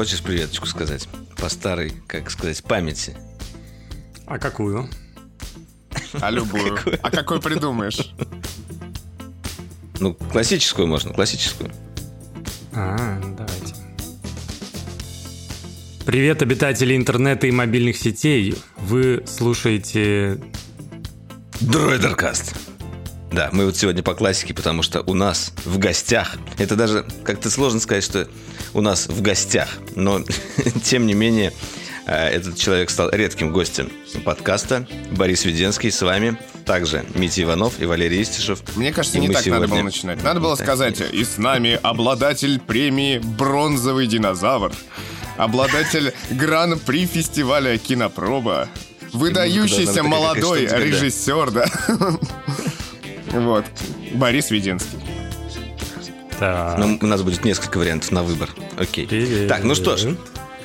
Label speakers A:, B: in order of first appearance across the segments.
A: хочешь приветочку сказать? По старой, как сказать, памяти.
B: А какую?
C: А любую. А какой придумаешь?
A: Ну, классическую можно, классическую.
B: А, давайте. Привет, обитатели интернета и мобильных сетей. Вы слушаете...
A: Дроидеркаст. Да, мы вот сегодня по классике, потому что у нас в гостях, это даже как-то сложно сказать, что у нас в гостях, но тем не менее э, этот человек стал редким гостем подкаста. Борис Веденский с вами. Также Митя Иванов и Валерий Истишев.
C: Мне кажется,
A: И
C: не так надо было
A: сегодня-
C: начинать. Надо было сказать, и с нами обладатель премии «Бронзовый динозавр», обладатель гран-при фестиваля «Кинопроба», выдающийся молодой режиссер, да. Вот. Борис Веденский.
B: Так.
A: Ну, у нас будет несколько вариантов на выбор. Окей.
B: Привет.
A: Так, ну что ж,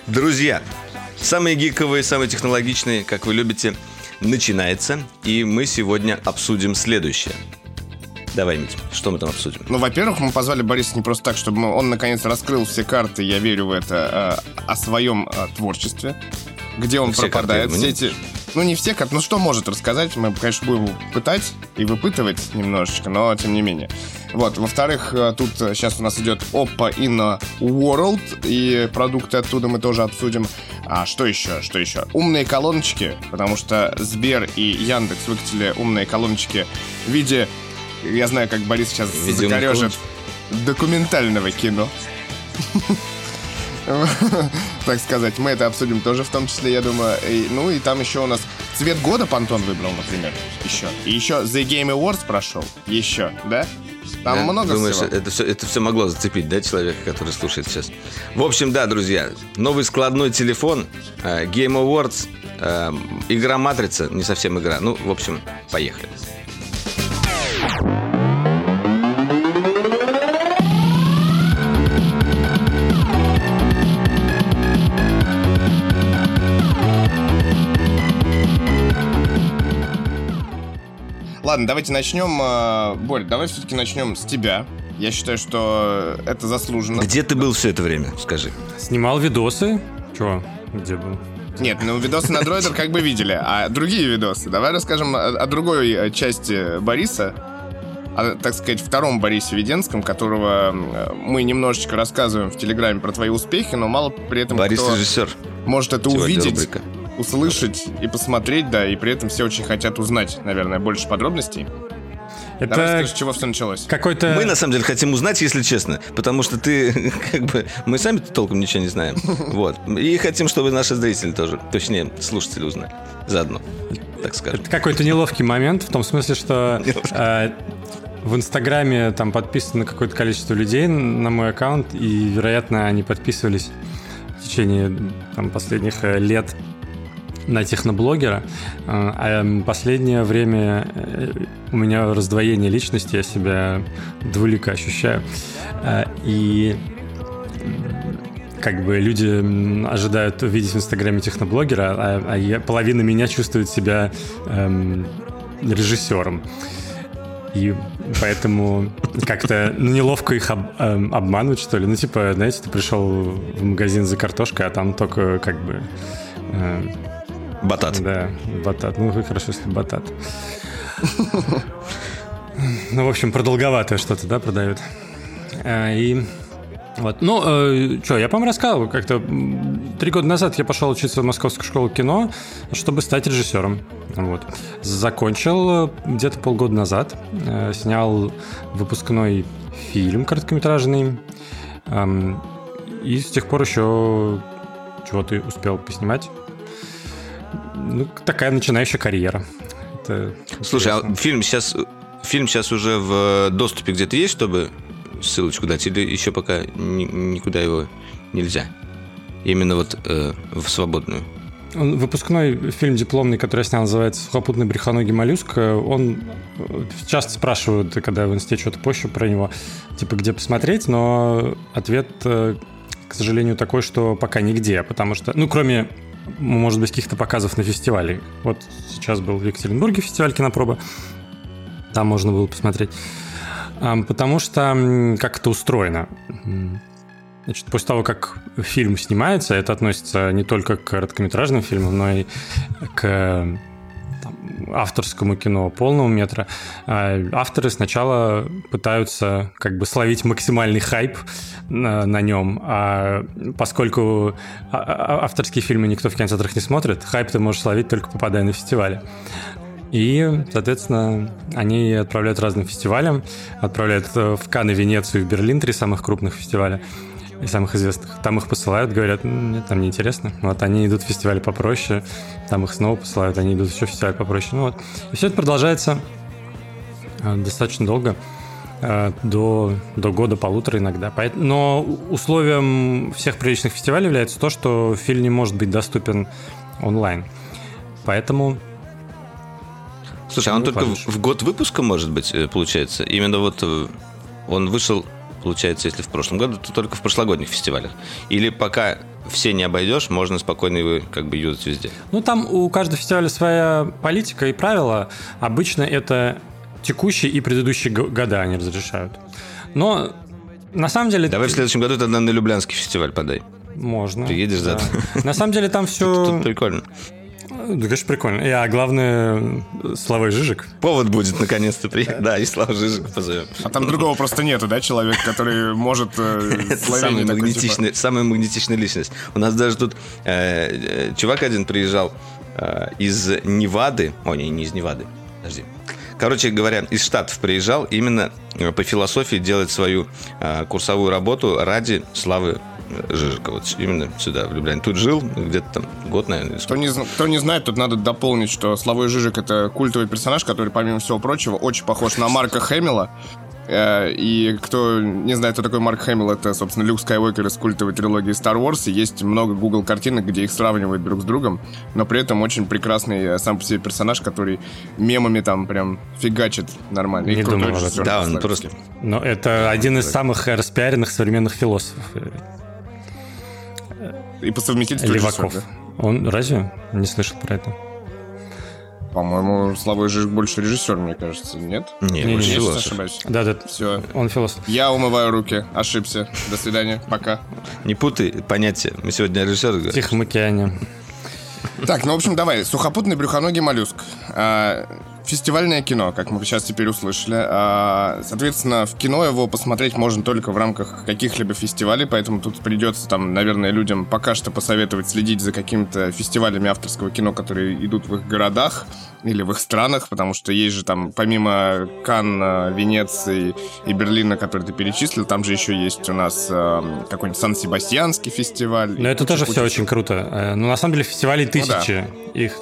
A: друзья, самые гиковые, самые технологичные, как вы любите, начинается. И мы сегодня обсудим следующее. Давай, Мить, что мы там обсудим?
C: Ну, во-первых, мы позвали Бориса не просто так, чтобы он наконец раскрыл все карты, я верю в это, э, о своем э, творчестве, где он
A: Все
C: пропадает.
A: карты,
C: Все эти... Ну, не все карты, ну что может рассказать, мы, конечно, будем пытать и выпытывать немножечко, но тем не менее. Вот, во-вторых, э, тут сейчас у нас идет Oppo in World, и продукты оттуда мы тоже обсудим. А что еще? Что еще? Умные колоночки, потому что Сбер и Яндекс выкатили умные колоночки в виде я знаю, как Борис сейчас
A: В умных
C: закорежит документального кино. Так сказать, мы это обсудим тоже в том числе, я думаю. И, ну и там еще у нас цвет года Пантон выбрал, например. Еще. И еще The Game Awards прошел. Еще, да? Там
A: Да?
C: много
A: Думаешь,
C: всего.
A: это все, это все могло зацепить, да, человека, который слушает сейчас? В общем, да, друзья, новый складной телефон, э, Game Awards, э, игра Матрица, не совсем игра. Ну, в общем, поехали.
C: Ладно, давайте начнем. э, Борь, давай все-таки начнем с тебя. Я считаю, что это заслуженно.
A: Где ты был все это время, скажи?
B: Снимал видосы. Чего? Где был?
C: Нет, ну видосы на дроидер как бы видели, а другие видосы. Давай расскажем о, о другой э, части Бориса, о, так сказать, втором Борисе Веденском, которого э, мы немножечко рассказываем в Телеграме про твои успехи, но мало при этом
A: Борис
C: кто
A: режиссер.
C: может это
A: Сегодня
C: увидеть,
A: рубрика.
C: Услышать и посмотреть, да, и при этом все очень хотят узнать, наверное, больше подробностей. Давай
B: Это
C: скажи, с чего все началось.
B: какой-то...
A: Мы на самом деле хотим узнать, если честно, потому что ты, как бы, мы сами толком ничего не знаем. Вот. И хотим, чтобы наши зрители тоже, точнее, слушатели узнали. Заодно, так скажем.
B: Это какой-то неловкий момент, в том смысле, что э, в Инстаграме там подписано какое-то количество людей на мой аккаунт, и, вероятно, они подписывались в течение там, последних э, лет на техноблогера. А м, последнее время э, у меня раздвоение личности, я себя двулико ощущаю. Э, И как бы люди ожидают увидеть в Инстаграме техноблогера, а, а я- половина меня чувствует себя эм, режиссером. И поэтому как-то ну, неловко их об- эм, обманывать, что ли. Ну, типа, знаете, ты пришел в магазин за картошкой, а там только как бы... э,
A: Батат.
B: да, батат. Ну, хорошо, если батат. Ну, в общем, продолговатое что-то, да, продают. А, И вот. Ну, что, я, по-моему, рассказывал, как-то три года назад я пошел учиться в Московскую школу кино, чтобы стать режиссером. Вот. Закончил э, где-то полгода назад, э, снял выпускной фильм короткометражный, эм, и с тех пор еще чего-то успел поснимать. Ну, такая начинающая карьера. Это
A: Слушай, а фильм сейчас, фильм сейчас уже в доступе где-то есть, чтобы ссылочку дать, или еще пока ни- никуда его нельзя? Именно вот э, в свободную.
B: Выпускной фильм дипломный, который я снял, называется «Сухопутный брехоногий моллюск». Он э, часто спрашивают, когда в инсте что-то пощу про него, типа, где посмотреть, но ответ, э, к сожалению, такой, что пока нигде, потому что, ну, кроме, может быть, каких-то показов на фестивале. Вот сейчас был в Екатеринбурге фестиваль кинопроба, там можно было посмотреть. Потому что как это устроено. Значит, после того, как фильм снимается, это относится не только к короткометражным фильмам, но и к авторскому кино полного метра, а, авторы сначала пытаются как бы словить максимальный хайп на, на нем, а поскольку а, а, авторские фильмы никто в кинотеатрах не смотрит, хайп ты можешь словить только попадая на фестивале. И, соответственно, они отправляют разным фестивалям, отправляют в Канны, Венецию и в Берлин, три самых крупных фестиваля и самых известных. Там их посылают, говорят, нет, там неинтересно. Вот они идут в фестиваль попроще, там их снова посылают, они идут еще в фестиваль попроще. Ну вот. И все это продолжается э, достаточно долго, э, до, до года-полутора иногда. Но условием всех приличных фестивалей является то, что фильм не может быть доступен онлайн. Поэтому
A: Слушай, а он только в, в год выпуска, может быть, э, получается? Именно вот он вышел получается, если в прошлом году, то только в прошлогодних фестивалях. Или пока все не обойдешь, можно спокойно его как бы юзать везде.
B: Ну, там у каждого фестиваля своя политика и правила. Обычно это текущие и предыдущие года они разрешают. Но на самом деле...
A: Давай в следующем году тогда на Люблянский фестиваль подай.
B: Можно.
A: Приедешь да.
B: за На самом деле там все...
A: Тут прикольно.
B: Да, конечно, прикольно. И, а главное, Славой Жижик.
A: Повод будет наконец-то приехать. Да, и Слава Жижик позовем.
C: А там другого просто нету, да, человек, который может
A: э, Это самый магнетичный, типа... самая магнетичная личность. У нас даже тут э, э, чувак один приезжал из Невады. О, не, не из Невады. Подожди. Короче говоря, из Штатов приезжал именно по философии делать свою курсовую работу ради славы Жижика, вот именно сюда, в Любляне. Тут жил где-то там год, наверное.
C: Кто не, кто не знает, тут надо дополнить, что Славой Жижик — это культовый персонаж, который, помимо всего прочего, очень похож на Марка Хэмилла. Э, и кто не знает, кто такой Марк Хэмилл, это, собственно, Люк Скайуокер из культовой трилогии Star Wars. И есть много Google картинок, где их сравнивают друг с другом, но при этом очень прекрасный э, сам по себе персонаж, который мемами там прям фигачит нормально.
B: Не думал Да, он просто... Но это один из самых распиаренных современных философов.
C: И по совместительству
B: Леваков. Режиссер, да? Он разве? Не слышал про это.
C: По-моему, Славой же больше режиссер, мне кажется, нет?
A: Нет, не,
C: не, философ. ошибаюсь.
B: Да, да.
C: Все.
B: Он философ.
C: Я умываю руки. Ошибся. До свидания. Пока.
A: Не путай понятия. Мы сегодня режиссер.
B: В Тихом океане.
C: Так, ну, в общем, давай. Сухопутный брюхоногий моллюск. Фестивальное кино, как мы сейчас теперь услышали. А, соответственно, в кино его посмотреть можно только в рамках каких-либо фестивалей, поэтому тут придется там, наверное, людям пока что посоветовать следить за какими-то фестивалями авторского кино, которые идут в их городах или в их странах, потому что есть же там, помимо Канна, Венеции и Берлина, который ты перечислил, там же еще есть у нас э, какой-нибудь Сан-Себастьянский фестиваль.
B: Но это тоже все очень круто. Э, ну, на самом деле, фестивалей тысячи. Ну, да. Их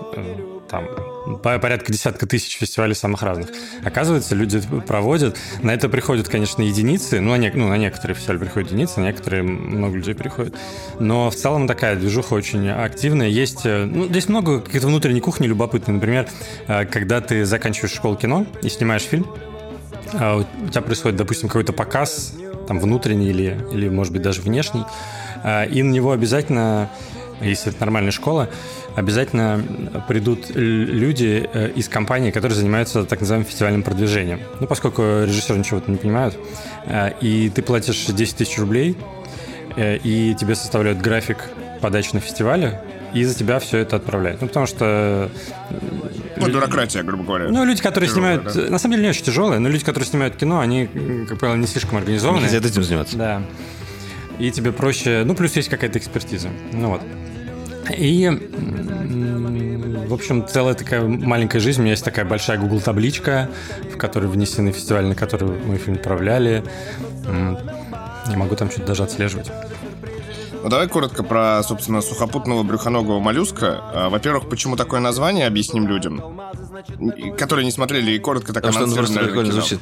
B: э, там порядка десятка тысяч фестивалей самых разных. Оказывается, люди проводят, на это приходят, конечно, единицы, ну, на, не, ну, на некоторые фестивали приходят единицы, на некоторые много людей приходят. Но в целом такая движуха очень активная. Есть, э, ну, здесь много каких-то внутренней кухни любопытной. Например, э, когда ты заканчиваешь школу кино и снимаешь фильм, э, у тебя происходит, допустим, какой-то показ, там, внутренний или, или, может быть, даже внешний, и на него обязательно, если это нормальная школа, обязательно придут люди э, из компании, которые занимаются так называемым фестивальным продвижением. Ну, поскольку режиссеры ничего не понимают, э, и ты платишь 10 тысяч рублей, э, и тебе составляют график подачи на фестивале, и за тебя все это отправляют. Ну, потому что...
C: Ну, бюрократия, грубо говоря.
B: Ну, люди, которые Тяжелая, снимают... Да? На самом деле, не очень тяжелые, но люди, которые снимают кино, они, как правило, не слишком организованы. Не
A: хотят этим заниматься.
B: Да. И тебе проще... Ну, плюс есть какая-то экспертиза. Ну, вот. И, в общем, целая такая маленькая жизнь. У меня есть такая большая Google табличка, в которой внесены фестивали, на которые мы фильм отправляли. Не могу там что-то даже отслеживать.
C: Ну, давай коротко про, собственно, сухопутного брюхоногого моллюска. А, во-первых, почему такое название, объясним людям, которые не смотрели и коротко так
A: Потому что он просто прикольно звучит.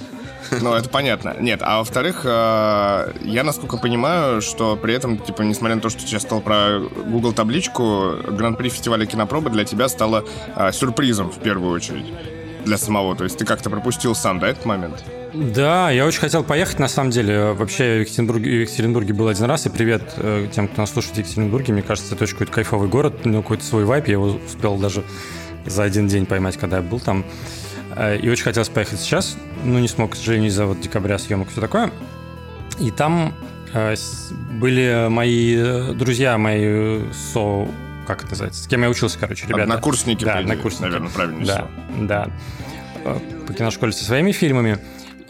C: Ну, это понятно. Нет, а во-вторых, э, я насколько понимаю, что при этом, типа, несмотря на то, что ты сейчас сказал про Google табличку, Гран-при фестиваля кинопробы для тебя стало э, сюрпризом в первую очередь для самого. То есть ты как-то пропустил сам, да, этот момент?
B: Да, я очень хотел поехать, на самом деле. Вообще, в Екатеринбурге, в Екатеринбурге был один раз, и привет э, тем, кто нас слушает в Екатеринбурге. Мне кажется, это очень какой-то кайфовый город, у него какой-то свой вайп. Я его успел даже за один день поймать, когда я был там. Э, и очень хотелось поехать сейчас, но не смог, к сожалению, из-за вот декабря съемок и все такое. И там Э, были мои друзья, мои со... Как это называется? С кем я учился, короче, ребята.
C: Однокурсники,
B: да, однокурсники.
C: наверное, правильно.
B: Да, да. По киношколе со своими фильмами.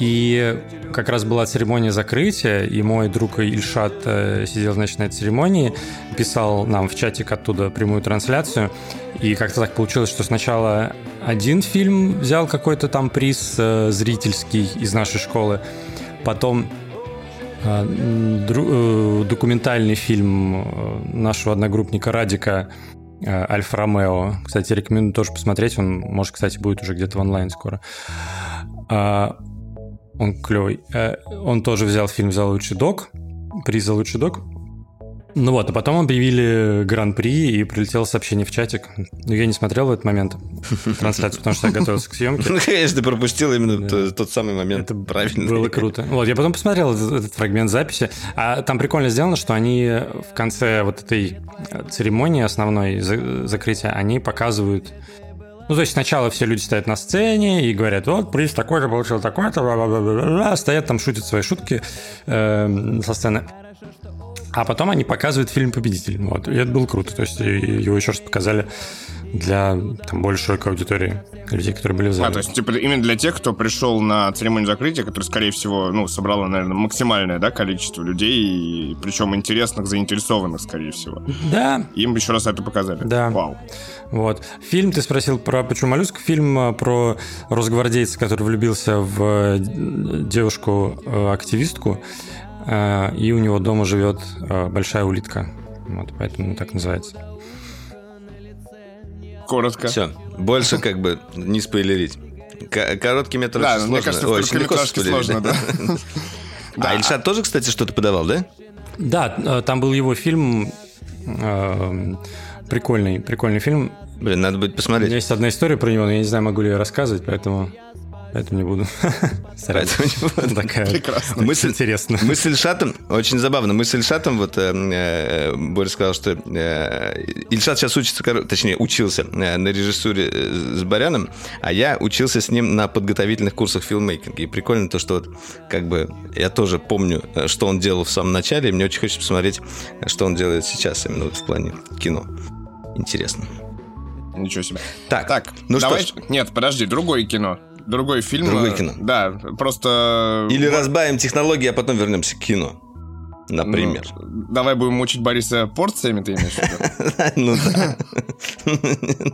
B: И как раз была церемония закрытия, и мой друг Ильшат э, сидел, значит, на этой церемонии, писал нам в чатик оттуда прямую трансляцию. И как-то так получилось, что сначала один фильм взял какой-то там приз э, зрительский из нашей школы, потом э, документальный фильм нашего одногруппника Радика Альфа Ромео. Кстати, рекомендую тоже посмотреть. Он, может, кстати, будет уже где-то в онлайн скоро. Он клевый. Э, он тоже взял фильм за лучший док, приз за лучший док. Ну вот, а потом объявили гран-при и прилетело сообщение в чатик. Но я не смотрел в этот момент трансляцию, потому что я готовился к съемке.
A: Ну, конечно, ты пропустил именно да. тот самый момент. Это правильно.
B: Было круто. Вот, я потом посмотрел этот, этот фрагмент записи. А там прикольно сделано, что они в конце вот этой церемонии основной закрытия, они показывают ну, то есть сначала все люди стоят на сцене и говорят, вот, приз такой-то получил такой-то, стоят там, шутят свои шутки э, со сцены. А потом они показывают фильм «Победитель». Вот, и это было круто. То есть его еще раз показали для там, более широкой аудитории людей, которые были в зале.
C: А, то есть, типа, именно для тех, кто пришел на церемонию закрытия, которая, скорее всего, ну, собрала, наверное, максимальное, да, количество людей, и, причем интересных, заинтересованных, скорее всего.
B: Да.
C: Им еще раз это показали.
B: Да.
C: Вау.
B: Вот. Фильм, ты спросил про «Почему моллюск?» Фильм э, про росгвардейца, который влюбился в э, девушку-активистку, э, и у него дома живет большая улитка. Вот, поэтому так называется.
C: Коротко.
A: Все. Больше как бы не спойлерить. Короткий метр
C: да, очень мне кажется, в легко сложно, да.
A: А Ильшат тоже, кстати, что-то подавал, да?
B: Да, там был его фильм прикольный, прикольный фильм.
A: Блин, надо будет посмотреть. У
B: меня есть одна история про него, но я не знаю, могу ли я рассказывать, поэтому Поэтому не буду.
A: Поэтому не буду.
B: Такая Прекрасно. мысль интересная.
A: Мы с Ильшатом, очень забавно, мы с Ильшатом, вот э, э, Боря сказал, что э, Ильшат сейчас учится, точнее, учился э, на режиссуре э, с Баряном, а я учился с ним на подготовительных курсах филммейкинга. И прикольно то, что вот как бы я тоже помню, что он делал в самом начале, и мне очень хочется посмотреть, что он делает сейчас, именно вот в плане кино. Интересно.
C: Ничего себе.
A: Так, так ну давай... что ж.
C: Нет, подожди, другое кино. Другой фильм.
A: Другое кино.
C: Да, просто...
A: Или разбавим технологии, а потом вернемся к кино. Например.
C: Ну, давай будем мучить Бориса порциями, ты имеешь в виду?
A: Ну да.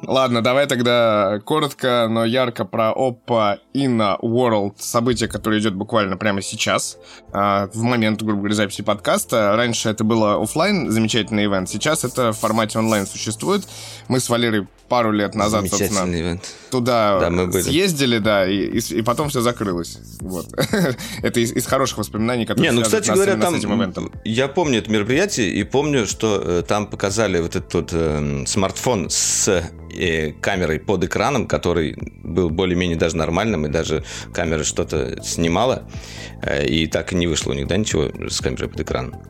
C: Ладно, давай тогда коротко, но ярко про Oppo Inna World, событие, которое идет буквально прямо сейчас, а, в момент, грубо говоря, записи подкаста. Раньше это было офлайн, замечательный ивент, сейчас это в формате онлайн существует. Мы с Валерой пару лет назад, собственно, ивент. туда да, мы были. съездили, да, и, и, и потом все закрылось. Вот. это из, из хороших воспоминаний, которые
A: Не, ну, кстати говоря, там, с этим ивентом. Я помню это мероприятие и помню, что э, там показали вот этот вот, э, смартфон с э, камерой под экраном, который был более-менее даже нормальным, и даже камера что-то снимала, э, и так и не вышло у них, да, ничего с камерой под экраном.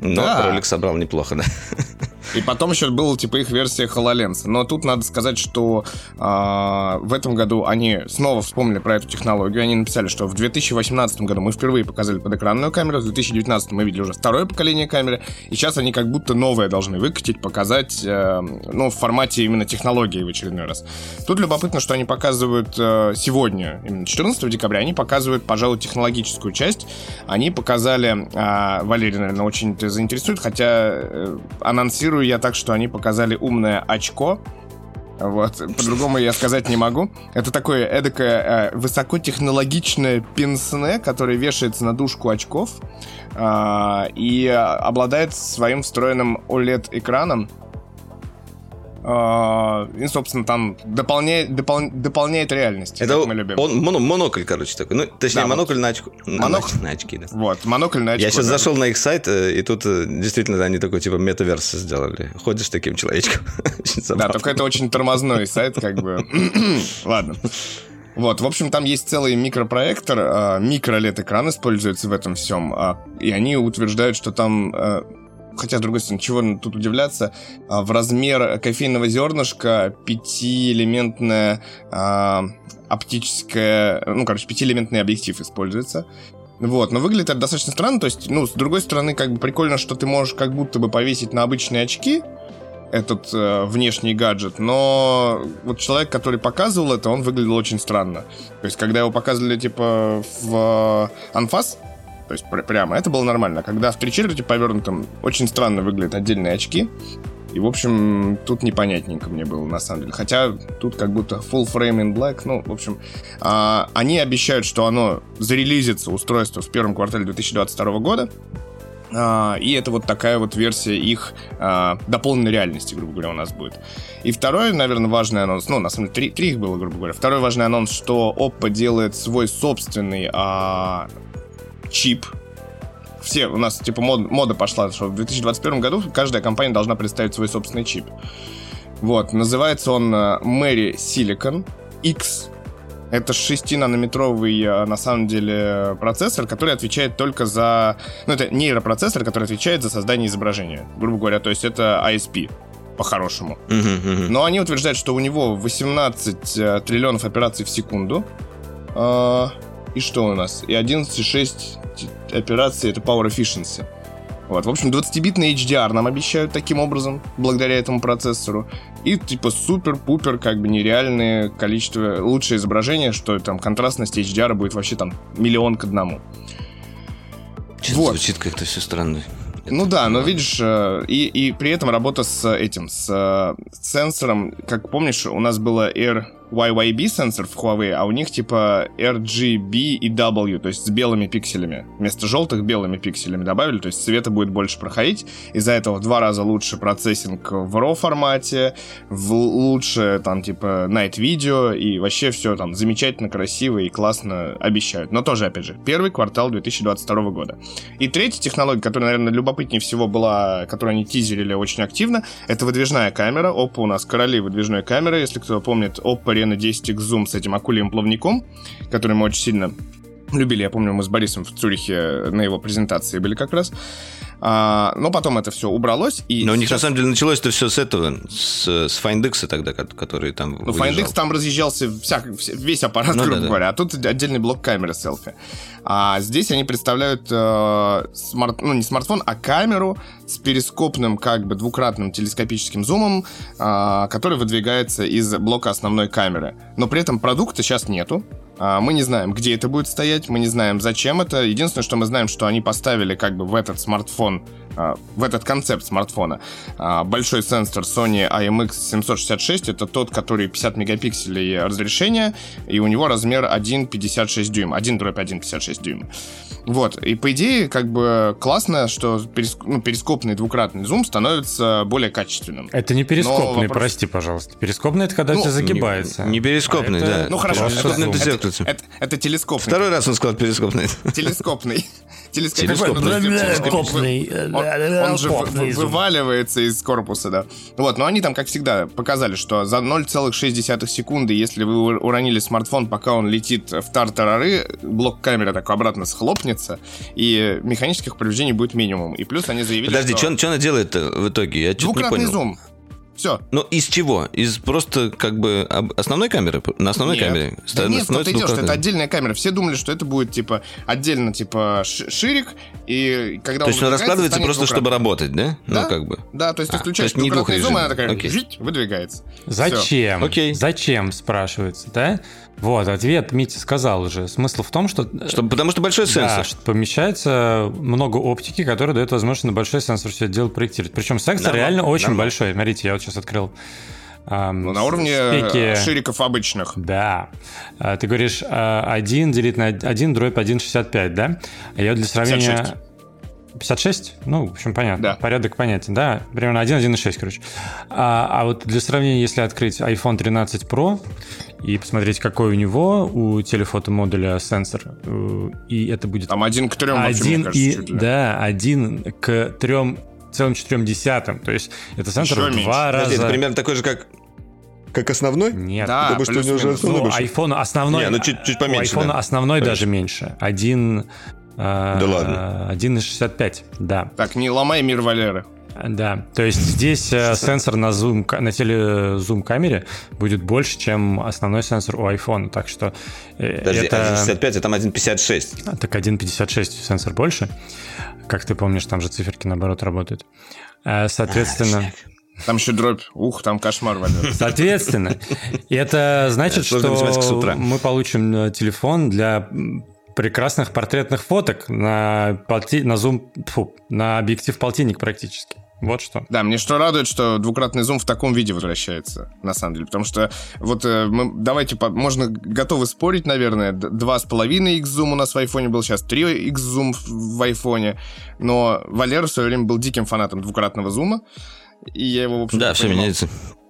A: Но да. ролик собрал неплохо, да.
C: И потом еще был типа их версия HoloLens. Но тут надо сказать, что э, в этом году они снова вспомнили про эту технологию. Они написали, что в 2018 году мы впервые показали подэкранную камеру, в 2019 мы видели уже второе поколение камеры, и сейчас они как будто новое должны выкатить, показать, э, ну, в формате именно технологии в очередной раз. Тут любопытно, что они показывают э, сегодня, именно 14 декабря, они показывают, пожалуй, технологическую часть. Они показали, э, Валерий, наверное, очень заинтересует, хотя э, анонсируют я так, что они показали умное очко, вот, по-другому я сказать не могу. Это такое эдакое э, высокотехнологичное пенсне, которое вешается на дужку очков э, и обладает своим встроенным OLED-экраном, и, собственно, там дополняет, допол, дополняет реальность.
A: Это мы любим. Он, моно, монокль, короче, такой. Ну, точнее, да, монокль вот. на, очку,
C: Монок...
A: на, очки, да.
C: Вот, монокль на очки.
A: Я сейчас да. зашел на их сайт, э, и тут э, действительно они такой, типа, метаверс сделали. Ходишь таким человечком.
C: да, только это очень тормозной сайт, как бы. Ладно. Вот, в общем, там есть целый микропроектор, а, микро-LED-экран используется в этом всем, а, и они утверждают, что там хотя, с другой стороны, чего тут удивляться, а, в размер кофейного зернышка пятиэлементная а, оптическая, ну, короче, пятиэлементный объектив используется. Вот, но выглядит это достаточно странно, то есть, ну, с другой стороны, как бы прикольно, что ты можешь как будто бы повесить на обычные очки этот э, внешний гаджет, но вот человек, который показывал это, он выглядел очень странно. То есть, когда его показывали, типа, в э, анфас, то есть пр- прямо, это было нормально. Когда в тричерте повернутом очень странно выглядят отдельные очки, и, в общем, тут непонятненько мне было, на самом деле. Хотя тут как будто full frame in black. Ну, в общем, а, они обещают, что оно зарелизится, устройство, в первом квартале 2022 года. А, и это вот такая вот версия их а, дополненной реальности, грубо говоря, у нас будет. И второй, наверное, важный анонс, ну, на самом деле, три, три их было, грубо говоря. Второй важный анонс, что Oppo делает свой собственный а, чип все, у нас типа мод, мода пошла, что в 2021 году каждая компания должна представить свой собственный чип. Вот, называется он Mary Silicon X. Это 6-нанометровый, э, на самом деле, процессор, который отвечает только за... Ну, это нейропроцессор, который отвечает за создание изображения, грубо говоря. То есть это ISP, по-хорошему. Но они утверждают, что у него 18 э, триллионов операций в секунду. Э, и что у нас? И 11,6 операции это Power Efficiency. Вот, в общем, 20-битный HDR нам обещают таким образом, благодаря этому процессору. И типа супер-пупер, как бы нереальное количество, лучшее изображение, что там контрастность HDR будет вообще там миллион к одному.
A: Что-то вот. звучит как-то все странно.
C: Ну да, но видишь, э, и, и при этом работа с этим, с, с сенсором, как помнишь, у нас было Air YYB сенсор в Huawei, а у них типа RGB и W, то есть с белыми пикселями. Вместо желтых белыми пикселями добавили, то есть света будет больше проходить. Из-за этого в два раза лучше процессинг в RAW формате, в лучше там типа Night Video и вообще все там замечательно, красиво и классно обещают. Но тоже, опять же, первый квартал 2022 года. И третья технология, которая, наверное, любопытнее всего была, которую они тизерили очень активно, это выдвижная камера. Oppo у нас короли выдвижной камеры, если кто помнит, Oppo Reno 10X Zoom с этим акульем плавником, который мы очень сильно любили. Я помню, мы с Борисом в Цюрихе на его презентации были как раз. А, но потом это все убралось. И
A: но у них на самом деле началось это все с этого, с, с Find X тогда, который там
C: Ну, Find X там разъезжался вся, весь аппарат, ну, грубо да, говоря, да. а тут отдельный блок камеры селфи. А здесь они представляют э, смарт, ну, не смартфон, а камеру с перископным, как бы, двукратным телескопическим зумом, э, который выдвигается из блока основной камеры. Но при этом продукта сейчас нету. А, мы не знаем, где это будет стоять, мы не знаем, зачем это. Единственное, что мы знаем, что они поставили как бы в этот смартфон в этот концепт смартфона. А, большой сенсор Sony IMX766 это тот, который 50 мегапикселей разрешения, и у него размер 1,56 дюйм, 1 дробь 1,56 дюйм. Вот, и по идее, как бы классно, что периск... ну, перископный двукратный зум становится более качественным.
B: Это не перископный, вопрос... прости, пожалуйста. Перископный это когда ну, загибается.
A: Не, не перископный, а это... да.
C: Ну хорошо, это, это, это, это, это телескопный.
A: Второй раз он сказал перископный.
C: Телескопный.
B: Телескопный.
C: Он же вываливается из корпуса, да. Вот, но они там, как всегда, показали, что за 0,6 секунды, если вы уронили смартфон, пока он летит в тартарары, блок камеры так обратно схлопнется, и механических повреждений будет минимум. И плюс они заявили,
A: Подожди, что... что она делает в итоге? Я понял. зум.
C: Все.
A: Ну, из чего? Из просто как бы основной камеры? На основной
C: нет.
A: камере?
C: Да нет, ты идешь, это отдельная камера. Все думали, что это будет типа отдельно типа ширик, и когда
A: То есть он раскладывается просто, чтобы работать, да?
C: Ну, да?
A: Ну, как бы.
C: Да, то есть ты включаешь а, то есть не зум, она такая Окей. выдвигается.
B: Зачем? Окей. Зачем, спрашивается, да? Вот, ответ Митя сказал уже. Смысл в том, что...
A: что потому что большой сенсор. Да, что
B: помещается много оптики, которая дает возможность на большой сенсор все это дело проектировать. Причем сенсор да, реально очень да. большой. Смотрите, я вот сейчас открыл
C: ну, на уровне спеки... шириков обычных.
B: Да. А, ты говоришь 1 а, делить на 1 дробь 1,65, да? А я для сравнения... 56. 56? Ну, в общем, понятно. Да. Порядок понятен, да? Примерно 1, 1,6, короче. А, а вот для сравнения, если открыть iPhone 13 Pro и посмотреть, какой у него, у телефотомодуля сенсор, э, и это будет...
C: Там один к трем, один
B: вообще, и, кажется, Да, один к трем целым четырем десятым. То есть это сенсор Еще в два раза... Подожди,
A: это примерно такой же, как как основной?
B: Нет.
C: Да, Потому что у него уже основной
B: ну, iPhone основной... Не,
A: ну чуть, чуть поменьше,
B: У iPhone да. основной Конечно. даже меньше. Один...
A: Э, да ладно.
B: 1,65, да.
C: Так, не ломай мир Валеры.
B: Да, то есть здесь э, сенсор на зум на телезум камере будет больше, чем основной сенсор у iPhone, так что
A: э, Подожди, это... 1.65, а там 1.56.
B: А, так 1.56 сенсор больше. Как ты помнишь, там же циферки наоборот работают. Э, соответственно...
C: Там еще дробь. Ух, там кошмар, Валер.
B: Соответственно, это значит, что мы получим телефон для прекрасных портретных фоток на, полти... на зум, фу, на объектив полтинник практически. Вот что.
C: Да, мне что радует, что двукратный зум в таком виде возвращается, на самом деле. Потому что вот э, мы, давайте, по, можно готовы спорить, наверное, 2,5x зум у нас в айфоне был, сейчас 3x зум в айфоне. Но Валера в свое время был диким фанатом двукратного зума. И я его, в общем
A: Да, все понимал. меняется.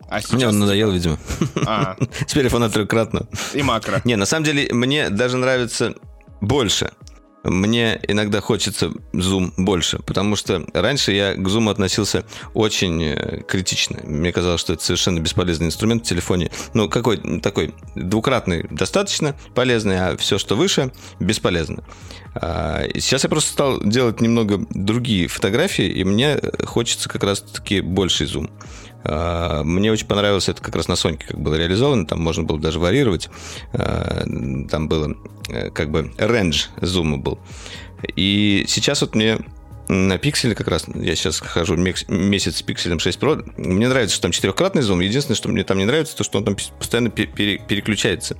A: А сейчас... Мне он надоел, видимо. А. Теперь фанат трехкратного.
C: И макро.
A: Не, на самом деле, мне даже нравится больше. Мне иногда хочется зум больше, потому что раньше я к зуму относился очень э, критично. Мне казалось, что это совершенно бесполезный инструмент в телефоне. Ну, какой такой двукратный достаточно полезный, а все, что выше, бесполезно. А, сейчас я просто стал делать немного другие фотографии, и мне хочется как раз-таки больший зум. А, мне очень понравилось это как раз на Соньке как было реализовано, там можно было даже варьировать, а, там было э, как бы рейндж зума был. И сейчас вот мне на пикселе как раз, я сейчас хожу месяц с пикселем 6 Pro, мне нравится, что там четырехкратный зум, единственное, что мне там не нравится, то, что он там постоянно переключается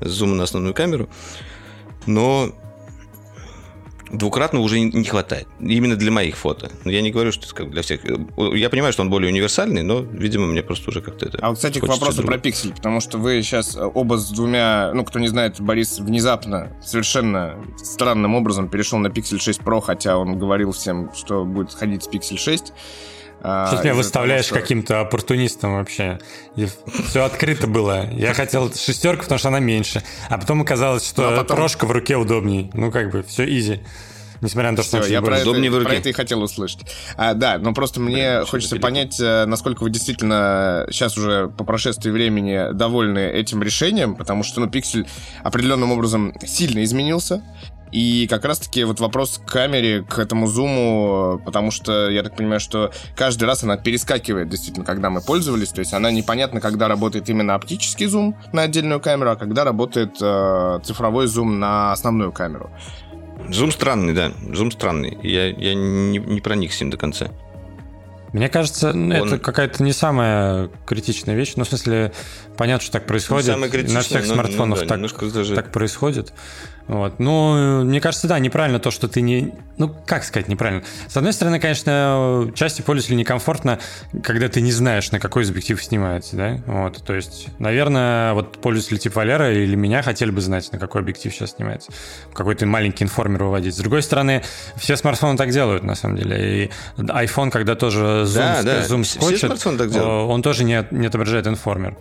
A: с зума на основную камеру, но двукратно уже не хватает. Именно для моих фото. Я не говорю, что это как для всех. Я понимаю, что он более универсальный, но, видимо, мне просто уже как-то это...
C: А вот, кстати, к вопросу другого. про пиксель, потому что вы сейчас оба с двумя... Ну, кто не знает, Борис внезапно, совершенно странным образом перешел на Pixel 6 Pro, хотя он говорил всем, что будет ходить с Pixel 6.
B: А, Сейчас меня выставляешь того, что... каким-то оппортунистом вообще. И все открыто было. Я хотел шестерку, потому что она меньше. А потом оказалось, что ну, а потом... прошка в руке удобней. Ну, как бы, все изи. Несмотря на то, что
C: Все, я про это, про это и хотел услышать. А, да, но просто мне Блин, хочется понять, э, насколько вы действительно сейчас уже по прошествии времени довольны этим решением, потому что, ну, пиксель определенным образом сильно изменился. И как раз-таки вот вопрос к камере, к этому зуму, потому что я так понимаю, что каждый раз она перескакивает действительно, когда мы пользовались, то есть она непонятно, когда работает именно оптический зум на отдельную камеру, а когда работает э, цифровой зум на основную камеру.
A: Зум странный, да, зум странный. Я, я не, не проник с ним до конца.
B: Мне кажется, Он... это какая-то не самая критичная вещь. Ну, в смысле, понятно, что так происходит. На всех смартфонах ну, да, так, даже... так происходит. Вот. Ну, мне кажется, да, неправильно то, что ты не... Ну, как сказать неправильно? С одной стороны, конечно, части пользователей некомфортно, когда ты не знаешь, на какой из объектив снимается, да? Вот, то есть, наверное, вот пользователи типа Валера или меня хотели бы знать, на какой объектив сейчас снимается. Какой-то маленький информер выводить. С другой стороны, все смартфоны так делают, на самом деле. И iPhone, когда тоже зум, да, да. зум скотчет, он тоже не, не отображает информер.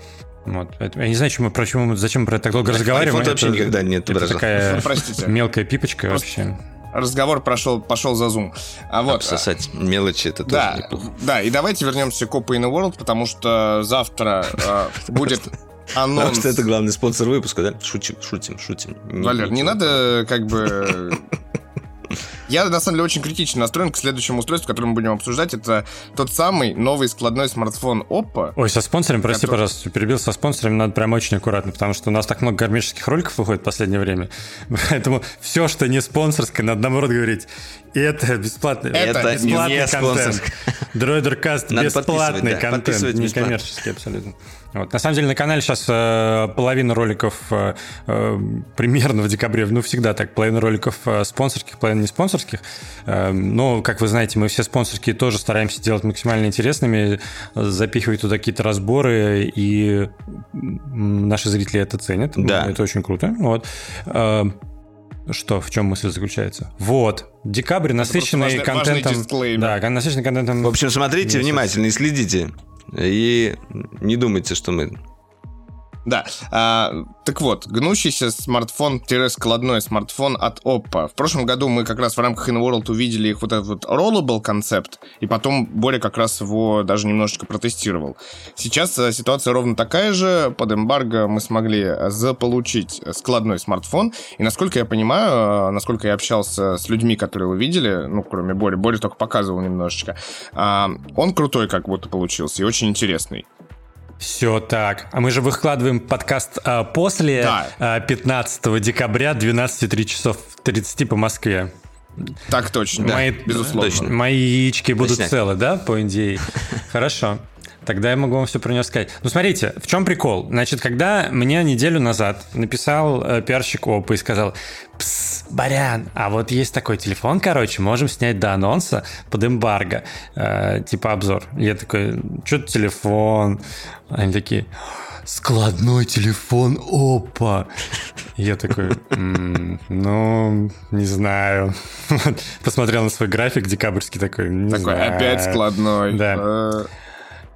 B: Вот. Я не знаю, почему, почему, зачем мы про это так долго разговариваем.
A: Это вообще никогда не
B: Это такая Простите. мелкая пипочка вообще.
C: Разговор прошел, пошел за зум.
A: А вот, Обсосать мелочи, это
C: да,
A: тоже неплохо.
C: Да, и давайте вернемся к Oppo in the World, потому что завтра э, будет анонс... Потому
A: что это главный спонсор выпуска, да? Шутим, шутим, шутим.
C: Валер, не надо как бы я, на самом деле, очень критично настроен к следующему устройству, которое мы будем обсуждать. Это тот самый новый складной смартфон Oppo.
B: Ой, со спонсором, прости, который... пожалуйста, перебил, со спонсорами надо прям очень аккуратно, потому что у нас так много гармических роликов выходит в последнее время. Поэтому все, что не спонсорское, надо наоборот говорить. И это бесплатный,
A: это, это бесплатный не контент.
B: Дроидеркаст бесплатный да, контент, не коммерческий абсолютно. Вот. На самом деле на канале сейчас э, половина роликов э, э, примерно в декабре, ну всегда так, половина роликов э, спонсорских, половина не спонсорских. Э, но, как вы знаете, мы все спонсорские тоже стараемся делать максимально интересными, запихивать туда какие-то разборы, и наши зрители это ценят. Да. Это очень круто. Вот. Э, что, в чем мысль заключается? Вот. Декабрь насыщенный важный, контентом. Важный да, насыщенный контентом.
A: В общем, смотрите внимательно и следите. И не думайте, что мы
C: Да. А, так вот, гнущийся смартфон-складной смартфон от Oppo. В прошлом году мы как раз в рамках InWorld увидели их вот этот вот rollable концепт, и потом более как раз его даже немножечко протестировал. Сейчас э, ситуация ровно такая же. Под эмбарго мы смогли заполучить складной смартфон, и насколько я понимаю, э, насколько я общался с людьми, которые его видели, ну, кроме Бори, Бори только показывал немножечко, а, он крутой как будто получился и очень интересный.
B: Все так. А мы же выкладываем подкаст а, после да. а, 15 декабря 12.03 часов 30 по Москве.
C: Так точно,
B: мои, да, безусловно. Точно. Мои яички будут Точняк. целы, да, по идее? Хорошо. Тогда я могу вам все про него сказать. Ну, смотрите, в чем прикол? Значит, когда мне неделю назад написал э, пиарщик ОПА и сказал, Пс, Барян, а вот есть такой телефон, короче, можем снять до анонса под эмбарго, э, типа обзор. Я такой, что телефон? Они такие, складной телефон, опа. Я такой, м-м, ну, не знаю. Посмотрел на свой график декабрьский такой, не
C: такой,
B: знаю.
C: опять складной.
B: Да.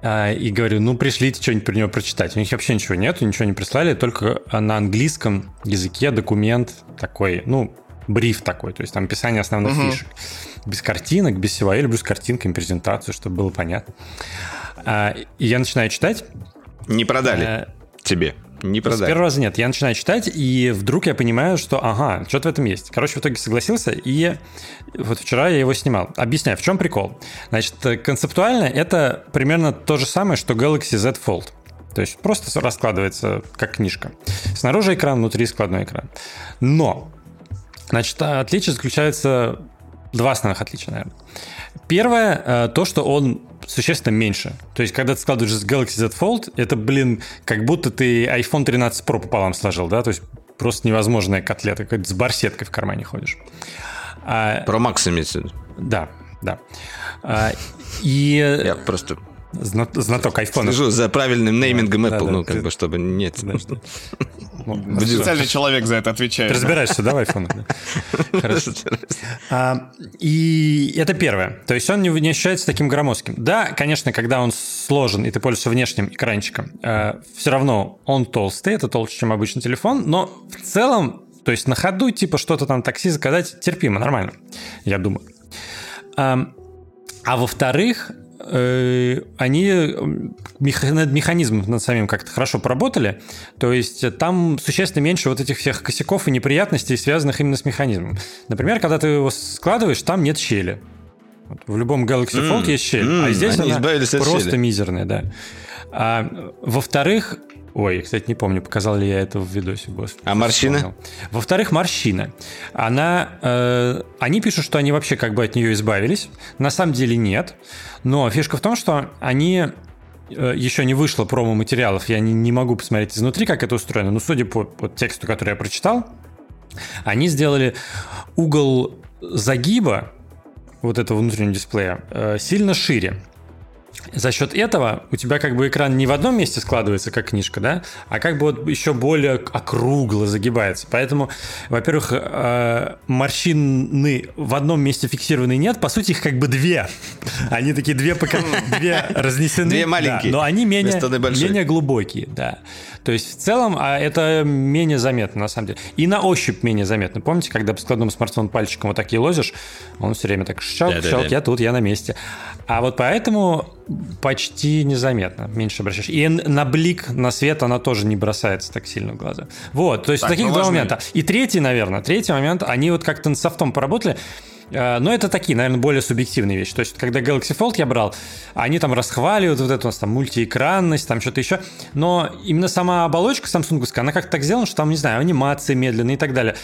B: А, и говорю, ну, пришлите что-нибудь про него прочитать. У них вообще ничего нет, ничего не прислали, только на английском языке документ такой, ну, бриф такой, то есть там описание основных угу. фишек. Без картинок, без всего. Я люблю с картинками презентацию, чтобы было понятно. А, и я начинаю читать.
A: Не продали а, тебе? Не продали.
B: С первого раза нет. Я начинаю читать, и вдруг я понимаю, что ага, что-то в этом есть. Короче, в итоге согласился, и вот вчера я его снимал. Объясняю, в чем прикол. Значит, концептуально это примерно то же самое, что Galaxy Z Fold. То есть просто раскладывается как книжка. Снаружи экран, внутри складной экран. Но, значит, отличие заключается... Два основных отличия, наверное. Первое, э, то, что он существенно меньше. То есть, когда ты складываешь с Galaxy Z Fold, это, блин, как будто ты iPhone 13 Pro пополам сложил, да? То есть, просто невозможная котлета, как с барсеткой в кармане ходишь.
A: А, Про Max имеется
B: Да, да. А, и...
A: Я просто
B: знаток айфона.
A: Слежу за правильным неймингом да, Apple, да, ну, как ты... бы, чтобы нет. Да, что...
C: Специальный человек за это отвечает.
B: Ты разбираешься, да, в айфонах? Хорошо. А, и это первое. То есть он не, не ощущается таким громоздким. Да, конечно, когда он сложен, и ты пользуешься внешним экранчиком, э, все равно он толстый, это толще, чем обычный телефон, но в целом, то есть на ходу, типа что-то там такси заказать, терпимо, нормально, я думаю. А, а во-вторых, они над механизмом над самим как-то хорошо поработали. То есть там существенно меньше вот этих всех косяков и неприятностей, связанных именно с механизмом. Например, когда ты его складываешь, там нет щели. В любом Galaxy Fold mm, есть щель, mm, а здесь она просто щели. мизерная, да. А, во-вторых, Ой, кстати, не помню, показал ли я это в видосе, господи.
A: А морщина?
B: Во-вторых, морщина. Она, э, они пишут, что они вообще как бы от нее избавились. На самом деле нет. Но фишка в том, что они э, еще не вышло промо-материалов, я не, не могу посмотреть изнутри, как это устроено, но судя по, по тексту, который я прочитал, они сделали угол загиба вот этого внутреннего дисплея э, сильно шире. За счет этого у тебя как бы экран не в одном месте складывается, как книжка, да, а как бы вот еще более округло загибается. Поэтому, во-первых, э, морщины в одном месте фиксированные нет, по сути их как бы две. Они такие две, пока, две разнесены.
A: Две маленькие.
B: Да, но они менее, менее глубокие, да. То есть в целом а это менее заметно на самом деле. И на ощупь менее заметно. Помните, когда по складному смартфон пальчиком вот так елозишь, он все время так щелк, да, щелк, да, да. я тут, я на месте. А вот поэтому почти незаметно, меньше обращаешь. И на блик, на свет она тоже не бросается так сильно в глаза. Вот, то есть так, таких ну, два момента. И третий, наверное, третий момент, они вот как-то с софтом поработали, Э, но это такие, наверное, более субъективные вещи. То есть, когда Galaxy Fold я брал, они там расхваливают вот эту у нас там мультиэкранность, там что-то еще. Но именно сама оболочка Samsung, она как-то так сделана, что там, не знаю, анимации медленные и так далее.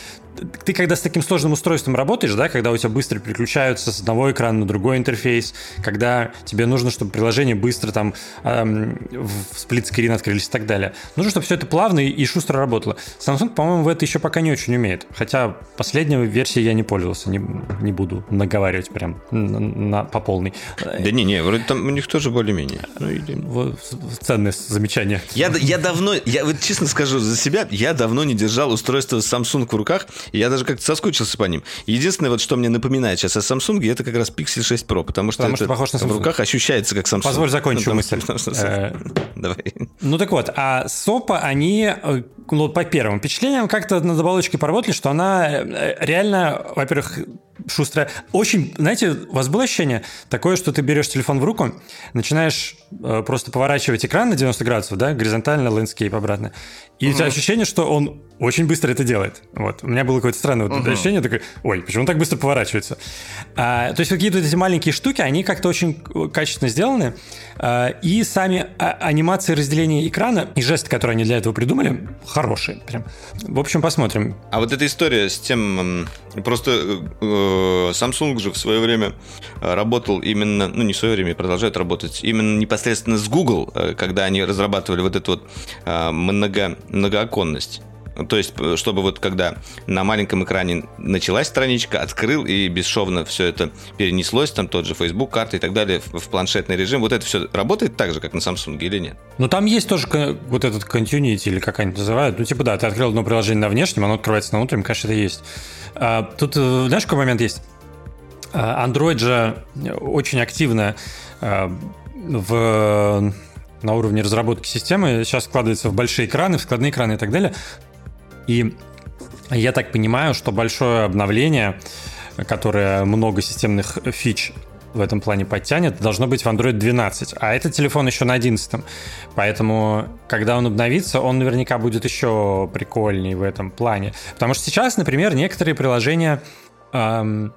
B: Ты когда с таким сложным устройством работаешь, да, когда у тебя быстро переключаются с одного экрана на другой интерфейс, когда тебе нужно, чтобы приложение быстро там эм, в сплитскрин открылись и так далее. Нужно, чтобы все это плавно и шустро работало. Samsung, по-моему, в это еще пока не очень умеет. Хотя последней версии я не пользовался, не, не буду наговаривать прям на, на, по полной.
A: Да не, не, вроде там у них тоже более-менее. Ну,
B: или... ценное замечание.
A: Я, я давно, я вот честно скажу за себя, я давно не держал устройство Samsung в руках, Я даже как-то соскучился по ним. Единственное, вот что мне напоминает сейчас о Samsung, это как раз Pixel 6 Pro, потому что,
B: Потому что похож на
A: в
B: Samsung.
A: руках ощущается как Samsung.
B: Позволь закончу
A: Ну,
B: мысль. Э,
A: Давай.
B: Ну так вот, а Сопа, они, э, ну, по первым впечатлениям, как-то над оболочкой поработали, что она э, реально, во-первых, шустрая. Очень, знаете, у вас было ощущение такое, что ты берешь телефон в руку, начинаешь э, просто поворачивать экран на 90 градусов, да, горизонтально, лендскейп обратно, и у тебя ощущение, что он очень быстро это делает. Вот. У меня было какое-то странное это ощущение, такое, ой, почему он так быстро поворачивается? А, то есть какие-то эти маленькие штуки, они как-то очень качественно сделаны, а, и сами а- анимации разделения экрана и жесты, которые они для этого придумали, хорошие. Прям. В общем, посмотрим.
A: А вот эта история с тем, просто э, э, Samsung же в свое время э, работал именно, ну не в свое время, продолжает работать, именно непосредственно с Google, э, когда они разрабатывали вот эту вот э, много, многооконность. То есть, э, чтобы вот когда на маленьком экране началась страничка, открыл и бесшовно все это перенеслось, там тот же Facebook, карты и так далее в в планшетный режим, вот это все работает так же, как на Samsung или нет?
B: Но там есть тоже вот этот continuity, или как они называют. Ну, типа, да, ты открыл одно приложение на внешнем, оно открывается на внутреннем, конечно, это есть. А, тут, э, знаешь, какой момент есть? А, Android же очень активно а, в, на уровне разработки системы сейчас складывается в большие экраны, в складные экраны и так далее. И я так понимаю, что большое обновление, которое много системных фич в этом плане подтянет, должно быть в Android 12. А этот телефон еще на 11. Поэтому, когда он обновится, он наверняка будет еще прикольнее в этом плане. Потому что сейчас, например, некоторые приложения эм,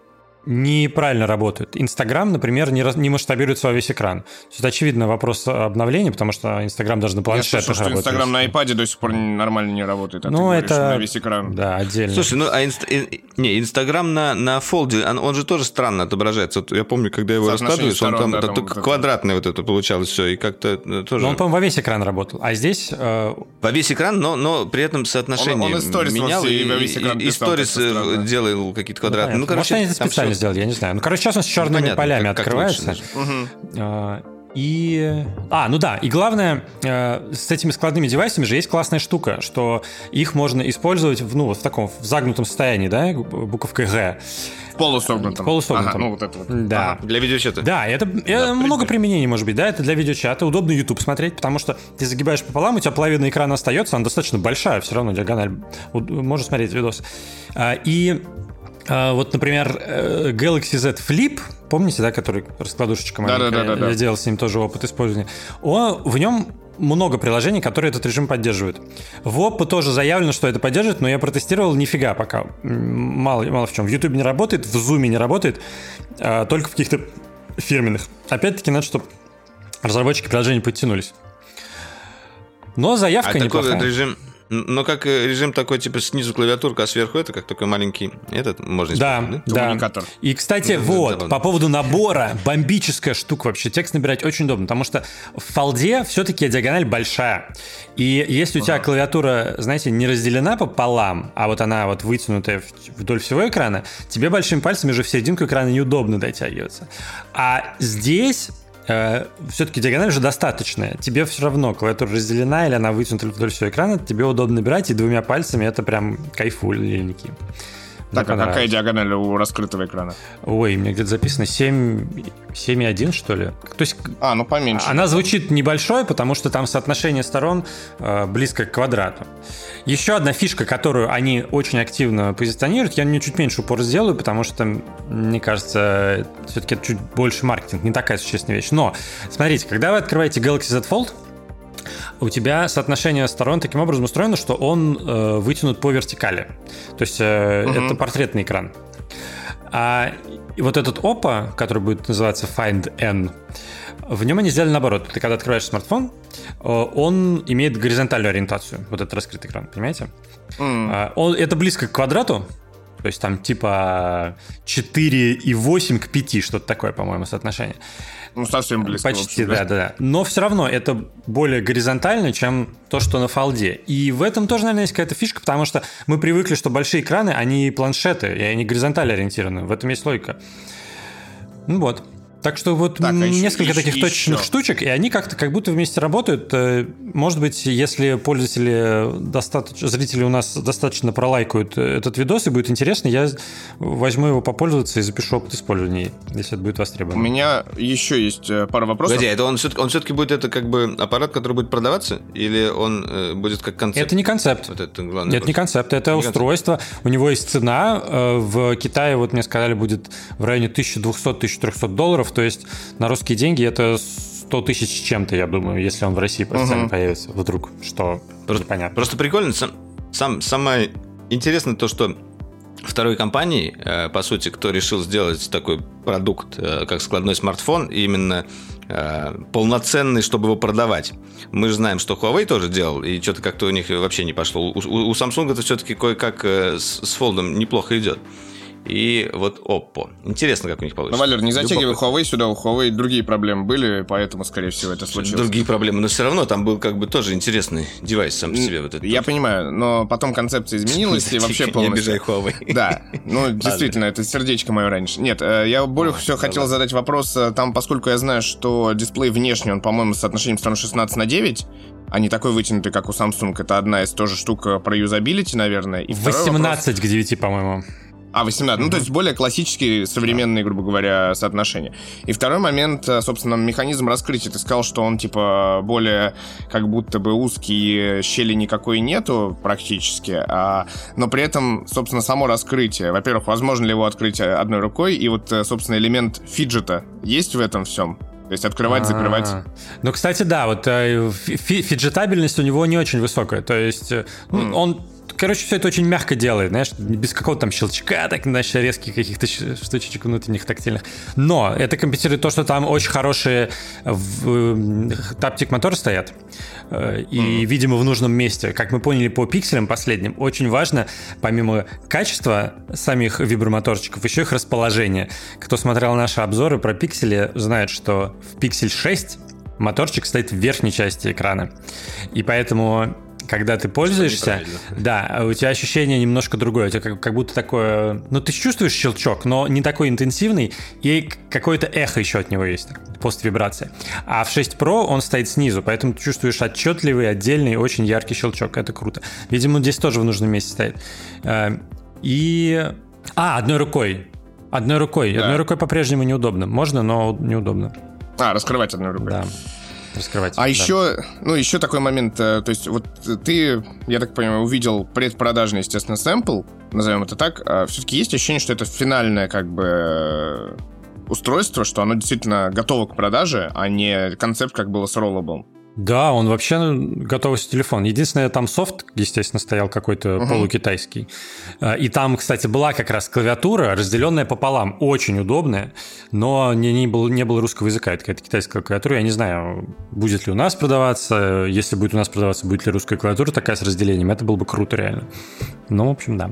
B: неправильно работают. Инстаграм, например, не, раз- не масштабируется во весь экран. То есть, очевидно, вопрос обновления, потому что Инстаграм даже на
C: Я
B: планшетах
C: слышал, что. Инстаграм на iPad до сих пор нормально не работает. А ты
B: Ну,
C: говоришь,
B: это...
C: на весь экран.
B: Да, отдельно.
A: Слушай, ну а инст- ин- не, Инстаграм на, на фолде, он, он же тоже странно отображается. Вот я помню, когда его
C: Соотношение
A: раскладываешь, он там,
C: да, там
A: только квадратное вот это получалось все, и как-то э, тоже...
B: Но он, по-моему, во весь экран работал. А здесь э,
A: Во весь экран, но, но при этом соотношение
C: Он- он
A: менял,
C: все-
A: и,
C: и во весь экран
A: и- и сторис э, делал какие-то квадратные.
B: понятно.
A: Ну, короче,
B: Может, они специально сделали, я не знаю. Ну, короче, сейчас он с черными
A: понятно,
B: полями
A: как- как
B: открывается.
A: даже.
B: А, И... А, ну да, и главное, э, с этими складными девайсами же есть классная штука, что их можно использовать в, ну, вот в таком в загнутом состоянии, да, буковкой Г.
C: В полусогнутом.
B: Полусогнутом.
C: Ага, ну вот это вот.
B: Да.
C: Ага.
A: Для видеочата.
B: Да, это, это много применений может быть, да, это для видеочата, удобно YouTube смотреть, потому что ты загибаешь пополам, у тебя половина экрана остается, она достаточно большая, все равно диагональ, можно смотреть видос. А, И вот, например, э, Galaxy Z Flip, помните, да, который раскладушечка маленькая,
C: Да-да-да-да-да.
B: я делал с ним тоже опыт использования, он, в нем много приложений, которые этот режим поддерживают. В Oppo тоже заявлено, что это поддерживает, но я протестировал нифига пока. Мало, мало в чем. В YouTube не работает, в Zoom не работает, а, только в каких-то фирменных. Опять-таки, надо, чтобы разработчики приложений подтянулись. Но
A: А
B: заявка
A: такой
B: неплохая.
A: вот режим... Но как э, режим такой, типа, снизу клавиатурка, а сверху это как такой маленький... Этот можно
B: Да,
A: использовать,
B: да.
C: Коммуникатор.
B: И, кстати,
A: Да,
B: вот,
A: да, да.
B: по поводу набора, бомбическая штука вообще. Текст набирать очень удобно, потому что в фолде все-таки диагональ большая. И если у тебя клавиатура, знаете, не разделена пополам, а вот она вот вытянутая вдоль всего экрана, тебе большими пальцами уже в серединку экрана неудобно дотягиваться. А здесь все-таки диагональ уже достаточная. Тебе все равно клавиатура разделена или она вытянута вдоль всего экрана, тебе удобно набирать, и двумя пальцами это прям кайфульники. Мне
C: Так, а какая диагональ у раскрытого экрана?
B: Ой, мне где-то записано 7, 7,1, что ли? То есть
C: А, ну поменьше.
B: она звучит небольшой, потому что там соотношение сторон э, близко к квадрату. Еще одна фишка, которую они очень активно позиционируют, я на нее чуть меньше упор сделаю, потому что, мне кажется, все-таки это чуть больше маркетинг, не такая существенная вещь. Но, смотрите, когда вы открываете Galaxy Z Fold, у тебя соотношение сторон таким образом устроено, что он э, вытянут по вертикали. То есть э, это портретный экран. А вот этот Oppo, который будет называться Find N, в нем они сделали наоборот. Ты когда открываешь смартфон, э, он имеет горизонтальную ориентацию, вот этот раскрытый экран, понимаете? А, Он, это близко к квадрату, то есть там типа 4,8 к 5, что-то такое, по-моему, соотношение.
C: Ну, совсем близко.
B: Почти,
C: общем,
B: да, да, да. Но все равно это более горизонтально, чем то, что на фолде. И в этом тоже, наверное, есть какая-то фишка, потому что мы привыкли, что большие экраны, они планшеты, и они горизонтально ориентированы. В этом есть логика. Ну вот. Так что вот так, а несколько еще, таких еще. точечных штучек, и они как-то как будто вместе работают. Э, может быть, если пользователи достаточно, зрители у нас достаточно пролайкают этот видос и будет интересно, я возьму его попользоваться и запишу опыт использования, если это будет востребовано.
C: У меня еще есть э, пара вопросов.
A: Погоди, это он, все-таки, он все-таки будет это как бы аппарат, который будет продаваться, или он э, будет как концепт?
B: Это не концепт. Вот это главное. Это не концепт, это не устройство. Концепт. У него есть цена. Э, в Китае, вот мне сказали, будет в районе 1200-1300 долларов, то есть на русские деньги это 100 тысяч с чем-то, я думаю, если он в России официально угу. появится вдруг, что
A: просто, понятно. Просто прикольно, сам, сам, самое интересное то, что второй компании, э, по сути, кто решил сделать такой продукт, э, как складной смартфон, именно э, полноценный, чтобы его продавать. Мы же знаем, что Huawei тоже делал, и что-то как-то у них вообще не пошло. У, у, у Samsung это все-таки кое-как с, с фолдом неплохо идет и вот Oppo. Интересно, как у них получится.
C: Ну, Валер, не затягивай Huawei сюда, у Huawei другие проблемы были, поэтому, скорее всего, это случилось.
A: Другие проблемы, но все равно там был как бы тоже интересный девайс сам по себе. Вот
C: этот Я понимаю, но потом концепция изменилась и вообще полностью...
A: Не обижай Huawei.
C: Да, ну, действительно, это сердечко мое раньше. Нет, э, я более всего хотел задать вопрос, э, там, поскольку я знаю, что дисплей внешний, он, по-моему, с соотношением сторон 16 на 9, а не такой вытянутый, как у Samsung. Это одна из тоже штук э, про юзабилити, наверное.
B: И 18 вопрос... к 9, по-моему.
C: А, 18. Mm-hmm. Ну, то есть более классические, современные, грубо говоря, соотношения. И второй момент, э, собственно, механизм раскрытия. Ты сказал, что он, типа, более как будто бы узкий, щели никакой нету практически. А, но при этом, собственно, само раскрытие. Во-первых, возможно ли его открыть одной рукой? И вот, э, собственно, элемент фиджета есть в этом всем? То есть открывать, А-а-а. закрывать.
B: Ну, кстати, да, вот э, фиджетабельность у него не очень высокая. То есть mm. он короче, все это очень мягко делает, знаешь, без какого-то там щелчка, так, знаешь, резких каких-то штучек внутренних тактильных. Но это компенсирует то, что там очень хорошие таптик моторы стоят. Э, и, mm-hmm. видимо, в нужном месте. Как мы поняли по пикселям последним, очень важно, помимо качества самих вибромоторчиков, еще их расположение. Кто смотрел наши обзоры про пиксели, знает, что в Pixel 6 моторчик стоит в верхней части экрана. И поэтому когда ты пользуешься, да, у тебя ощущение немножко другое. У тебя как, как будто такое... Ну, ты чувствуешь щелчок, но не такой интенсивный, и какое-то эхо еще от него есть, пост-вибрация. А в 6 Pro он стоит снизу, поэтому ты чувствуешь отчетливый, отдельный, очень яркий щелчок. Это круто. Видимо, здесь тоже в нужном месте стоит. Э, и... А, одной рукой. Одной рукой. Да. Одной рукой по-прежнему неудобно. Можно, но неудобно.
C: А, раскрывать одной рукой.
B: Да раскрывать. А
C: да. еще, ну, еще такой момент, э, то есть вот ты, я так понимаю, увидел предпродажный, естественно, сэмпл, назовем это так, а все-таки есть ощущение, что это финальное, как бы, устройство, что оно действительно готово к продаже, а не концепт, как было с Rollable.
B: Да, он вообще готовый телефон. Единственное, там софт, естественно, стоял какой-то uh-huh. полукитайский. А, и там, кстати, была как раз клавиатура, разделенная пополам. Очень удобная, но не, не, было, не было русского языка. Это какая-то китайская клавиатура. Я не знаю, будет ли у нас продаваться. Если будет у нас продаваться, будет ли русская клавиатура такая с разделением. Это было бы круто реально. Ну, в общем, да.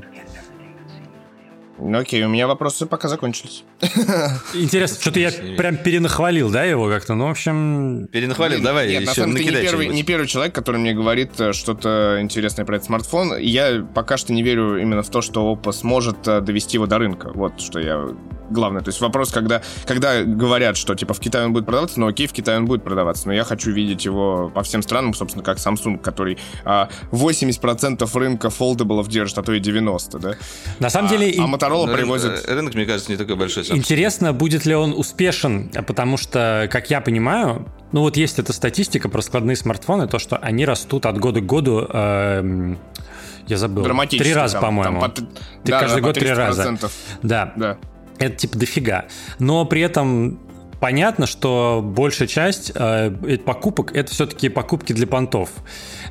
C: Ну окей, у меня вопросы пока закончились.
B: Интересно, что-то я прям перенахвалил, да, его как-то? Ну, в общем...
A: Перенахвалил, давай,
C: Нет, на самом деле, ты не первый, не первый человек, который мне говорит э, что-то интересное про этот смартфон. Я пока что не верю именно в то, что Oppo сможет э, довести его до рынка. Вот что я главное. То есть вопрос, когда, когда говорят, что типа в Китае он будет продаваться, ну окей, в Китае он будет продаваться, но я хочу видеть его по всем странам, собственно, как Samsung, который а, 80% рынка foldable ов держит, а то и 90, да?
B: На самом деле...
C: А, а Motorola ну, привозит...
A: Рынок, мне кажется, не такой большой.
B: Samsung. Интересно, будет ли он успешен, потому что, как я понимаю, ну вот есть эта статистика про складные смартфоны, то, что они растут от года к году... Э, я забыл. Три раза, по-моему. По... Да, каждый да, год три раза. Да. да это типа дофига. Но при этом понятно, что большая часть э, покупок это все-таки покупки для понтов.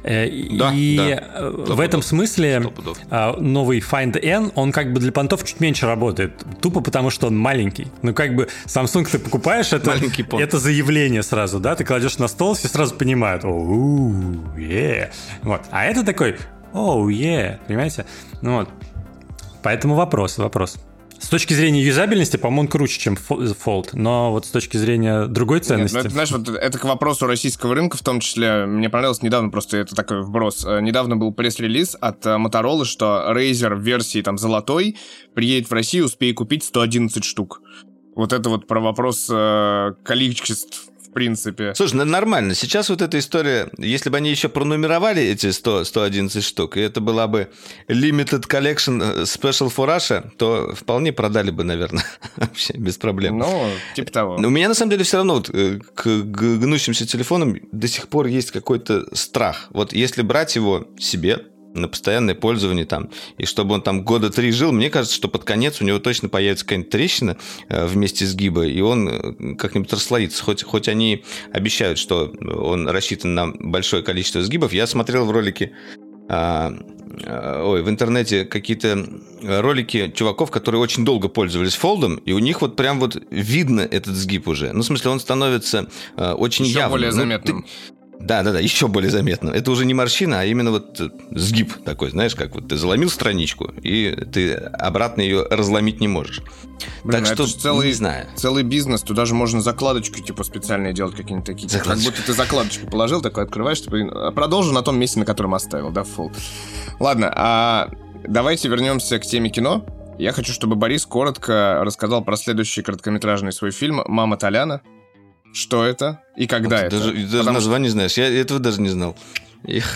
B: Э, да, и да. Э, в этом смысле э, новый Find N, он как бы для понтов чуть меньше работает. Тупо потому, что он маленький. Ну, как бы Samsung ты покупаешь, это, это заявление сразу, да? Ты кладешь на стол, все сразу понимают. Оу, yeah. вот. А это такой, оу, oh, yeah, понимаете? Ну, вот. Поэтому вопрос, вопрос. С точки зрения юзабельности, по-моему, круче, чем Fold, но вот с точки зрения другой ценности... Нет,
C: ну, это, знаешь, вот это к вопросу российского рынка в том числе. Мне понравилось недавно, просто это такой вброс, э, недавно был пресс-релиз от э, Motorola, что Razer в версии там золотой приедет в Россию, успеет купить 111 штук. Вот это вот про вопрос э, количеств в принципе.
A: Слушай, ну нормально. Сейчас вот эта история, если бы они еще пронумеровали эти 100, 111 штук, и это была бы Limited Collection э, Special for Russia, то вполне продали бы, наверное, вообще без проблем.
C: Ну, типа того.
A: У меня, на самом деле, все равно вот, э, к гнущимся телефонам до сих пор есть какой-то страх. Вот если брать его себе, на постоянное пользование там, и чтобы он там года три жил, мне кажется, что под конец у него точно появится какая-нибудь трещина э, вместе сгиба, и он э, как-нибудь расслоится. Хоть, хоть они обещают, что он рассчитан на большое количество сгибов. Я смотрел в ролике а, а, ой, в интернете какие-то ролики чуваков, которые очень долго пользовались фолдом, и у них вот прям вот видно этот сгиб уже. Ну, в смысле, он становится э, очень
C: Еще
A: явным.
C: более
A: Ну,
C: заметным.
A: ты- да, да, да, еще более заметно. Это уже не морщина, а именно вот э, сгиб такой, знаешь, как вот ты заломил страничку, и ты обратно ее разломить не можешь.
C: Блин,
A: так
C: а
A: что,
C: целый,
A: не знаю.
C: целый бизнес, туда же можно закладочку типа специальные делать какие-нибудь такие. типа, Как
A: Закладочку.
C: будто ты закладочку положил, такой открываешь, типа, а продолжу на том месте, на котором оставил, да, фул. Ладно, а давайте вернемся к теме кино. Я хочу, чтобы Борис коротко рассказал про следующий короткометражный свой фильм «Мама Толяна». Что это и когда
A: Вот
C: это?
A: Даже, даже
C: Потому
A: название знаешь, я этого даже не знал.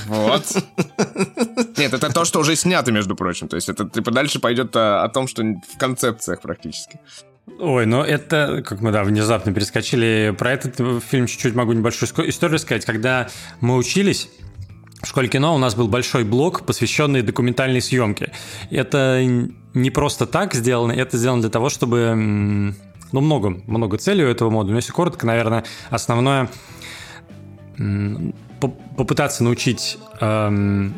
C: Вот. Нет, это то, что уже снято, между прочим. То есть это типа дальше пойдет о, о том, что в концепциях практически.
B: Ой, ну это, как мы, да, внезапно перескочили. Про этот фильм чуть-чуть могу небольшую историю сказать. Когда мы учились, в школе кино у нас был большой блок, посвященный документальной съемке. Это не просто так сделано, это сделано для того, чтобы... Ну, много, много целей у этого модуля. Но если коротко, наверное, основное попытаться научить эм,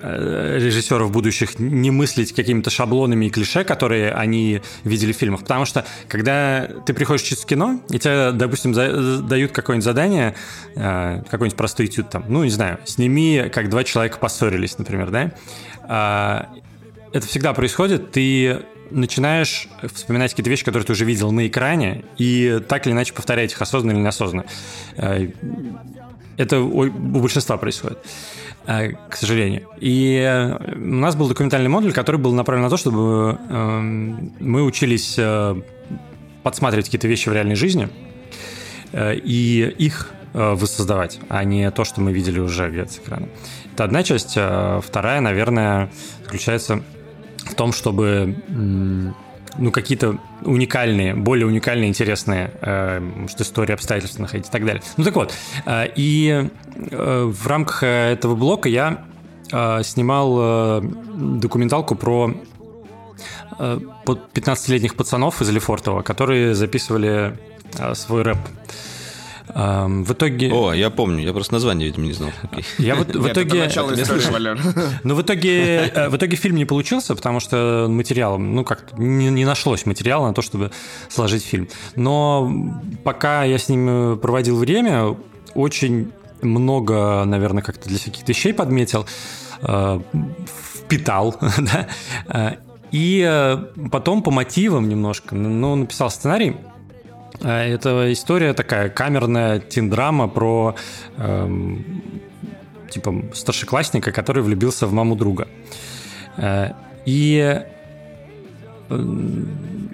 B: э, режиссеров будущих не мыслить какими-то шаблонами и клише, которые они видели в фильмах. Потому что, когда ты приходишь в кино, и тебе, допустим, за- дают какое-нибудь задание, э, какой-нибудь простой этюд там, ну, не знаю, сними, как два человека поссорились, например, да? А, это всегда происходит, ты начинаешь вспоминать какие-то вещи, которые ты уже видел на экране, и так или иначе повторять их осознанно или неосознанно. Э, Это у большинства происходит, э, к сожалению. И э, у нас был документальный модуль, который был направлен на то, чтобы эм, мы учились подсматривать какие-то вещи в реальной жизни и их воссоздавать, а не то, что мы видели уже с экрана. Это одна часть. Вторая, наверное, заключается в том, чтобы ну, какие-то уникальные, более уникальные, интересные, э, может, истории, обстоятельства находить и так далее. Ну, так вот, э, и э, в рамках этого блока я э, снимал документалку про э, под 15-летних пацанов из Лефортово, которые записывали свой рэп. В итоге...
A: О, я помню, я просто название, видимо, не знал.
B: Я вот в итоге... Но в итоге, э, в итоге фильм не получился, потому что материала, ну как не, не нашлось материала на то, чтобы сложить фильм. Но пока я с ним проводил время, очень много, наверное, как-то для всяких вещей подметил, э, впитал, да. Э, И э, потом по мотивам немножко, ну, написал сценарий. Э, Это история такая камерная тин-драма про эм, типа старшеклассника, который влюбился в маму друга. Э, И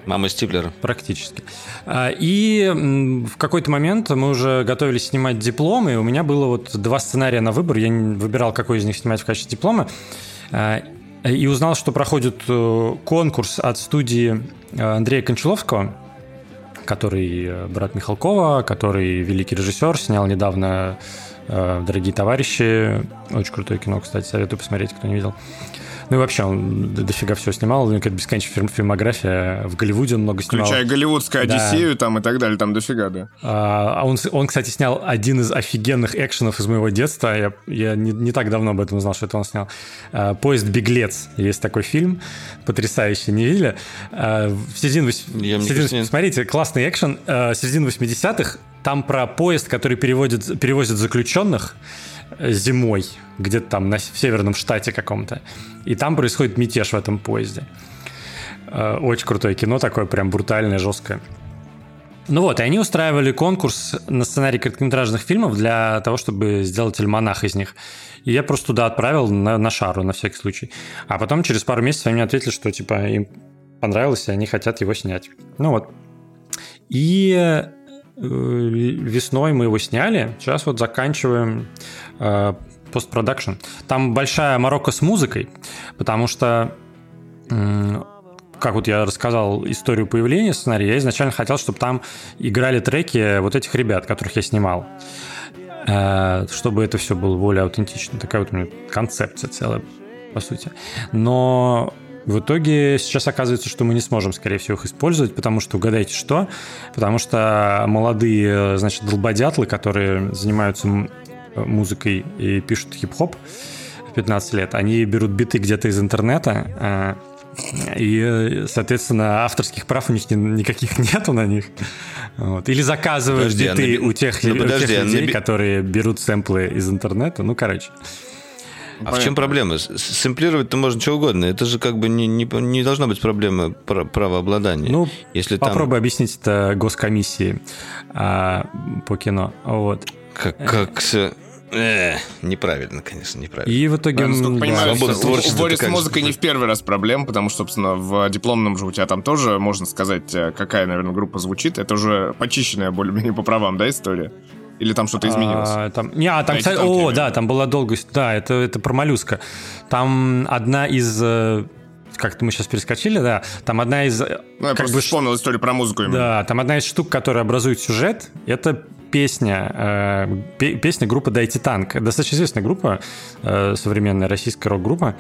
A: Мама Стиплера.
B: практически. А, И в какой-то момент мы уже готовились снимать диплом, и у меня было вот два сценария на выбор. Я не выбирал, какой из них снимать в качестве диплома. А, И узнал, что проходит э, конкурс от студии э, Андрея Кончаловского, который э, брат Михалкова, который великий режиссер, снял недавно э, «Дорогие товарищи». Очень крутое кино, кстати, советую посмотреть, кто не видел. Ну и вообще, он дофига всего снимал, у него какая-то бесконечная фильм- фильмография. В Голливуде он много снимал.
C: Включая голливудскую
B: Да.
C: Одиссею там и так далее, там дофига, да.
B: А а он, он, кстати, снял один из офигенных экшенов из моего детства. Я, я не, не так давно об этом узнал, что это он снял. А, «Поезд Беглец». Есть такой фильм. Потрясающий. Не видели? А, В середине...
A: Я,
B: в середине-. Смотрите, классный экшен. А, Середина 80-х. Там про поезд, который переводит, перевозит заключенных зимой, где-то там на, в северном штате каком-то. И там происходит мятеж в этом поезде. Э, Очень крутое кино, такое прям брутальное, жесткое. Ну вот, и они устраивали конкурс на сценарий короткометражных фильмов для того, чтобы сделать альманах из них. И я просто туда отправил на, на шару, на всякий случай. А потом через пару месяцев они мне ответили, что типа им понравилось, и они хотят его снять. Ну вот. И э, весной мы его сняли. Сейчас вот заканчиваем постпродакшн. Там большая морока с музыкой, потому что как вот я рассказал историю появления сценария, я изначально хотел, чтобы там играли треки вот этих ребят, которых я снимал. Э, чтобы это все было более аутентично. Такая вот у меня концепция целая, по сути. Но в итоге сейчас оказывается, что мы не сможем, скорее всего, их использовать, потому что угадайте что? Потому что молодые, значит, долбодятлы, которые занимаются музыкой и пишут хип-хоп в 15 лет, они берут биты где-то из интернета, э, и, соответственно, авторских прав у них никаких нету на них. Вот. Или заказывают подожди, биты а у тех, ну, подожди, у тех людей, а которые берут сэмплы из интернета. Ну, короче.
A: А Понятно. в чем проблема? Сэмплировать-то можно что угодно. Это же как бы не, не, не должна быть проблема правообладания.
B: Ну, Если попробуй там... объяснить это госкомиссии а, по кино. Вот.
A: Как, как. Э, неправильно, конечно, неправильно.
B: И в итоге...
C: Да, понимаю, свобода творчества. У Бори с музыкой не в первый раз проблем, потому что, собственно, в дипломном же у тебя там тоже, можно сказать, э, какая, наверное, группа звучит. Это уже почищенная более-менее по правам, да, история? Или там что-то изменилось? А,
B: там, не, а там, кстати, о, да, там была долго, да, это, это про моллюска. Там одна из э, как-то мы сейчас перескочили, да, там одна из...
C: Э, ну, я просто бы, вспомнил историю про музыку именно.
B: Да, там одна из штук, которая образует сюжет, это песня, э, песня группы «Дайте танк». Достаточно известная группа, э, современная российская рок-группа.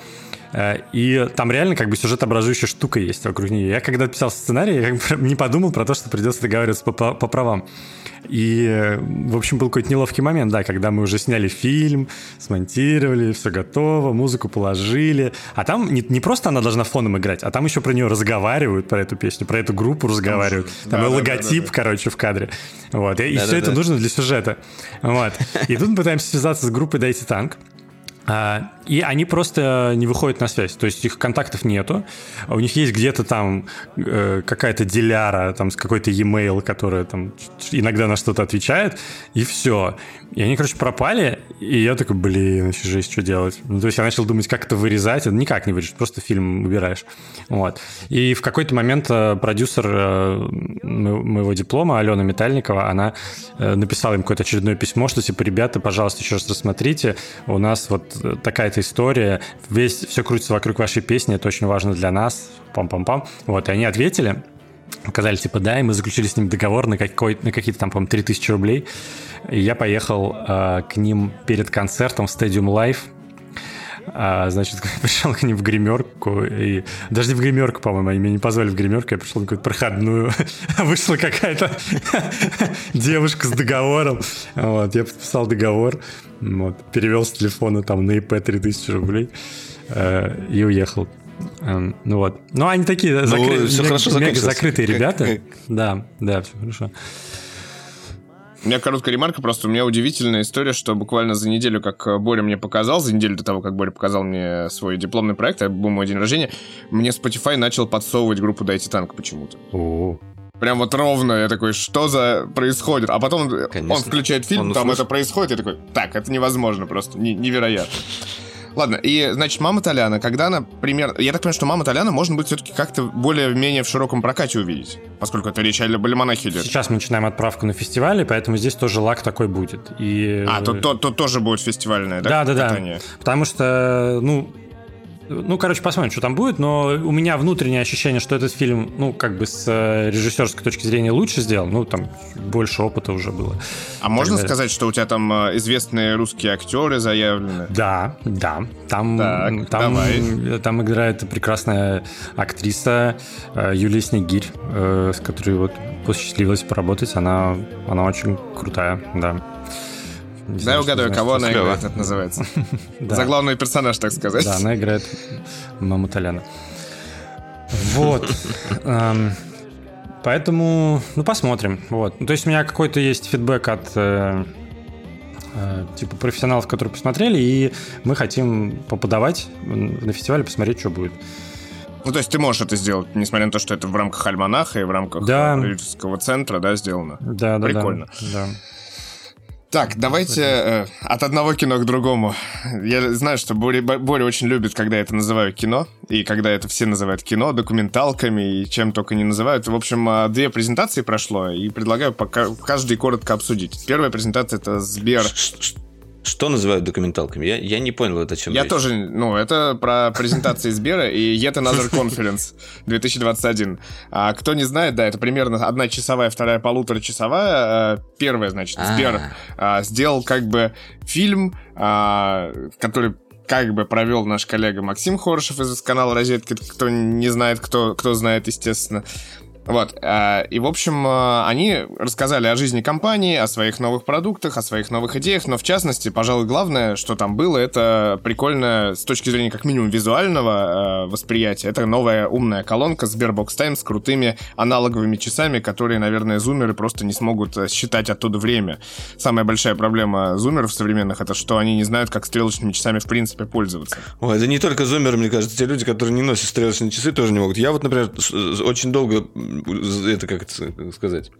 B: Э, и там реально как бы сюжет образующая штука есть вокруг нее. Я когда писал сценарий, я не подумал про то, что придется договариваться по, по, по правам. И, в общем, был какой-то неловкий момент, да, когда мы уже сняли фильм, смонтировали, все готово, музыку положили. А там не, не просто она должна фоном играть, а там еще про нее разговаривают, про эту песню, про эту группу разговаривают. Там да, и логотип, да, да, короче, в кадре. Вот. И, и все это нужно для сюжета. Вот. И тут мы пытаемся связаться с группой «Дайте танк». А, и они просто не выходят на связь, то есть их контактов нету. У них есть где-то там э, какая-то диляра там с какой-то e-mail, которая там иногда на что-то отвечает, и все. И они, короче, пропали, и я такой, блин, вообще жесть, что делать? Ну, то есть я начал думать, как это вырезать. Никак не вырежешь, просто фильм убираешь. Вот. И в какой-то момент э, продюсер э, моего диплома, Алена Метальникова, она э, написала им какое-то очередное письмо, что типа, ребята, пожалуйста, еще раз рассмотрите, у нас вот такая-то история, весь, все крутится вокруг вашей песни, это очень важно для нас, пам-пам-пам. Вот, и они ответили, сказали, типа, да, и мы заключили с ним договор на, какой, на какие-то там, по-моему, 3000 рублей. И я поехал э, к ним перед концертом в Stadium Live. А, значит, пришел к ним в гримерку, и даже не в гримерку, по-моему, они меня не позвали в гримерку, я пришел на какую-то проходную, вышла какая-то девушка с договором, вот, я подписал договор, вот, перевел с телефона там на ИП 3000 рублей э, и уехал. Эм, ну вот. Ну, они такие ну, закры... все хорошо мега закрытые ребята. Да, да, все хорошо.
C: У меня короткая ремарка, просто у меня удивительная история, что буквально за неделю, как Боря мне показал, за неделю до того, как Боря показал мне свой дипломный проект, это был мой день рождения, мне Spotify начал подсовывать группу Дайте Танк почему-то.
B: О.
C: Прям вот ровно, я такой, что за происходит? А потом Конечно. он включает фильм, он там услышит. это происходит, и такой, так, это невозможно просто, невероятно. Ладно, и, значит, «Мама Толяна», когда она примерно... Я так понимаю, что «Мама Толяна» можно будет все-таки как-то более-менее в широком прокате увидеть, поскольку это речь о Альбомонахе идет.
B: Сейчас мы начинаем отправку на фестивале, поэтому здесь тоже лак такой будет. И...
C: А, тут, тут, тут тоже будет фестивальное,
B: да? Да, да, да. Потому что, ну, ну, короче, посмотрим, что там будет, но у меня внутреннее ощущение, что этот фильм, ну, как бы с э, режиссерской точки зрения лучше сделан, ну, там больше опыта уже было.
C: А можно далее. сказать, что у тебя там э, известные русские актеры заявлены?
B: Да, да. Там, так, там, давай. там играет прекрасная актриса э, Юлия Снегирь, с которой вот посчастливилось поработать. Она, она очень крутая, да.
C: Не знаю, да, угадаю, кого она играет, это называется. За главный персонаж, так сказать.
B: Да, она играет маму Толяна. Вот. Эм, поэтому, ну, посмотрим. Вот. То есть у меня какой-то есть фидбэк от э, э, типа профессионалов, которые посмотрели, и мы хотим поподавать на фестивале, посмотреть, что будет.
C: Ну, то есть ты можешь это сделать, несмотря на то, что это в рамках альманаха и в рамках
B: да.
C: центра, да, сделано?
B: Да, да,
C: Прикольно.
B: Да.
C: Так, давайте э, от одного кино к другому. Я знаю, что Боря, Боря очень любит, когда я это называю кино, и когда это все называют кино, документалками и чем только не называют. В общем, а, две презентации прошло, и предлагаю пока каждый коротко обсудить. Первая презентация — это Сбер...
A: Что называют документалками? Я, я не понял, это о чем
C: Я
A: речь.
C: тоже, ну, это про презентации Сбера и Yet Another Conference 2021. А, кто не знает, да, это примерно одна часовая, вторая полуторачасовая. А, первая, значит, Сбер а, сделал как бы фильм, а, который как бы провел наш коллега Максим Хорошев из канала Розетки, кто не знает, кто, кто знает, естественно. Вот. Э, и, в общем, э, они рассказали о жизни компании, о своих новых продуктах, о своих новых идеях, но, в частности, пожалуй, главное, что там было, это прикольно с точки зрения, как минимум, визуального э, восприятия. Это новая умная колонка Sberbox Time с крутыми аналоговыми часами, которые, наверное, зумеры просто не смогут считать оттуда время. Самая большая проблема зумеров современных — это что они не знают, как стрелочными часами, в принципе, пользоваться.
A: Ой, это не только зумеры, мне кажется. Те люди, которые не носят стрелочные часы, тоже не могут. Я вот, например, очень долго это как это сказать,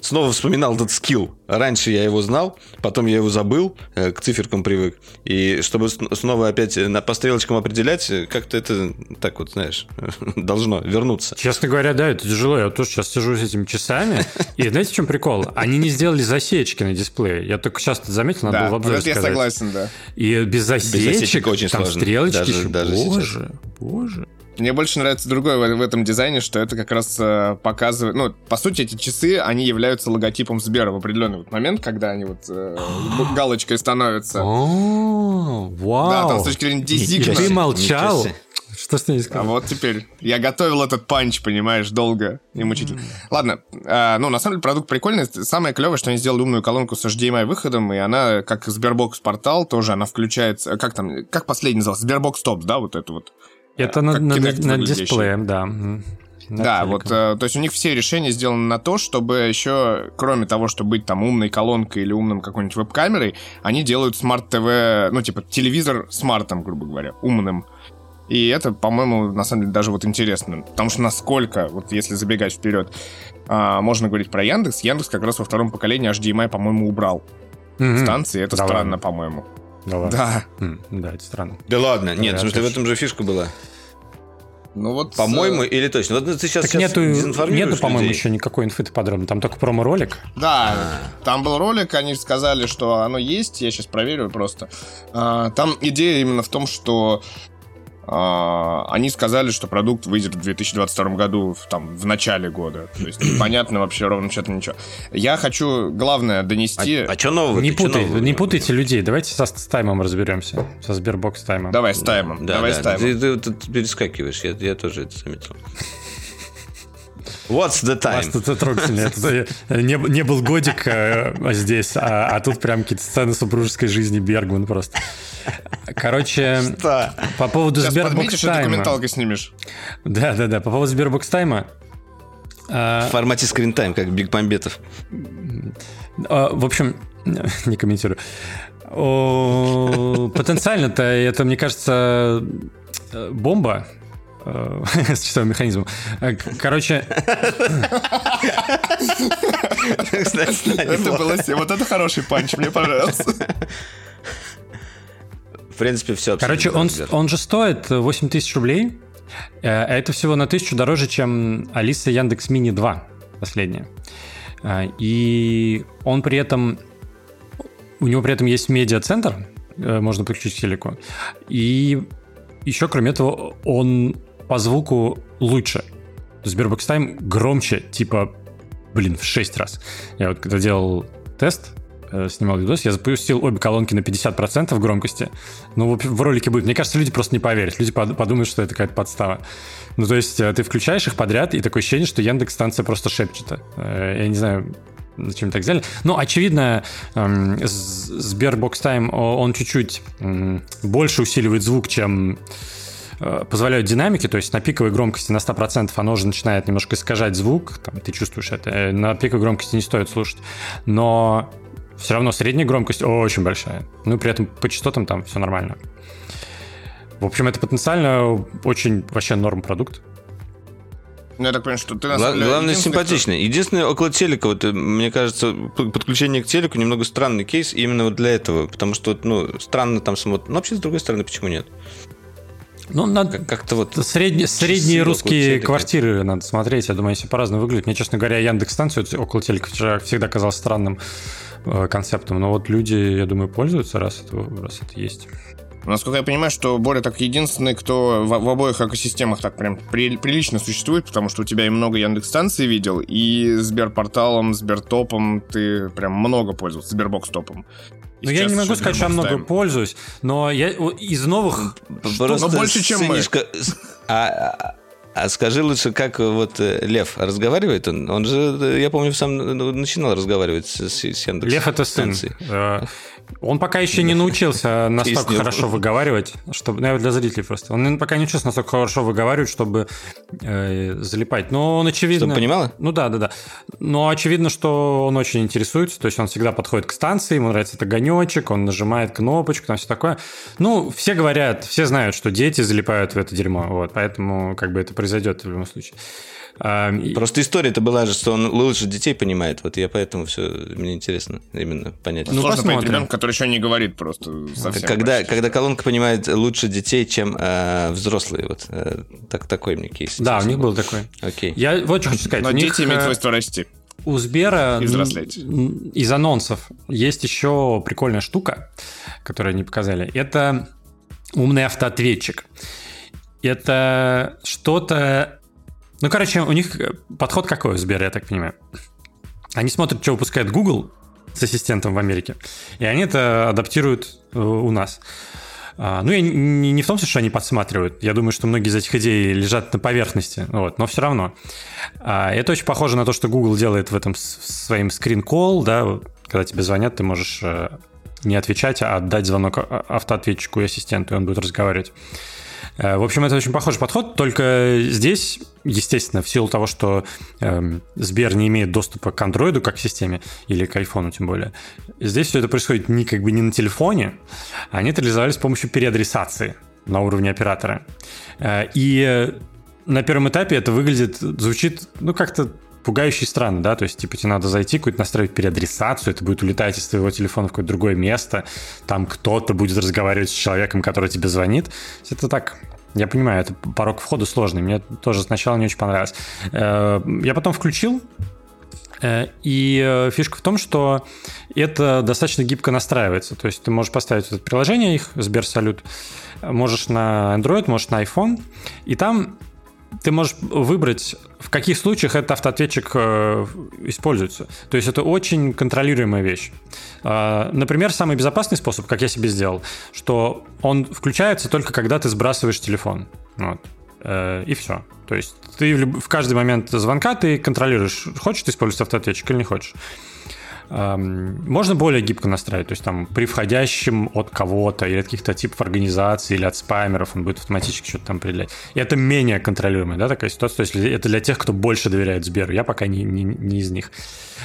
A: снова вспоминал этот скилл. Раньше я его знал, потом я его забыл, э, к циферкам привык. И чтобы снова опять на, по стрелочкам определять, э, как-то это так вот, знаешь, должно вернуться.
B: Честно говоря, да, это тяжело. Я тоже сейчас сижу с этими часами. И знаете, в чем прикол? Они не сделали засечки на дисплее. Я только сейчас заметил, надо
C: да,
B: было в обзоре
C: я согласен, да.
B: И без засечек, без засечек
A: очень
B: там
A: сложно.
B: стрелочки
A: даже,
B: еще.
A: даже
B: боже,
A: сейчас.
B: боже.
C: Мне больше нравится другое в, в этом дизайне, что это как раз э, показывает... Ну, по сути, эти часы, они являются логотипом Сбера в определенный вот момент, когда они вот э, галочкой становятся.
B: Вау.
C: Да, там с точки зрения дизайна.
B: Ты молчал. Что с ней
C: А
B: сказал?
C: вот теперь. Я готовил этот панч, понимаешь, долго и мучительно. Ладно, э, ну, на самом деле, продукт прикольный. Самое клевое, что они сделали умную колонку с HDMI выходом, и она, как Sberbox портал, тоже она включается... Как там, как последний назывался? SberBox Top, да, вот это вот?
B: Это на,
C: как
B: на,
C: Kinect
B: на
C: выглядящий.
B: дисплее, да. На
C: да,
B: телеком.
C: вот, э, то есть у них все решения сделаны на то, чтобы еще, кроме того, чтобы быть там умной колонкой или умным какой-нибудь веб-камерой, они делают smart TV, ну, типа, телевизор смартом, грубо говоря, умным. И это, по-моему, на самом деле даже вот интересно. Потому что насколько, вот если забегать вперед, а, можно говорить про Яндекс. Яндекс как раз во втором поколении HDMI, по-моему, убрал
B: Мгм.
C: станции. Это
B: Да
C: странно, по-моему.
B: Да, ладно.
C: Да.
B: М, Да, это странно.
A: Да ладно, нет,
B: Да,
A: в смысле, в этом же фишка была.
C: Ну вот...
A: По-моему,
C: э,
A: или точно. Вот ты сейчас,
B: Так
A: сейчас
B: нету,
A: дезинформируешь
B: нету, по-моему, еще никакой инфы подробно. Там только промо-ролик.
C: Да, там был ролик, они сказали, что оно есть, я сейчас проверю просто. А, Там идея именно в том, что они сказали, что продукт выйдет в 2022 году, в- там, в начале года. То есть непонятно вообще ровно что-то ничего. Я хочу, главное, донести...
A: А, что нового?
B: не,
A: Ты чё
B: путай,
A: нового?
B: не путайте людей. Давайте со, с таймом разберемся. Со Sberbox таймом.
C: Давай с таймом,
A: Да,
C: давай
A: да,
C: с таймом.
A: Ты, ты тут перескакиваешь, я, я тоже это заметил. What's the time?
B: Вас это трогательно. Не, не был годик э, здесь, а, а тут прям какие-то сцены супружеской жизни Бергман просто. Короче,
A: Да.
B: по поводу
C: Сейчас и
B: тайма.
C: документалкой снимешь.
B: Да, да, да. По поводу SberBox Time а.
A: В формате screen time, как Биг Бомбетов.
B: А, В общем, не комментирую. Потенциально-то это, мне кажется, бомба с часовым механизмом. Э, Короче,
C: Это было... Вот это хороший панч, мне понравился.
A: В принципе, все
B: короче, он, он же стоит 8 тысяч рублей. Э, а Это всего на тысячу дороже, чем Алиса Яндекс Мини 2 последняя. Э, И он при этом... У него при этом есть медиа-центр, э, можно подключить к телеку. И еще, кроме этого, он по звуку лучше. Sberbox Time громче, типа, блин, в 6 раз. Я вот когда делал тест, э, снимал видос, я запустил обе колонки на 50% громкости. Ну, в, ролике будет. Мне кажется, люди просто не поверят. Люди под- подумают, что это какая-то подстава. Ну, то есть, э, ты включаешь их подряд, и такое ощущение, что Яндекс станция просто шепчет. Э, Я не знаю, зачем так сделали. Ну, очевидно, эм, Sberbox Time, он чуть-чуть больше усиливает звук, чем позволяют динамики, то есть на пиковой громкости на 100% оно уже начинает немножко искажать звук, там, ты чувствуешь это. Э, На пиковой громкости не стоит слушать. Но все равно средняя громкость очень большая. Ну, и при этом по частотам там все нормально. В общем, это потенциально очень вообще норм продукт.
C: Ну, я так понимаю, что ты на самом деле
A: главное,
C: единственный, кто-
A: симпатичный. Единственное, около телека, вот, э, мне кажется, подключение к телеку немного странный кейс именно вот для этого. Потому что, ну, странно там смотрят. Но вообще, с другой стороны, почему нет?
B: Ну, надо...
A: Как- Как-то вот...
B: Средние, средние русские
A: телека.
B: квартиры надо смотреть. Я думаю, если по-разному выглядит. Мне, честно говоря, Яндекс станцию около телека вчера всегда казалось странным э, концептом. Но вот люди, я думаю, пользуются, раз это, раз это есть.
C: Насколько я понимаю, что Боря так единственный, кто в, в обоих экосистемах так прям при- прилично существует, потому что у тебя и много Яндекс-станций видел, и Сберпорталом, Сбертопом ты прям много пользовался, Сбербокс-топом.
B: Ну, я не могу сказать, что я много пользуюсь, но я из новых...
A: Просто
C: Но больше, чем мы.
A: сынишка- А, а- скажи лучше, как вот э, Лев разговаривает? Он, он же, э, я помню, сам ну, начинал разговаривать с, с Яндекс.
B: Лев это сын. Э, Он пока еще не научился настолько хорошо выговаривать, чтобы, ну, для зрителей просто. Он пока не учился настолько хорошо выговаривать, чтобы э, залипать. Но он очевидно...
A: Чтобы понимала?
B: Ну да, да, да. Но очевидно, что он очень интересуется, то есть он всегда подходит к станции, ему нравится этот огонечек, он нажимает кнопочку, там все такое. Ну, все говорят, все знают, что дети залипают в это дерьмо, вот, поэтому как бы это произойдет в любом случае. А, и-
A: Просто история-то была же, что он лучше детей понимает. Вот я поэтому все, мне интересно именно понять.
B: Ну,
C: Сложно понять
B: посмотрим.
C: ребенка, который еще не говорит просто совсем.
A: когда,
C: почти.
A: когда колонка понимает лучше детей, чем э, взрослые. Вот э, так, такой мне кейс.
B: Да, у них
A: был.
B: такой.
A: Окей.
B: Я вот что хочу сказать.
C: Но
B: у них,
C: дети имеют
B: э,
C: свойство расти.
B: У Сбера из анонсов есть еще прикольная штука, которую они показали. Это умный автоответчик. Это что-то... Ну, короче, у них подход какой у Сбера, я так понимаю. Они смотрят, что выпускает Google с ассистентом в Америке, и они это адаптируют э, у нас. А, Ну, я не, в том смысле, что они подсматривают. Я думаю, что многие из этих идей лежат на поверхности. Вот, но все равно. А, Это очень похоже на то, что Google делает в этом своим скрин-колл, да, когда тебе звонят, ты можешь э, не отвечать, а отдать звонок а- автоответчику и ассистенту, и он будет разговаривать. Э, В общем, это очень похожий подход, только здесь, естественно, в силу того, что эм, Сбер не имеет доступа к андроиду как к системе, или к айфону тем более, здесь все это происходит не как бы не на телефоне, они это реализовали с помощью переадресации на уровне оператора. Э, И э, на первом этапе это выглядит, звучит, ну, как-то пугающе странно, да, то есть, типа, тебе надо зайти, какую-то настроить переадресацию, это будет улетать из твоего телефона в какое-то другое место, там кто-то будет разговаривать с человеком, который тебе звонит. Это так, я понимаю, это порог входа сложный, мне тоже сначала не очень понравилось. Э, Я потом включил, Э, И э, фишка в том, что это достаточно гибко настраивается. То есть ты можешь поставить это приложение их, Сберсалют, можешь на Android, можешь на iPhone, и там ты можешь выбрать, в каких случаях этот автоответчик э, используется. То есть это очень контролируемая вещь. А, Например, самый безопасный способ, как я себе сделал, что он включается только когда ты сбрасываешь телефон. Вот. Э, И все. То есть ты в, в каждый момент звонка ты контролируешь, хочешь ты использовать автоответчик или не хочешь. Можно более гибко настраивать, то есть там при входящем от кого-то или от каких-то типов организаций или от спамеров он будет автоматически что-то там определять. И это менее контролируемая, да, такая ситуация. То есть это для тех, кто больше доверяет Сберу. Я пока не, не, не из них.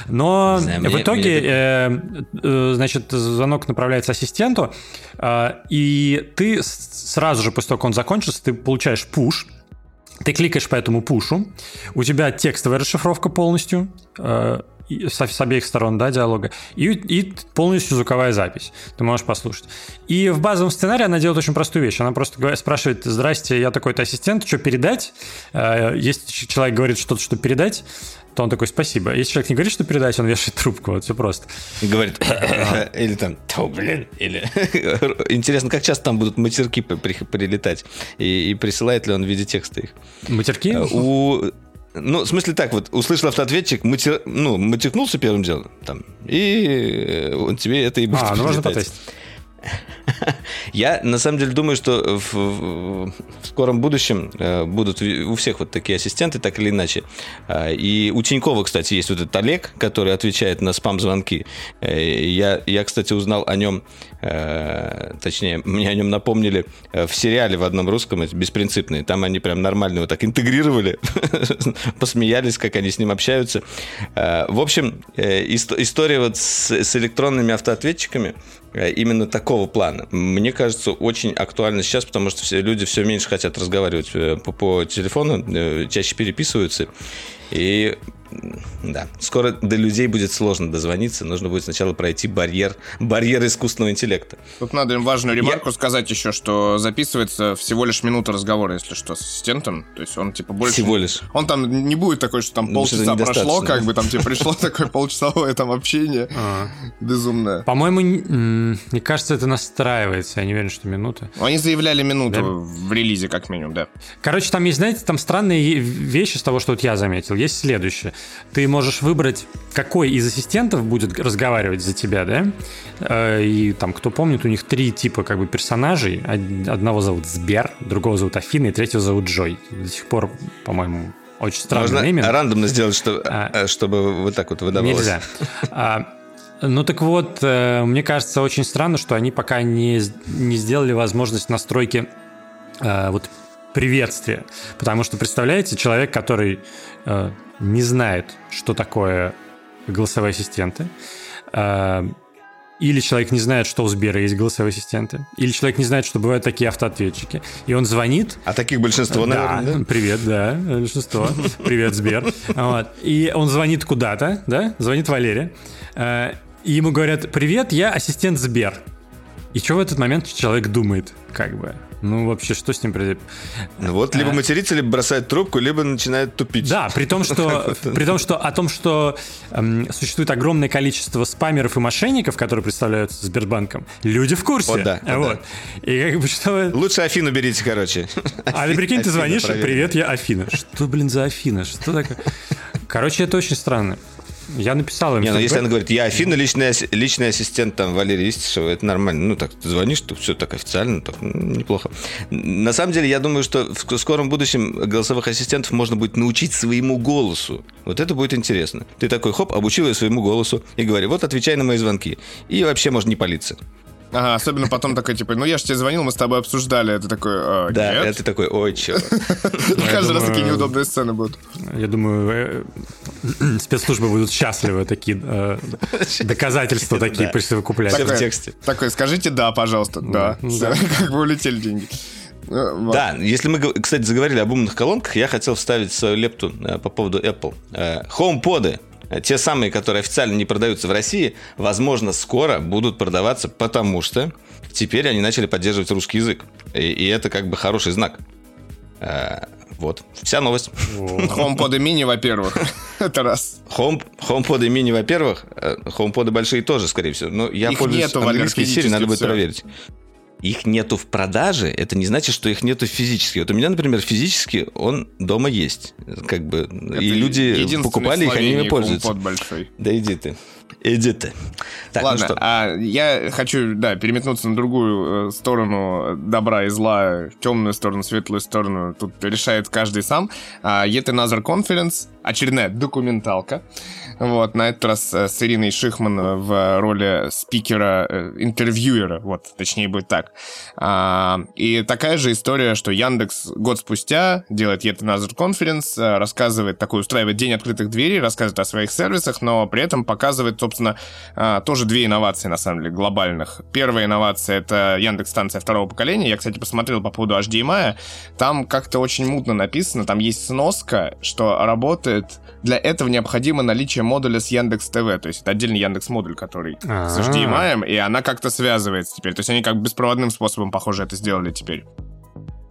B: Но
A: Не знаю,
B: в
A: мне-
B: итоге,
A: мне-
B: э, э, значит, звонок направляется ассистенту, э, и ты сразу же после того, как он закончится, ты получаешь пуш, ты кликаешь по этому пушу, у тебя текстовая расшифровка полностью, э, и с, с обеих сторон, да, диалога, и, и полностью звуковая запись. Ты можешь послушать. И в базовом сценарии она делает очень простую вещь. Она просто спрашивает, здрасте, я такой-то ассистент, что передать? Э, Если человек говорит что-то, что передать, то он такой, спасибо. Если человек не говорит, что передать, он вешает трубку. Вот все просто.
A: И говорит, или там, «Тьфу, блин, или... Интересно, как часто там будут матерки при- при- прилетать? И, и присылает ли он в виде текста их?
B: Матерки?
A: Э, У... Ну, в смысле так, вот, услышал автоответчик, матер... ну, матюкнулся первым делом, там, и э, он тебе это и будет
B: А, ну можно потестить.
A: Я на самом деле думаю, что в, в- скором будущем э, будут у всех вот такие ассистенты, так или иначе. А, И у Тинькова, кстати, есть вот этот Олег, который отвечает на спам-звонки. Э, Я, я, кстати, узнал о нем, э, точнее, мне о нем напомнили э, в сериале в одном русском, «Беспринципные». Там они прям нормально его так интегрировали, посмеялись, как они с ним общаются. Э, В общем, э, ист- история вот с, электронными автоответчиками э, именно такого плана. Мне кажется, очень актуально сейчас, потому что все люди все меньше хотят разговаривать э, по, по телефону, э, чаще переписываются. И да, скоро до людей будет сложно дозвониться. Нужно будет сначала пройти барьер, барьер искусственного интеллекта.
C: Тут надо им важную ремарку Я... сказать еще, что записывается всего лишь минута разговора, если что, с ассистентом. То есть он типа больше...
A: Всего лишь.
C: Он там не будет такой, что там ну, полчаса прошло, как бы там тебе пришло такое полчасовое там общение. А. Безумное.
B: По-моему, мне кажется, это настраивается. Я не уверен, что минута.
C: Они заявляли минуту в релизе, как минимум, да.
B: Короче, там есть, знаете, там странные вещи с того, что вот я заметил. Есть следующее ты можешь выбрать, какой из ассистентов будет разговаривать за тебя, да? Э, и там, кто помнит, у них три типа как бы персонажей. Одного зовут Сбер, другого зовут Афина, и третьего зовут Джой. До сих пор, по-моему, очень странный
A: Можно
B: нейминг.
A: рандомно сделать, что, а, э, чтобы вот так вот выдавалось.
B: Нельзя. А, ну так вот, э, мне кажется, очень странно, что они пока не, не сделали возможность настройки вот приветствия. Потому что, представляете, человек, который не знает, что такое голосовые ассистенты, а, или человек не знает, что у Сбера есть голосовые ассистенты, или человек не знает, что бывают такие автоответчики, и он звонит.
A: А таких большинство,
B: да, наверное, да? Привет, да, большинство. Привет, Сбер. Вот. И он звонит куда-то, да, звонит Валере, а, и ему говорят, привет, я ассистент Сбер. И что в этот момент человек думает, как бы? Ну, вообще, что с ним произойдет?
A: Ну, вот, либо а... матерится, либо бросает трубку, либо начинает тупить.
B: Да, при том, что, при том, что о том, что эм, существует огромное количество спамеров и мошенников, которые представляются Сбербанком, люди в курсе. Вот,
A: да.
B: Вот.
A: Да. И как бы что... Лучше Афину берите, короче.
B: А ты прикинь, ты звонишь, привет, я Афина. Что, блин, за Афина? Что такое? Короче, это очень странно. Я написал им.
A: Не, ну если она говорит, я Афина, личный, личный ассистент там Валерия Истишева, это нормально. Ну, так, ты звонишь, то все так официально, так ну, неплохо. На самом деле, я думаю, что в скором будущем голосовых ассистентов можно будет научить своему голосу. Вот это будет интересно. Ты такой, хоп, обучил ее своему голосу и говори, вот отвечай на мои звонки. И вообще можно не палиться.
C: Ага, особенно потом такой, типа, ну я же тебе звонил, мы с тобой обсуждали. Это такой, а,
A: Да,
C: нет?
A: это такой, ой, чё.
C: Каждый раз такие неудобные сцены будут.
B: Я думаю, э, спецслужбы будут счастливы, такие э, доказательства такие присовокуплять.
A: в тексте.
C: Такой, скажите да, пожалуйста. Да. Как бы улетели деньги.
A: Э, да, если мы, кстати, заговорили об умных колонках, я хотел вставить свою лепту по поводу Apple. HomePod те самые, которые официально не продаются в России, возможно, скоро будут продаваться, потому что теперь они начали поддерживать русский язык. И, и это как бы хороший знак. А, вот, вся новость.
C: HomePod мини, во-первых. Это раз.
A: Home, HomePod мини, во-первых. HomePod большие тоже, скорее всего. Но я Их пользуюсь нету, английской Сири, надо будет проверить их нету в продаже, это не значит, что их нету физически. Вот у меня, например, физически он дома есть. Как бы, это и люди покупали их, они ими пользуются.
C: большой.
A: Да иди ты. Иди ты.
C: Так, ну Ладно, ну что? а я хочу, да, переметнуться на другую э, сторону добра и зла, темную сторону, светлую сторону. Тут решает каждый сам. А, Yet Another Conference, очередная документалка. Вот, на этот раз э, с Ириной Шихман в роли спикера, э, вот, точнее будет так. А, и такая же история, что Яндекс год спустя делает Yet Another Conference, рассказывает, такой устраивает день открытых дверей, рассказывает о своих сервисах, но при этом показывает, собственно, а, тоже две инновации, на самом деле, глобальных. Первая инновация — это Яндекс-станция второго поколения. Я, кстати, посмотрел по поводу HDMI. Там как-то очень мутно написано, там есть сноска, что работает... Для этого необходимо наличие модуля с Яндекс ТВ, то есть это отдельный Яндекс модуль, который А-а-а. с HDMI, и она как-то связывается теперь. То есть они как беспроводным способом, похоже, это сделали теперь.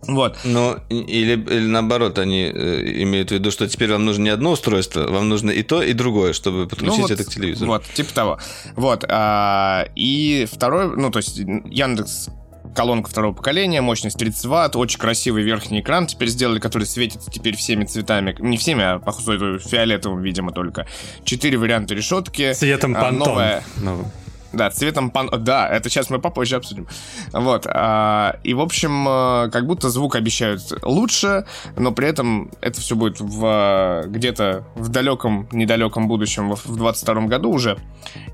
C: Вот.
A: Ну, или, или наоборот, они э, имеют в виду, что теперь вам нужно не одно устройство, вам нужно и то, и другое, чтобы подключить ну, вот, это к телевизору.
C: Вот, типа того. Вот. А, и второй, ну, то есть Яндекс колонка второго поколения, мощность 30 ватт, очень красивый верхний экран теперь сделали, который светится теперь всеми цветами, не всеми, а походу фиолетовым, видимо, только. Четыре варианта решетки.
B: Цветом а, пантон. Новая... Ну.
C: Да, цветом пан... Да, это сейчас мы попозже обсудим. Вот. А, и, в общем, э, как будто звук обещают лучше, но при этом это все будет в где-то в далеком, недалеком будущем, в 22 году уже.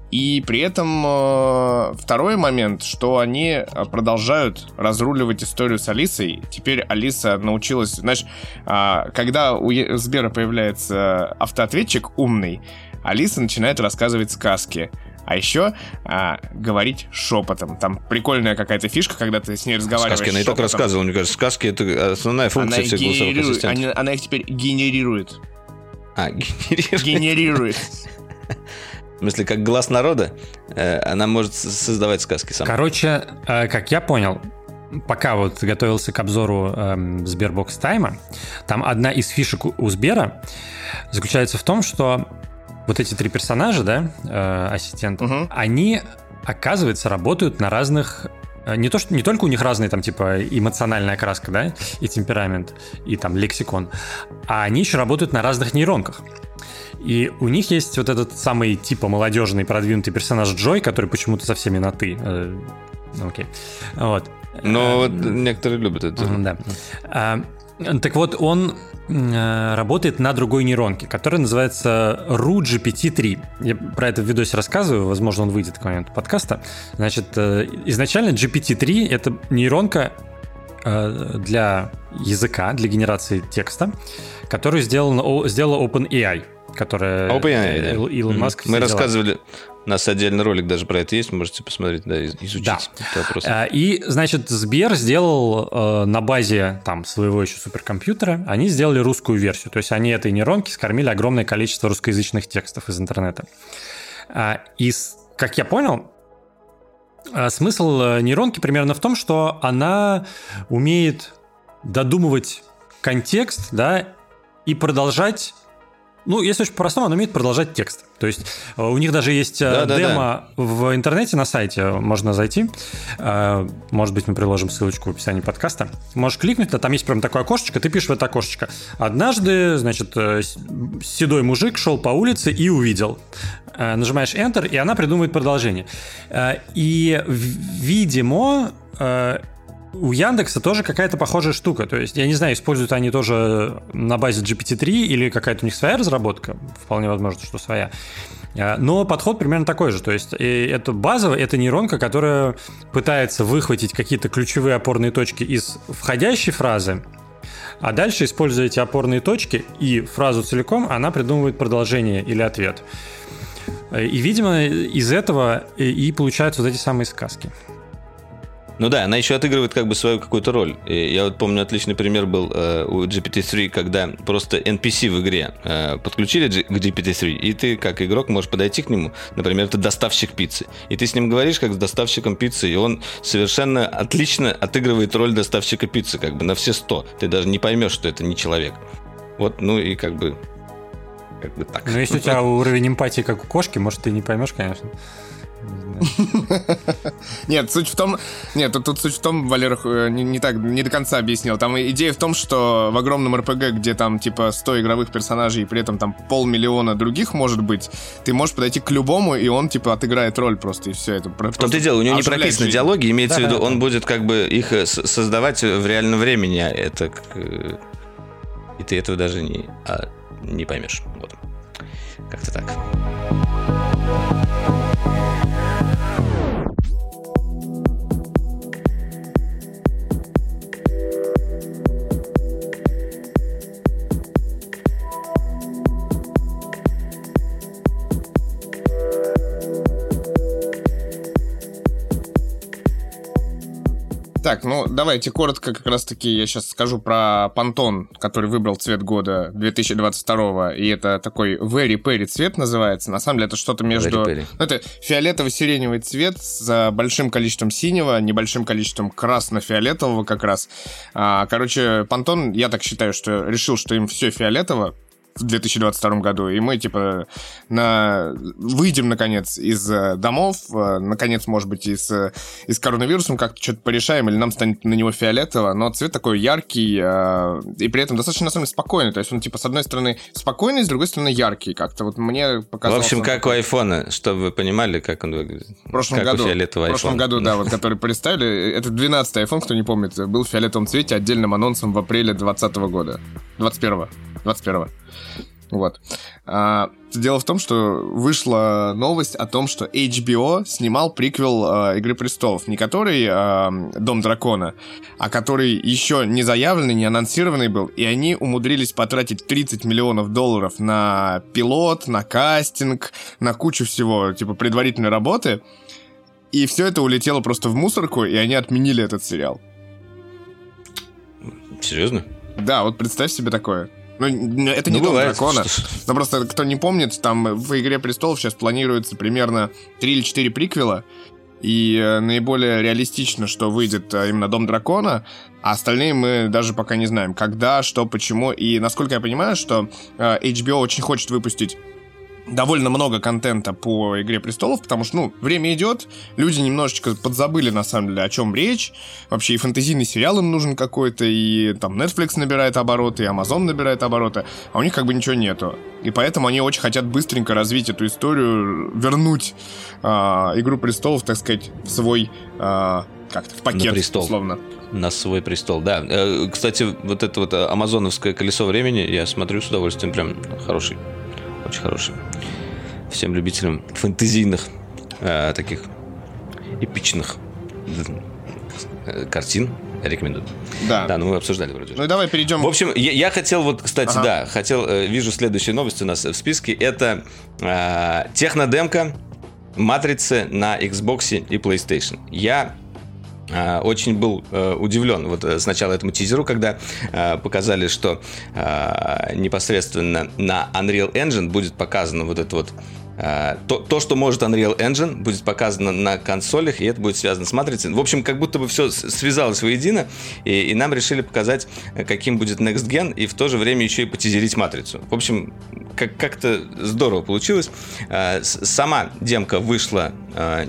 C: И при этом э, второй момент, что они продолжают разруливать историю с Алисой. Теперь Алиса научилась, знаешь, а, когда у Сбера появляется автоответчик умный, Алиса начинает рассказывать сказки А еще а, говорить шепотом. Там прикольная какая-то фишка, когда ты с ней разговариваешь
A: Сказки, она и так рассказывала, мне кажется, сказки — это основная функция
C: она
A: всех голосовых
C: генерирует,
A: ассистентов.
C: она, она их теперь генерирует.
A: А, генерирует.
C: Генерирует.
A: В смысле, как глаз народа, э, она может создавать сказки сама.
B: Короче, э, как я понял, пока вот готовился к обзору эм, Sberbox Time, там одна из фишек у Сбера заключается в том, что вот эти три персонажа, да, э, ассистента,
C: Мгм.
B: они, оказывается, работают на разных э, не то, что не только у них разные там типа эмоциональная окраска, да, и темперамент, и там лексикон, а они еще работают на разных нейронках. И у них есть вот этот самый типа молодежный продвинутый персонаж Джой, который почему-то со всеми на ты. Э, ну, окей. Вот.
A: Но
B: Э,
A: вот некоторые любят это.
B: Да. Так вот, он э, работает на другой нейронке, которая называется RuGPT-3. Я про это в видосе рассказываю, возможно, он выйдет к моменту подкаста. Значит, э, изначально GPT-3 — это нейронка э, для языка, для генерации текста, которую сделала, о- сделала OpenAI, которая
A: OpenAI, да.
B: Ил- Илон
A: Мгм.
B: Маск
A: Мы рассказывали, у нас отдельный ролик даже про это есть, можете посмотреть, да, изучить
B: Да.
A: этот вопрос.
B: А, И, значит, Сбер сделал э, на базе там своего еще суперкомпьютера, они сделали русскую версию. То есть они этой нейронки скормили огромное количество русскоязычных текстов из интернета. А, И, как я понял, а, смысл э, нейронки примерно в том, что она умеет додумывать контекст, да, и продолжать ну, если очень по-простому, она умеет продолжать текст. То есть э, у них даже есть э,
A: Да-да-да.
B: демо в интернете на сайте, можно зайти. Э, Может быть, мы приложим ссылочку в описании подкаста. Можешь кликнуть, а там есть прям такое окошечко, ты пишешь в это окошечко. Однажды, значит, седой мужик шел по улице и увидел. Нажимаешь Enter, и она придумывает продолжение. И, видимо, у Яндекса тоже какая-то похожая штука. То есть, я не знаю, используют они тоже на базе GPT-3 или какая-то у них своя разработка. Вполне возможно, что своя. А, Но подход примерно такой же. То есть, это базовая, это нейронка, которая пытается выхватить какие-то ключевые опорные точки из входящей фразы, а дальше, используя эти опорные точки и фразу целиком, она придумывает продолжение или ответ. И, видимо, из этого и получаются вот эти самые сказки.
A: Ну да, она еще отыгрывает как бы свою какую-то роль. И я вот помню, отличный пример был э, у GPT-3, когда просто NPC в игре э, подключили G- к GPT-3, и ты как игрок можешь подойти к нему, например, это доставщик пиццы, и ты с ним говоришь как с доставщиком пиццы, и он совершенно отлично отыгрывает роль доставщика пиццы, как бы на все сто. Ты даже не поймешь, что это не человек. Вот, ну и как бы как бы так.
B: Ну, если у тебя уровень эмпатии, как у кошки, может, ты не поймешь, конечно. Не знаю.
C: Нет, суть в том... Нет, тут, суть в том, Валера э, не, так, не до конца объяснил. Там идея в том, что в огромном РПГ, где там типа 100 игровых персонажей, и при этом там полмиллиона других может быть, ты можешь подойти к любому, и он типа отыграет роль просто, и все это.
A: В том-то и дело, у него не прописаны диалоги, имеется в виду, он будет как бы их э, создавать в реальном времени, а это как, э, и ты этого даже не, а, не поймешь. Вот. Как-то так.
C: Так, ну давайте коротко как раз-таки я сейчас скажу про понтон, который выбрал цвет года 2022, и это такой Very Perry цвет называется. На самом деле это что-то между... Ну, это фиолетово-сиреневый цвет с большим количеством синего, небольшим количеством красно-фиолетового как раз. А, короче, понтон, я так считаю, что решил, что им все фиолетово, в 2022 году, и мы, типа, на... выйдем, наконец, из э, домов, э, наконец, может быть, из, э, из коронавирусом как-то что-то порешаем, или нам станет на него фиолетово, но цвет такой яркий, и при этом достаточно, на самом деле, спокойный, то есть он, типа, с одной стороны спокойный, с другой стороны яркий как-то, вот мне
A: В
C: показалось...
A: общем,
C: он
A: как у айфона, чтобы вы понимали, как он выглядит.
C: в прошлом
A: как
C: году. в прошлом
A: айфона.
C: году, да, вот который представили. Это 12-й iPhone, кто не помнит, был в фиолетовом цвете отдельным анонсом в апреле 2020 года. 21-го. 21-го. Вот. А, дело в том, что вышла новость о том, что HBO снимал приквел а, Игры престолов. Не который а, Дом дракона, а который еще не заявленный, не анонсированный был. И они умудрились потратить 30 миллионов долларов на пилот, на кастинг, на кучу всего, типа предварительной работы. И все это улетело просто в мусорку, и они отменили этот сериал.
A: Серьезно?
C: Да, вот представь себе такое. Ну, это не ну, Дом Дракона. Но просто, кто не помнит, там в «Игре престолов» сейчас планируется примерно 3 или 4 приквела. И э, наиболее реалистично, что выйдет э, именно Дом Дракона, а остальные мы даже пока не знаем, когда, что, почему. И насколько я понимаю, что э, HBO очень хочет выпустить довольно много контента по Игре престолов, потому что, ну, время идет, люди немножечко подзабыли, на самом деле, о чем речь. Вообще и фэнтезийный сериал им нужен какой-то, и там Netflix набирает обороты, и Amazon набирает обороты, а у них как бы ничего нету. И поэтому они очень хотят быстренько развить эту историю, вернуть э, Игру престолов, так сказать, в свой э, как-то в пакет,
A: На престол.
C: условно.
A: На свой престол, да. Э, кстати, вот это вот амазоновское колесо времени, я смотрю с удовольствием, прям хороший. Очень хороший. Всем любителям фэнтезийных э, таких эпичных э, картин рекомендую.
C: Да.
A: Да, ну мы обсуждали вроде.
C: Ну и давай перейдем.
A: В общем, я, я хотел вот, кстати, ага. да, хотел, э, вижу следующие новости у нас в списке. Это э, технодемка матрицы на Xbox и PlayStation. Я очень был э, удивлен вот э, сначала этому тизеру, когда э, показали, что непосредственно на Unreal Engine будет показано вот это вот то, то, что может Unreal Engine, будет показано на консолях, и это будет связано с матрицей. В общем, как будто бы все связалось воедино, и, и нам решили показать, каким будет Next Gen, и в то же время еще и потизерить матрицу. В общем, как- как-то здорово получилось. Сама демка вышла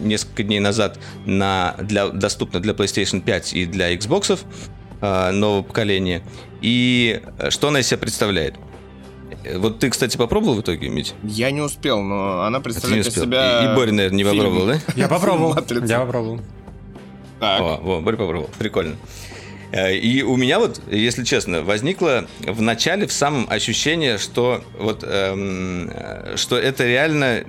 A: несколько дней назад на, для, доступна для PlayStation 5 и для Xbox нового поколения. И что она из себя представляет? Вот ты, кстати, попробовал в итоге, Мить?
C: Я не успел, но она представляет из себя...
A: И, и Боря, наверное, не фильм. попробовал, да?
B: Я попробовал. Я попробовал.
A: Так. О, о, Боря попробовал. Прикольно. Э, и у меня вот, если честно, возникло в начале, в самом ощущение, что вот, эм, э, что это реально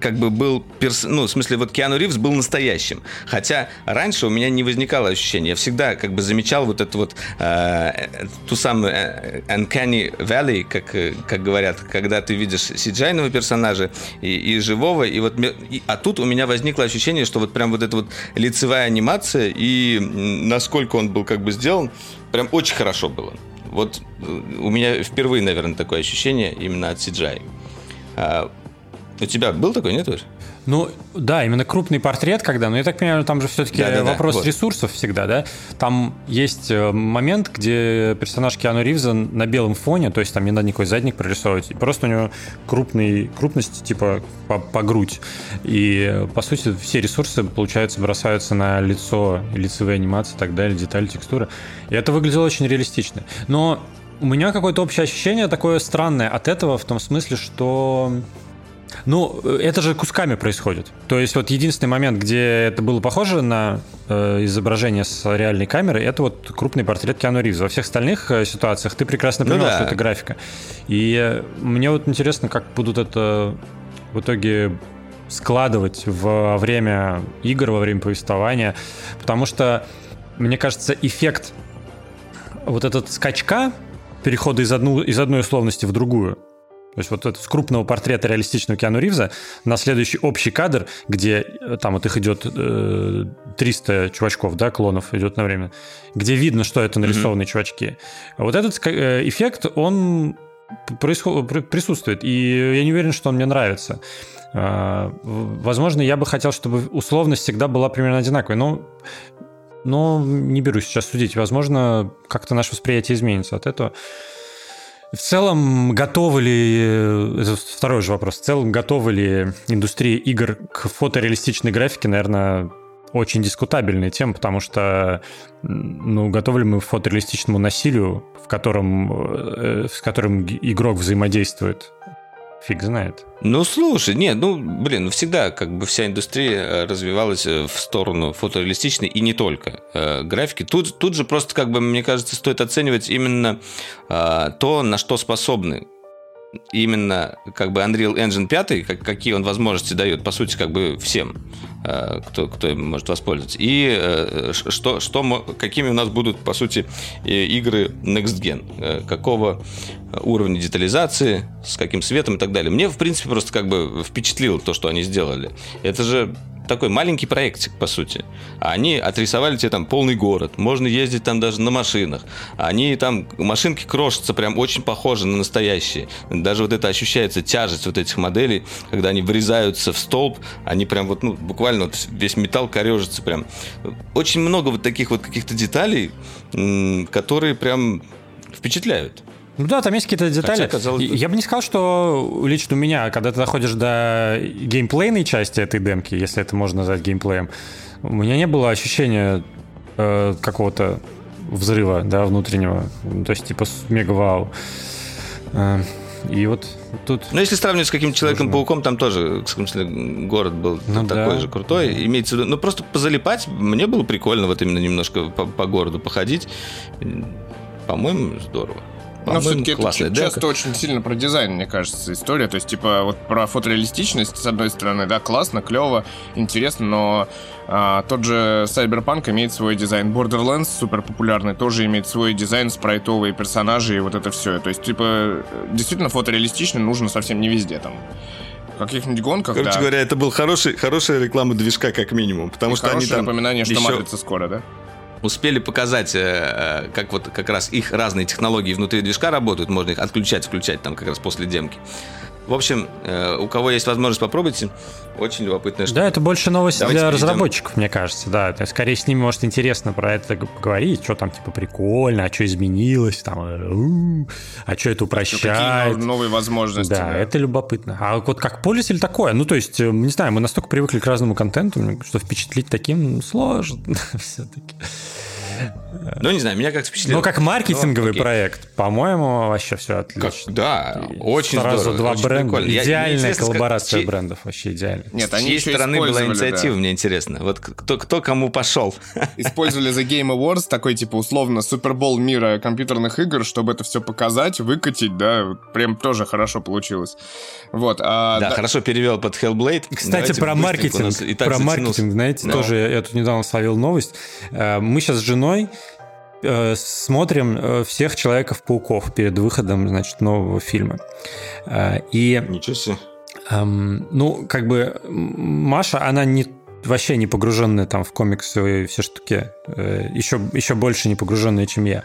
A: как бы был, перс... ну, в смысле, вот Киану Ривз был настоящим. Хотя раньше у меня не возникало ощущения. Я всегда как бы замечал вот эту вот э, ту самую э, Uncanny Valley, как, э, как говорят, когда ты видишь cgi персонажа и, и живого, и вот, и, а тут у меня возникло ощущение, что вот прям вот эта вот лицевая анимация и насколько он был как бы сделан, прям очень хорошо было. Вот э, у меня впервые, наверное, такое ощущение именно от CGI. У тебя был такой, нет, Ваш?
B: Ну, да, именно крупный портрет, когда, но я так понимаю, там же все-таки да, да, вопрос да, вот. ресурсов всегда, да? Там есть э, момент, где персонаж Киану Ривза на белом фоне, то есть там не надо никакой задник прорисовывать, просто у него крупный, крупность типа по, по грудь. И, по сути, все ресурсы, получается, бросаются на лицо, лицевые анимации и так далее, детали, текстуры. И это выглядело очень реалистично. Но у меня какое-то общее ощущение такое странное от этого, в том смысле, что ну, это же кусками происходит. То есть вот единственный момент, где это было похоже на э, изображение с реальной камеры, это вот крупный портрет Киану Ривза. Во всех остальных э, ситуациях ты прекрасно понимаешь, ну, да. что это графика. И э, мне вот интересно, как будут это в итоге складывать во время игр, во время повествования, потому что, мне кажется, эффект вот этот скачка, перехода из, одну, из одной условности в другую, то есть вот это с крупного портрета реалистичного Киану Ривза на следующий общий кадр, где э, там вот их идет э, 300 чувачков, да, клонов идет на время, где видно, что это нарисованные mm-hmm. чувачки. Вот этот э, эффект, он происход... присутствует, и я не уверен, что он мне нравится. Э, возможно, я бы хотел, чтобы условность всегда была примерно одинаковой, но но не берусь сейчас судить. Возможно, как-то наше восприятие изменится от этого. В целом, готовы ли, э, это второй же вопрос, в целом, готовы ли индустрия игр к фотореалистичной графике, наверное, очень дискутабельная тема, потому что, ну, готовы ли мы к фотореалистичному насилию, в котором, э, с которым игрок взаимодействует Фиг знает.
A: Ну, слушай, нет, ну, блин, ну, всегда как бы вся индустрия э, развивалась э, в сторону фотореалистичной и не только э, графики. Тут, тут же просто, как бы, мне кажется, стоит оценивать именно э, то, на что способны именно как бы Unreal Engine 5, как, какие он возможности дает, по сути, как бы всем, э, кто, кто им может воспользоваться. И э, что, что, какими у нас будут, по сути, игры Next Gen. Какого уровня детализации, с каким светом и так далее. Мне, в принципе, просто как бы впечатлило то, что они сделали. Это же такой маленький проектик, по сути. Они отрисовали тебе там полный город. Можно ездить там даже на машинах. Они там, машинки крошатся прям очень похожи на настоящие. Даже вот это ощущается тяжесть вот этих моделей, когда они врезаются в столб, они прям вот, ну, буквально вот весь металл корежится прям. Очень много вот таких вот каких-то деталей, которые прям впечатляют.
B: Ну да, там есть какие-то детали. Хотя, казалось бы... Я бы не сказал, что лично у меня, когда ты доходишь до геймплейной части этой демки, если это можно назвать геймплеем, у меня не было ощущения э, какого-то взрыва, да, внутреннего. То есть, типа, мега вау. Э, и вот тут...
A: Ну, если сравнивать с каким-то Человеком-пауком, там тоже, в смысле, город был ну, такой да. же крутой. Имеется в виду... Ну, просто позалипать мне было прикольно вот именно немножко по, по городу походить. По-моему, здорово.
C: Но все-таки это часто очень сильно про дизайн, мне кажется, история. То есть, типа, вот про фотореалистичность, с одной стороны, да, классно, клево, интересно, но а, тот же Cyberpunk имеет свой дизайн. Borderlands, супер популярный, тоже имеет свой дизайн, спрайтовые персонажи и вот это все. То есть, типа, действительно фотореалистично нужно совсем не везде там каких-нибудь гонках,
A: Короче да. говоря, это был хороший, хорошая реклама движка, как минимум. Потому и что они там
C: напоминание, что еще... матрица скоро, да?
A: Успели показать, э, э, как вот как раз их разные технологии внутри движка работают, можно их отключать, включать там как раз после демки. В общем, э, у кого есть возможность, попробуйте. Очень любопытная
B: штука. Да, это больше новость Давайте для перейдем. разработчиков, мне кажется, да. То есть, скорее с ними может интересно про это поговорить, что там типа прикольно, а что изменилось, там, а что это упрощает.
C: Какие новые возможности.
B: Да, да, это любопытно. А вот как пользователь такое, ну то есть, не знаю, мы настолько привыкли к разному контенту, что впечатлить таким сложно все-таки.
A: Ну, не знаю, меня как впечатлило.
B: Ну, как маркетинговый ну, проект, по-моему, вообще все отлично. Как,
A: да, очень
B: Сразу
A: здорово.
B: два
A: очень
B: бренда. Прикольно. Идеальная я, коллаборация как... брендов, вообще идеально.
A: Нет, они С чьей стороны была инициатива, да. мне интересно. Вот кто, кто кому пошел.
C: Использовали The Game Awards, такой, типа, условно, супербол мира компьютерных игр, чтобы это все показать, выкатить, да, прям тоже хорошо получилось. Вот.
A: А, да, да, хорошо перевел под Hellblade.
B: Кстати, Давайте про маркетинг. Про маркетинг, знаете, да. тоже я тут недавно словил новость. Э, мы сейчас с женой Э, смотрим э, всех Человеков-пауков перед выходом, значит, нового фильма. Э, и...
A: Ничего себе.
B: Эм, ну, как бы Маша, она не вообще не погруженная там в комиксы и все штуки, еще, еще больше не погруженная, чем я.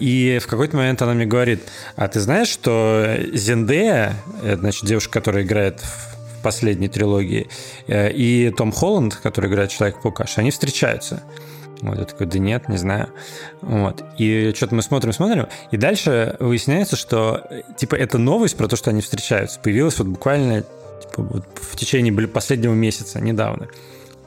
B: И в какой-то момент она мне говорит, а ты знаешь, что Зендея, значит, девушка, которая играет в последней трилогии, и Том Холланд, который играет Человек-паука, они встречаются. Вот я такой, да нет, не знаю. Вот. И что-то мы смотрим, смотрим, и дальше выясняется, что типа эта новость про то, что они встречаются, появилась вот буквально типа, вот в течение последнего месяца, недавно.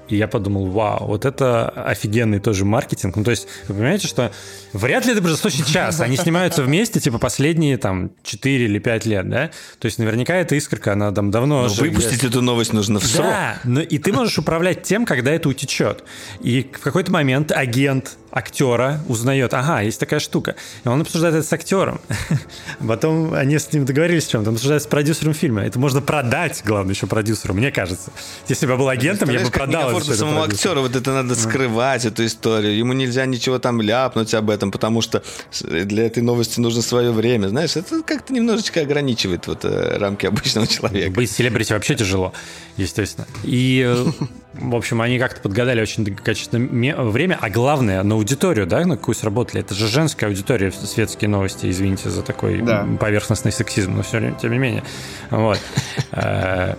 B: И я подумал, вау, вот это офигенный тоже маркетинг. Ну, то есть, вы понимаете, что вряд ли это произошло сейчас. Они снимаются вместе, типа, последние, там, 4 или 5 лет, да? То есть, наверняка эта искорка, она там давно... Но
A: выпустить эту новость нужно в срок.
B: Да, но и ты можешь управлять тем, когда это утечет. И в какой-то момент агент актера узнает, ага, есть такая штука. И он обсуждает это с актером. Потом они с ним договорились о чем-то. Он обсуждает с продюсером фильма. Это можно продать, главное, еще продюсеру, мне кажется. Если бы я был агентом, я бы продал
A: это самому актеру вот это надо скрывать, эту историю. Ему нельзя ничего там ляпнуть об этом, потому что для этой новости нужно свое время. Знаешь, это как-то немножечко ограничивает вот э, рамки обычного человека.
B: Быть селебрити вообще тяжело, естественно. И э, в общем, они как-то подгадали очень качественное время, а главное, на аудиторию, да, на какую сработали. Это же женская аудитория, светские новости, извините за такой да. поверхностный сексизм, но все тем не менее. Вот. Э,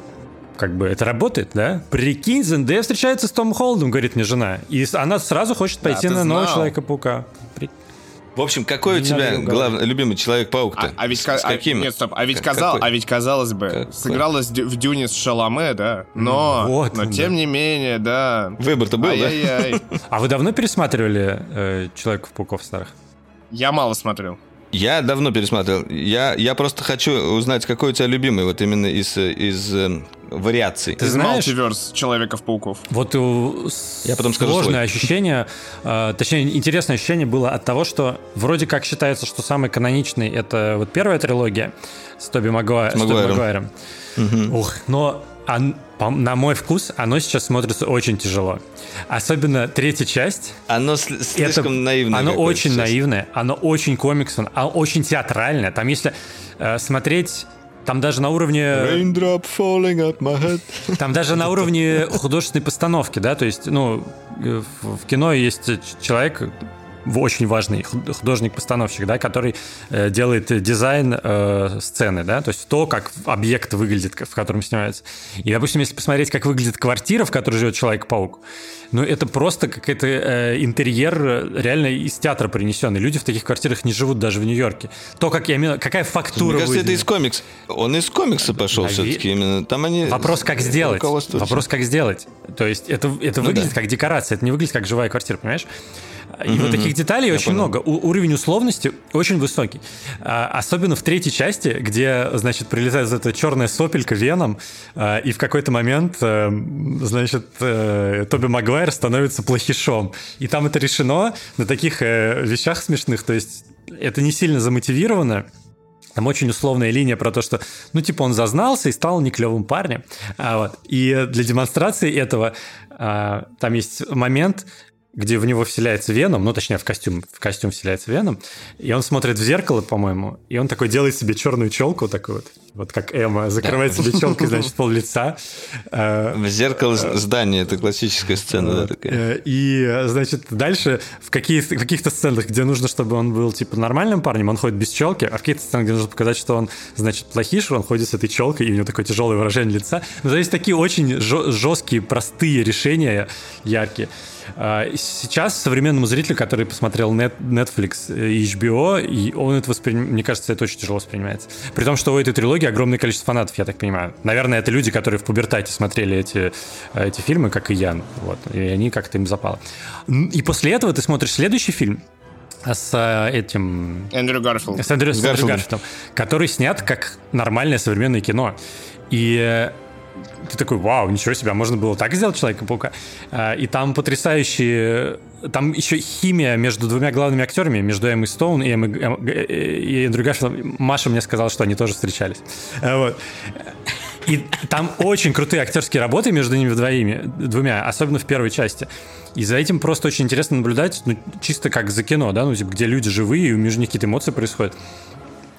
B: как бы это работает, да? Прикинь, Зендея встречается с Том Холдом, говорит мне жена, и она сразу хочет пойти на нового Человека-паука.
A: В общем, какой не у тебя главный, любимый Человек-паук-то?
C: А, а ведь, с, с каким? А, нет, стоп, а ведь, казал, а ведь казалось бы, какой? сыгралась в Дюне с Шаломе, да? Но, вот, но тем не менее, да.
A: Выбор-то был,
B: да? А вы давно пересматривали э, Человеков-пауков старых?
C: Я мало смотрел.
A: Я давно пересматривал. Я, я просто хочу узнать, какой у тебя любимый, вот именно из, из э, вариаций.
C: Ты знаешь, мультиверс Человеков-пауков.
B: Вот Я потом скажу сложное свой. ощущение, э, точнее, интересное ощущение было от того, что вроде как считается, что самый каноничный это вот первая трилогия с Тоби Магуайром. С Тоби Магуайром. Угу. Ух, но на мой вкус, оно сейчас смотрится очень тяжело. Особенно третья часть.
A: Оно слишком это, наивное.
B: Оно очень сейчас. наивное, оно очень комиксное, оно очень театральное. Там если э, смотреть там даже на уровне...
A: Raindrop falling up my head.
B: Там даже на уровне художественной постановки, да, то есть, ну, в кино есть человек, очень важный художник-постановщик, да, который э, делает дизайн э, сцены, да, то есть то, как объект выглядит, в котором снимается. И, допустим, если посмотреть, как выглядит квартира, в которой живет Человек-паук, ну, это просто какой-то э, интерьер э, реально из театра принесенный. Люди в таких квартирах не живут даже в Нью-Йорке. То, как я именно, какая фактура
A: Мне кажется, это из комикс. Он из комикса пошел Наве... все-таки именно. Там они...
B: Вопрос, как сделать. Вопрос, как сделать. То есть это, это ну, выглядит да. как декорация, это не выглядит как живая квартира, понимаешь? И mm-hmm. вот таких деталей Я очень понял. много. У- уровень условности очень высокий. А, особенно в третьей части, где, значит, прилетает эта черная сопелька Веном, а, и в какой-то момент, а, значит, а, Тоби Магуайр становится плохишом. И там это решено на таких а, вещах смешных. То есть это не сильно замотивировано. Там очень условная линия про то, что, ну, типа, он зазнался и стал не клевым парнем. А, вот. И для демонстрации этого а, там есть момент, где в него вселяется Веном, ну, точнее, в костюм, в костюм вселяется Веном, и он смотрит в зеркало, по-моему, и он такой делает себе черную челку такую вот, вот как Эмма, закрывает себе челкой, значит, пол лица.
A: Э, в зеркало здания, это классическая сцена, да, такая.
B: Э, и, значит, дальше в, в каких-то сценах, где нужно, чтобы он был, типа, нормальным парнем, он ходит без челки, а в каких-то сценах, где нужно показать, что он, значит, плохиш, он ходит с этой челкой, и у него такое тяжелое выражение лица. Но здесь такие очень жесткие, простые решения, яркие. А, сейчас современному зрителю, который посмотрел Netflix и HBO, и он это воспринимает, мне кажется, это очень тяжело воспринимается. При том, что у этой трилогии огромное количество фанатов, я так понимаю. Наверное, это люди, которые в пубертате смотрели эти, эти фильмы, как и я. Вот, и они как-то им запало. И после этого ты смотришь следующий фильм, с э, этим...
C: Эндрю Гарфилд.
B: С Эндрю, с Эндрю Гарфилдом, который снят как нормальное современное кино. И э, ты такой, вау, ничего себе, а можно было так сделать Человека-паука. А, и там потрясающие... Там еще химия между двумя главными актерами, между Эммой Стоун и, Эммой, Эм, и Эндрю. Маша мне сказала, что они тоже встречались. А, вот. И там очень крутые актерские работы между ними двоими, двумя, особенно в первой части. И за этим просто очень интересно наблюдать, ну, чисто как за кино, да, ну, типа, где люди живые, и между них какие-то эмоции происходят.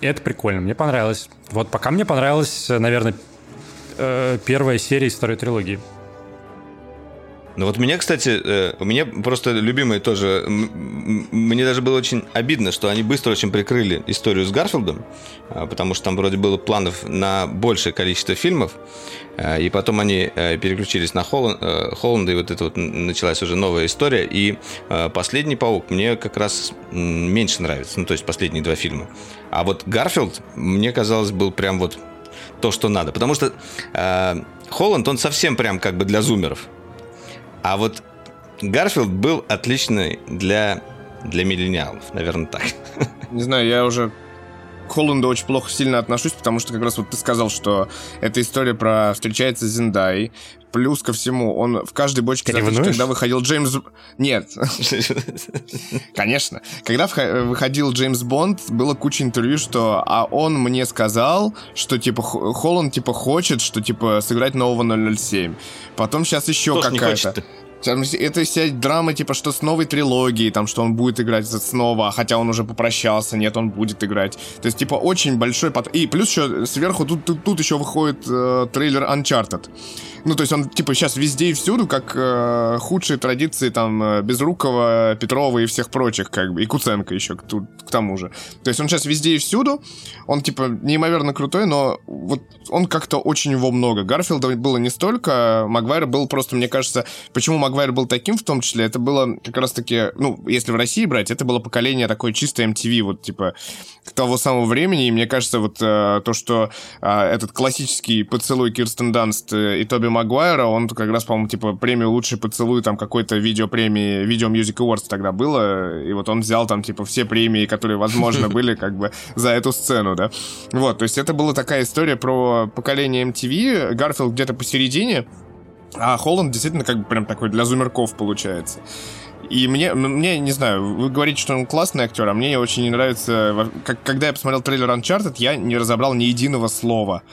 B: И это прикольно, мне понравилось. Вот пока мне понравилось, наверное, э, первая серия второй трилогии.
A: Ну вот меня, кстати, э, у меня просто любимые тоже, мне даже было очень обидно, что они быстро очень прикрыли историю с Гарфилдом, а, потому что там вроде было планов на большее количество фильмов, э, и потом они э, переключились на Холланда, и вот это вот началась уже новая история, и «Последний паук» мне как раз меньше нравится, ну то есть последние два фильма. А вот Гарфилд, мне казалось, был прям вот то, что надо. Потому что э, Холланд, он совсем прям как бы для зумеров. А вот Гарфилд был отличный для, для миллениалов, наверное, так.
C: Не знаю, я уже к Холланду очень плохо сильно отношусь, потому что как раз вот ты сказал, что эта история про встречается с Зиндай, Плюс ко всему, он в каждой бочке,
B: запись,
C: когда выходил Джеймс... Нет. Конечно. Когда выходил Джеймс Бонд, было куча интервью, что а он мне сказал, что типа Холланд типа хочет, что типа сыграть нового 007. Потом сейчас еще какая-то. Это вся драма, типа, что с новой трилогией, там, что он будет играть снова, хотя он уже попрощался, нет, он будет играть. То есть, типа, очень большой... Под... И плюс еще сверху тут, тут, тут еще выходит э, трейлер Uncharted. Ну, то есть он, типа, сейчас везде и всюду, как э, худшие традиции, там, э, Безрукова, Петрова и всех прочих, как бы, и Куценко еще к, тут, к тому же. То есть он сейчас везде и всюду, он, типа, неимоверно крутой, но вот он как-то очень его много. Гарфилда было не столько, Магуайр был просто, мне кажется, почему Магуайр был таким, в том числе, это было как раз-таки, ну, если в России брать, это было поколение такое чисто MTV, вот, типа, того самого времени, и мне кажется, вот э, то, что э, этот классический поцелуй Кирстен Данст и Тоби Магуайра, он как раз, по-моему, типа, премию «Лучший поцелуй», там, какой-то видеопремии, Video Music Awards тогда было, и вот он взял там, типа, все премии, которые, возможно, были, как бы, за эту сцену, да. Вот, то есть это была такая история про поколение MTV, Гарфилд где-то посередине, а Холланд действительно как бы прям такой для зумерков получается. И мне, мне, не знаю, вы говорите, что он классный актер, а мне очень не нравится... Как, когда я посмотрел трейлер Uncharted, я не разобрал ни единого слова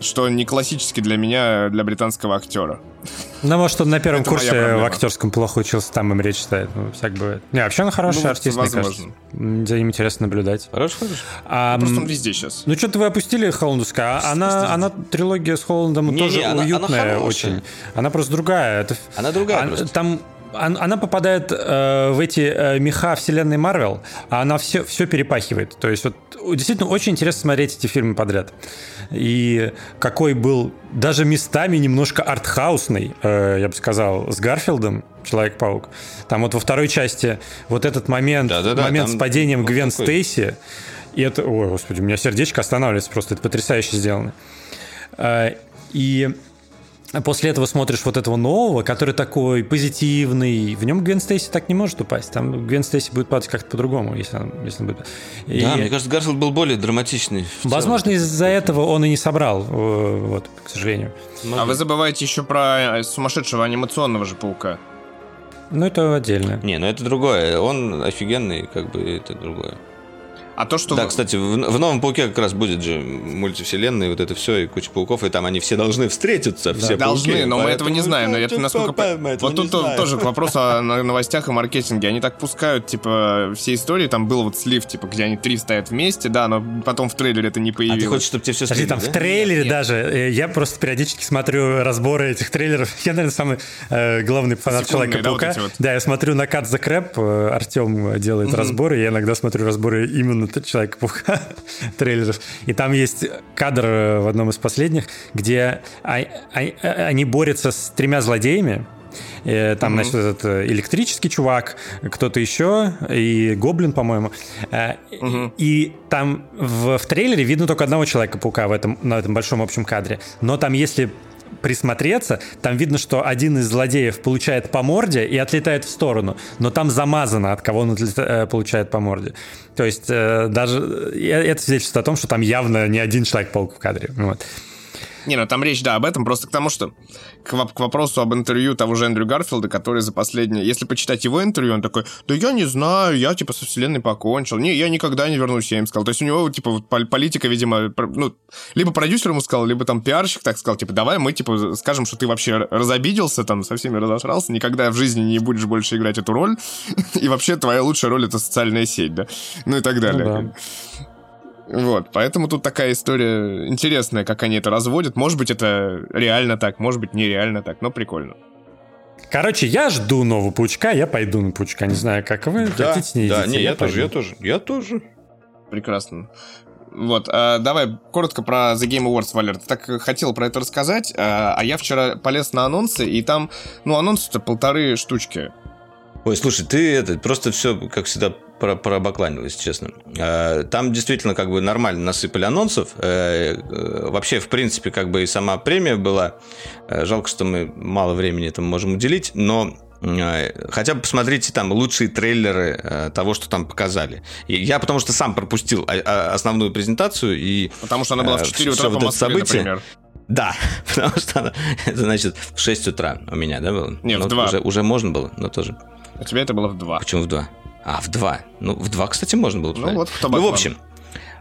C: что не классически для меня, для британского актера.
B: Ну, может, он на первом Это курсе в актерском плохо учился, там им речь читает. Ну, всяк бывает. Не, вообще он хороший ну, артист, возможно. мне кажется. За ним интересно наблюдать.
A: Хороший, хороший.
C: А, Просто он везде сейчас.
B: Ну, что-то вы опустили Холландуска. А она, она, трилогия с Холландом не, тоже не, уютная она, она очень. Она просто другая. Это,
A: она другая она, просто.
B: Там она попадает э, в эти э, меха вселенной Марвел, а она все, все перепахивает. То есть вот действительно очень интересно смотреть эти фильмы подряд. И какой был даже местами немножко артхаусный, э, я бы сказал, с Гарфилдом, Человек-паук. Там вот во второй части вот этот момент, да, да, да, момент с падением вот Гвен такой. Стейси, и это, ой, господи, у меня сердечко останавливается просто, это потрясающе сделано. Э, и после этого смотришь вот этого нового, который такой позитивный, в нем Гвен Стейси так не может упасть. Там Гвен Стейси будет падать как-то по-другому, если, он, если он будет.
A: И... Да, мне кажется, Гарфилд был более драматичный.
B: Возможно, из-за этого он и не собрал, э, вот, к сожалению.
C: А вы забываете еще про э, сумасшедшего анимационного же паука.
B: Ну, это отдельно.
A: Не, ну это другое. Он офигенный, как бы это другое.
C: А то, что...
A: Да, кстати, в, в новом Пауке как раз будет же мультивселенная, вот это все, и куча пауков, и там они все должны встретиться, да, все
C: Должны,
A: пауки,
C: но мы этого не знаем. Но это насколько... Вот тут тоже вопрос о новостях и маркетинге. Они так пускают, типа, все истории, там был вот слив, типа, где они три стоят вместе, да, но потом в трейлере это не появилось. А ты
A: хочешь, чтобы тебе все Подожди,
B: там да? в трейлере Нет. даже, э, я просто периодически смотрю разборы этих трейлеров. Я, наверное, самый э, главный фанат Человека-паука. Да, вот вот. да, я смотрю на Cut the Crap, Артем делает mm-hmm. разборы, я иногда смотрю разборы именно именно Человека-паука трейлеров. И там есть кадр э, в одном из последних, где а, они борются с тремя злодеями, э, там, mm-hmm. значит, этот э, электрический чувак, кто-то еще, и гоблин, по-моему. Mm-hmm. И там в, в трейлере видно только одного Человека-паука в этом, на этом большом общем кадре. Но там, если присмотреться, там видно, что один из злодеев получает по морде и отлетает в сторону, но там замазано, от кого он отлета- получает по морде. То есть э, даже это свидетельствует о том, что там явно не один Человек-паук в кадре. Вот.
C: Не, ну там речь, да, об этом, просто к тому, что к, к вопросу об интервью того же Эндрю Гарфилда, который за последнее... Если почитать его интервью, он такой, да я не знаю, я, типа, со вселенной покончил. Не, я никогда не вернусь, я им сказал. То есть у него, типа, вот политика, видимо, ну, либо продюсер ему сказал, либо там пиарщик так сказал, типа, давай мы, типа, скажем, что ты вообще разобиделся, там, со всеми разошрался, никогда в жизни не будешь больше играть эту роль, и вообще твоя лучшая роль — это социальная сеть, да? Ну и так далее. Ну, да. Вот, поэтому тут такая история интересная, как они это разводят. Может быть, это реально так, может быть, нереально так, но прикольно.
B: Короче, я жду нового паучка, я пойду на паучка. Не знаю, как вы.
A: Да, Хотите, не да, не, я, я тоже, я тоже, я тоже.
C: Прекрасно. Вот, а, давай коротко про The Game Awards, Валер. Ты так хотел про это рассказать, а, а я вчера полез на анонсы, и там, ну, анонсы-то полторы штучки.
A: Ой, слушай, ты это просто все, как всегда, пробакланилось, честно. Э, там действительно как бы нормально насыпали анонсов. Э, э, вообще, в принципе, как бы и сама премия была. Жалко, что мы мало времени этому можем уделить, но Хотя бы посмотрите там лучшие трейлеры того, что там показали. Я потому что сам пропустил а, а, основную презентацию и...
C: Потому что она была в 4 утра по Москве, событие. например.
A: Да, потому что она, это значит в 6 утра у меня, да, было?
C: Нет, ну, в 2.
A: Уже, уже можно было, но тоже.
C: У тебя это было в 2.
A: Почему в 2? А, в два. Ну, в два, кстати, можно было.
C: Ну, вот
A: в Ну, в общем,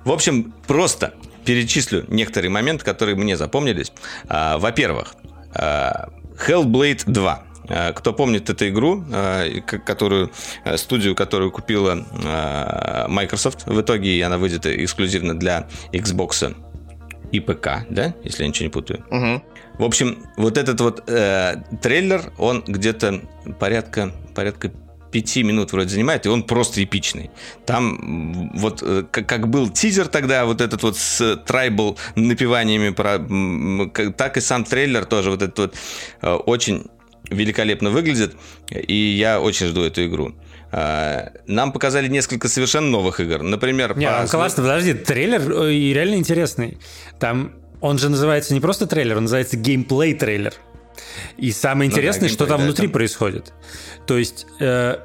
A: в общем, просто перечислю некоторые моменты, которые мне запомнились. А, во-первых, а, Hellblade 2. А, кто помнит эту игру, а, которую, студию, которую купила Microsoft, в итоге она выйдет эксклюзивно для Xbox и ПК, да, если я ничего не путаю.
C: Угу.
A: В общем, вот этот вот э, трейлер, он где-то порядка, порядка пяти минут вроде занимает, и он просто эпичный. Там вот э, как, как был тизер тогда, вот этот вот с трайбл напеваниями, про, так и сам трейлер тоже вот этот вот э, очень великолепно выглядит, и я очень жду эту игру. А, нам показали несколько совершенно новых игр. Например,
B: Не, по... классно, подожди, трейлер э, и реально интересный. Там он же называется не просто трейлер, он называется геймплей трейлер. И самое интересное, ну, да, что там внутри там... происходит. То есть э,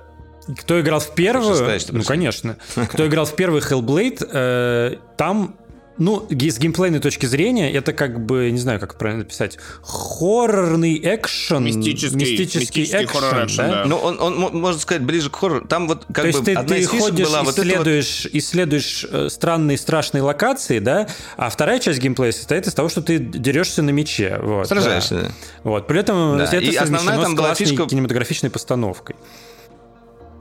B: кто играл в первую... Сказать, ну, конечно. Кто играл в первый Hellblade, э, там ну, с геймплейной точки зрения, это как бы, не знаю, как правильно написать, хоррорный экшен.
C: Мистический, мистический, мистический экшен, да? да?
A: Ну, он, он, можно сказать, ближе к хоррору. Там вот как
B: То
A: бы
B: ты, одна ты из ходишь, была исследуешь, вот... исследуешь э, странные, страшные локации, да, а вторая часть геймплея состоит из того, что ты дерешься на мече. Вот,
A: Сражаешься. Да.
B: Вот, при этом да. это И основная там была фишка... кинематографичной постановкой.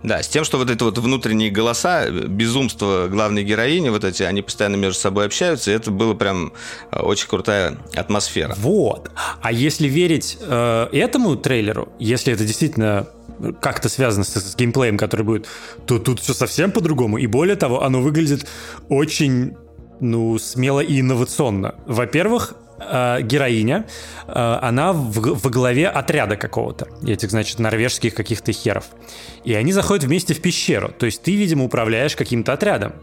A: Да, с тем, что вот это вот внутренние голоса, безумство главной героини, вот эти, они постоянно между собой общаются, и это было прям э, очень крутая атмосфера.
B: Вот. А если верить э, этому трейлеру, если это действительно как-то связано с, с геймплеем, который будет, то тут все совсем по-другому. И более того, оно выглядит очень ну, смело и инновационно. Во-первых, э, героиня, э, она в, во главе отряда какого-то, этих, значит, норвежских каких-то херов. И они заходят вместе в пещеру. То есть ты, видимо, управляешь каким-то отрядом.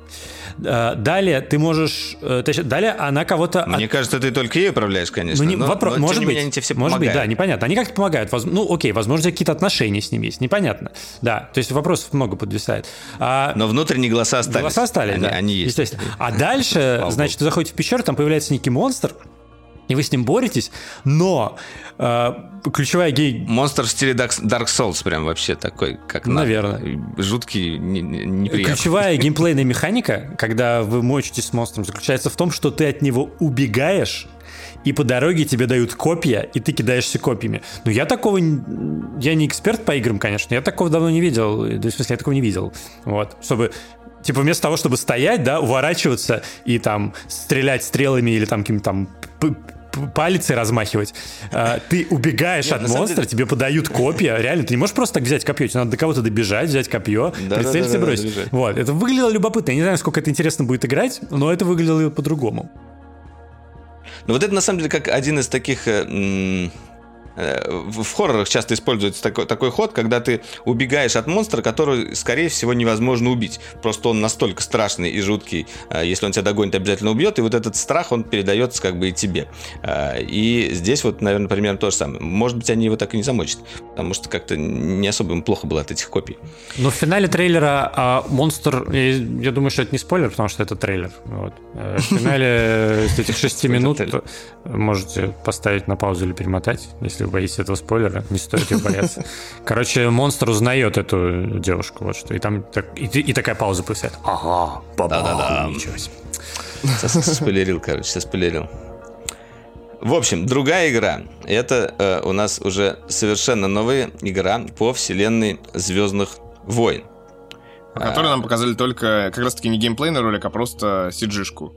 B: Э, далее ты можешь... Э, далее она кого-то...
A: Мне от... кажется, ты только ей управляешь, конечно.
B: Ну, не, но, вопрос, но, может быть, менее, они тебе все может помогают. быть, да, непонятно. Они как-то помогают. Воз... Ну, окей, возможно, какие-то отношения с ними есть. Непонятно. Да, то есть вопросов много подвисает.
A: А... Но внутренние голоса остались.
B: Голоса остались,
A: они,
B: да.
A: Они есть.
B: Естественно. А дальше, значит, ты заходишь в пещеру, там появляется некий монстр, и вы с ним боретесь, но э, ключевая гей...
A: Монстр в стиле Dark Souls прям вообще такой, как
B: Наверное.
A: На... Жуткий, не, неприятный.
B: Ключевая геймплейная механика, когда вы мочитесь с монстром, заключается в том, что ты от него убегаешь, и по дороге тебе дают копья, и ты кидаешься копьями. Но я такого... Я не эксперт по играм, конечно, я такого давно не видел. В смысле, я такого не видел. Вот. Чтобы типа вместо того, чтобы стоять, да, уворачиваться и там стрелять стрелами или там каким-то там палицей размахивать. А, ты убегаешь Нет, от монстра, деле... тебе подают копья. Реально, ты не можешь просто так взять копье. Тебе надо до кого-то добежать, взять копье, да, прицелиться да, да, и бросить. Да, да, вот. Это выглядело любопытно. Я не знаю, сколько это интересно будет играть, но это выглядело по-другому.
A: Ну вот это на самом деле как один из таких э, Э, в хоррорах часто используется такой, такой ход, когда ты убегаешь от монстра, который, скорее всего, невозможно убить. Просто он настолько страшный и жуткий, э, если он тебя догонит, обязательно убьет, и вот этот страх, он передается как бы и тебе. Э, и здесь вот, наверное, примерно то же самое. Может быть, они его так и не замочат, потому что как-то не особо им плохо было от этих копий.
B: Но в финале трейлера а, монстр, я, думаю, что это не спойлер, потому что это трейлер. Вот. В финале этих шести минут можете поставить на паузу или перемотать, если вы боитесь этого спойлера, не стоит ее бояться. Короче, монстр узнает эту девушку, вот что. И там так, и, и такая пауза повисает. Ага, баба, да, да, да. ничего себе.
A: Спойлерил, короче, сейчас спойлерил. В общем, другая игра. Это э, у нас уже совершенно новая игра по вселенной Звездных войн.
C: Которую нам показали только как раз-таки не геймплейный ролик, а просто сиджишку.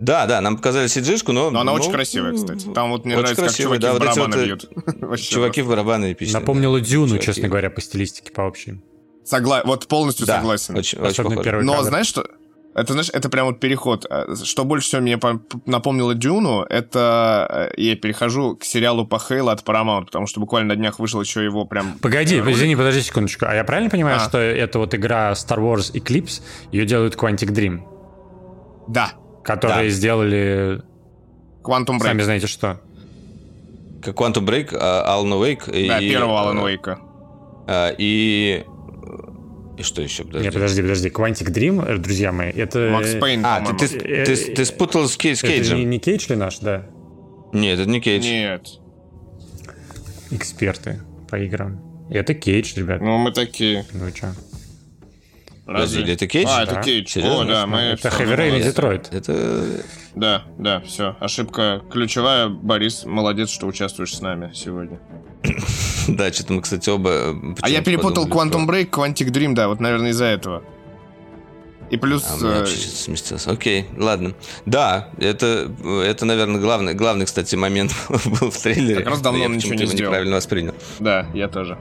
A: Да, да, нам показали сиджишку, но...
C: Но она ну, очень красивая, кстати. Там вот мне нравится, красивая, как чуваки да, в барабаны вот бьют.
A: чуваки в барабаны эпичные.
B: Напомнила Дюну, чуваки. честно говоря, по стилистике, по общей.
C: Согла... Вот полностью
A: да,
C: согласен.
A: Очень, Особенно очень
C: первый Но кадр. знаешь что? Это, знаешь, это прям вот переход. А, что больше всего мне напомнило Дюну, это э, я перехожу к сериалу по Хейлу от Paramount, потому что буквально на днях вышел еще его прям...
B: Погоди, ролик. извини, подожди секундочку. А я правильно понимаю, а. что это вот игра Star Wars Eclipse, ее делают Quantic Dream?
C: Да,
B: Которые да. сделали...
C: Quantum Break.
B: Сами знаете что.
A: Как Quantum Break, а, Alan Wake.
C: Да, и, первого Alan Wake.
A: А, и... И что еще?
B: Подожди. Нет, подожди, подожди. Quantic Dream, э, друзья мои, это...
C: Макс Пейн,
A: А, ты, ты, ты, ты, ты спутал с, Кей, с
B: Кейджем. Это не, не Кейдж ли наш, да?
A: Нет, это не Кейдж.
C: Нет.
B: Эксперты по играм. Это Кейдж, ребят.
C: Ну, мы такие.
B: Ну, что?
A: Разве? Это Кейдж?
C: А, это да. Кейдж. Серьезно? О, да, мы...
B: Это Heavy Rain Детройт.
A: Это...
C: Да, да, все. Ошибка ключевая. Борис, молодец, что участвуешь с нами сегодня.
A: Да, что-то мы, кстати, оба...
C: А я перепутал Quantum Break, Quantic Dream, да, вот, наверное, из-за этого. И плюс...
A: А, э... сместился. Окей, ладно. Да, это, это наверное, главный, главный, кстати, момент был в трейлере.
C: Как раз давно он ничего не сделал.
A: неправильно воспринял.
C: Да, я тоже.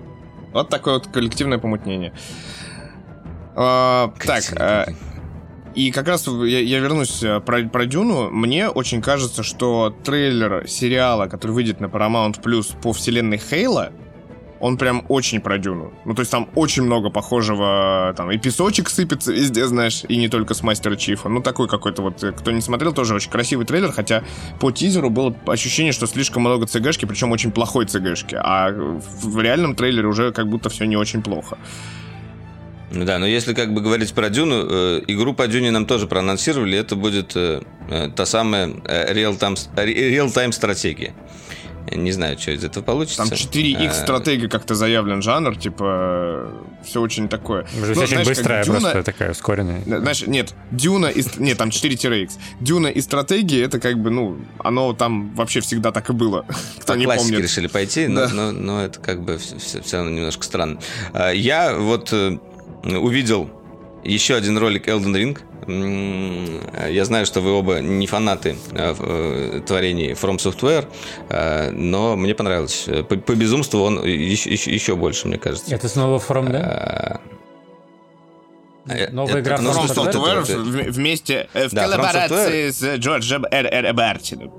C: Вот такое вот коллективное помутнение. А, так, а, и как раз я, я вернусь э, про, про Дюну. Мне очень кажется, что трейлер сериала, который выйдет на Paramount Plus по вселенной Хейла, он прям очень про Дюну. Ну, то есть там очень много похожего, там, и песочек сыпется везде, знаешь, и не только с Мастера Чифа. Ну, такой какой-то вот, э, кто не смотрел, тоже очень красивый трейлер, хотя по тизеру было ощущение, что слишком много ЦГшки, причем очень плохой ЦГшки, а в реальном трейлере уже как будто все не очень плохо.
A: Да, но если как бы говорить про Дюну, э, игру по Дюне нам тоже проанонсировали, это будет э, э, та самая э, real-time, real-time стратегия. Не знаю, что из этого получится.
C: Там 4x а, стратегия как-то заявлен жанр, типа все очень такое.
B: Может, ну, очень знаешь, быстрая, Дюна... просто такая ускоренная.
C: Знаешь, нет, Дюна и... Нет, там 4-x. Дюна и стратегии, это как бы, ну, оно там вообще всегда так и было.
A: Кто По не помнит. решили пойти, но, да. но, но это как бы все, все равно немножко странно. А, я вот э, увидел еще один ролик Elden Ring. Я знаю, что вы оба не фанаты э, э, творений From Software, э, но мне понравилось. По, по безумству он еще, еще, еще больше, мне кажется.
B: Это снова From, да? Новая игра
C: From Software вместе в да, коллаборации с Джорджем Р. Р. Мартином.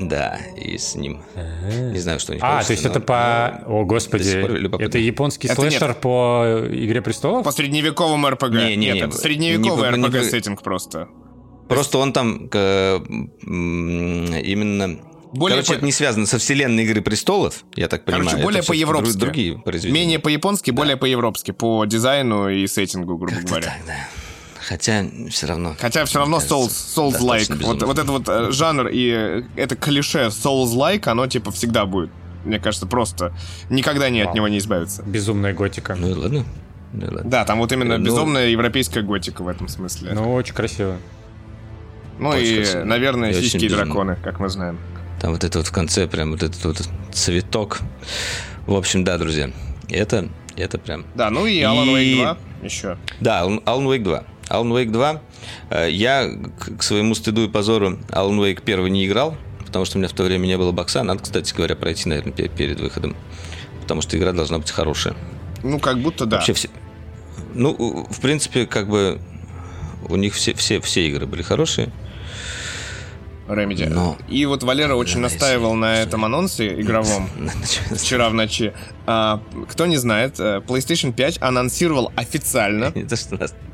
A: Да, и с ним. Не знаю, что у них
B: А, то есть это по... О, господи. Это японский это слэшер нет. по Игре Престолов?
C: По средневековому РПГ. Не, не, нет, это средневековый не, РПГ-сеттинг просто.
A: Просто он там именно более Короче, по... это не связано со вселенной Игры Престолов, я так понимаю.
C: Короче, более по-европски.
A: Другие произведения.
C: Менее по-японски, да. более по-европски, по дизайну и сеттингу, грубо как говоря. Так, да.
A: Хотя все равно.
C: Хотя все равно Souls, Souls-like. Вот, вот этот вот э, жанр и это клише Souls-like, оно типа всегда будет. Мне кажется, просто никогда не от него не избавиться.
B: Безумная готика.
A: Ну и ладно. Ну,
C: ладно. Да, там вот именно ну, безумная европейская готика в этом смысле.
B: Ну, очень красиво.
C: Ну очень и, красиво. наверное, и сиськи и драконы, как мы знаем.
A: Там вот это вот в конце прям вот этот вот цветок. В общем, да, друзья, это, это прям...
C: Да, ну и Alan Wake 2 еще.
A: Да, Alan Wake 2. Alan Wake 2. Э, я, к своему стыду и позору, Alan Wake 1 не играл, потому что у меня в то время не было бокса. Надо, кстати говоря, пройти, наверное, перед выходом. Потому что игра должна быть хорошая.
C: Ну, как будто да.
A: Вообще все... Ну, в принципе, как бы у них все, все, все игры были хорошие.
C: Remedy. Но... И вот Валера очень да, настаивал на этом анонсе игровом вчера в ночи. А, кто не знает, э, PlayStation 5 анонсировал официально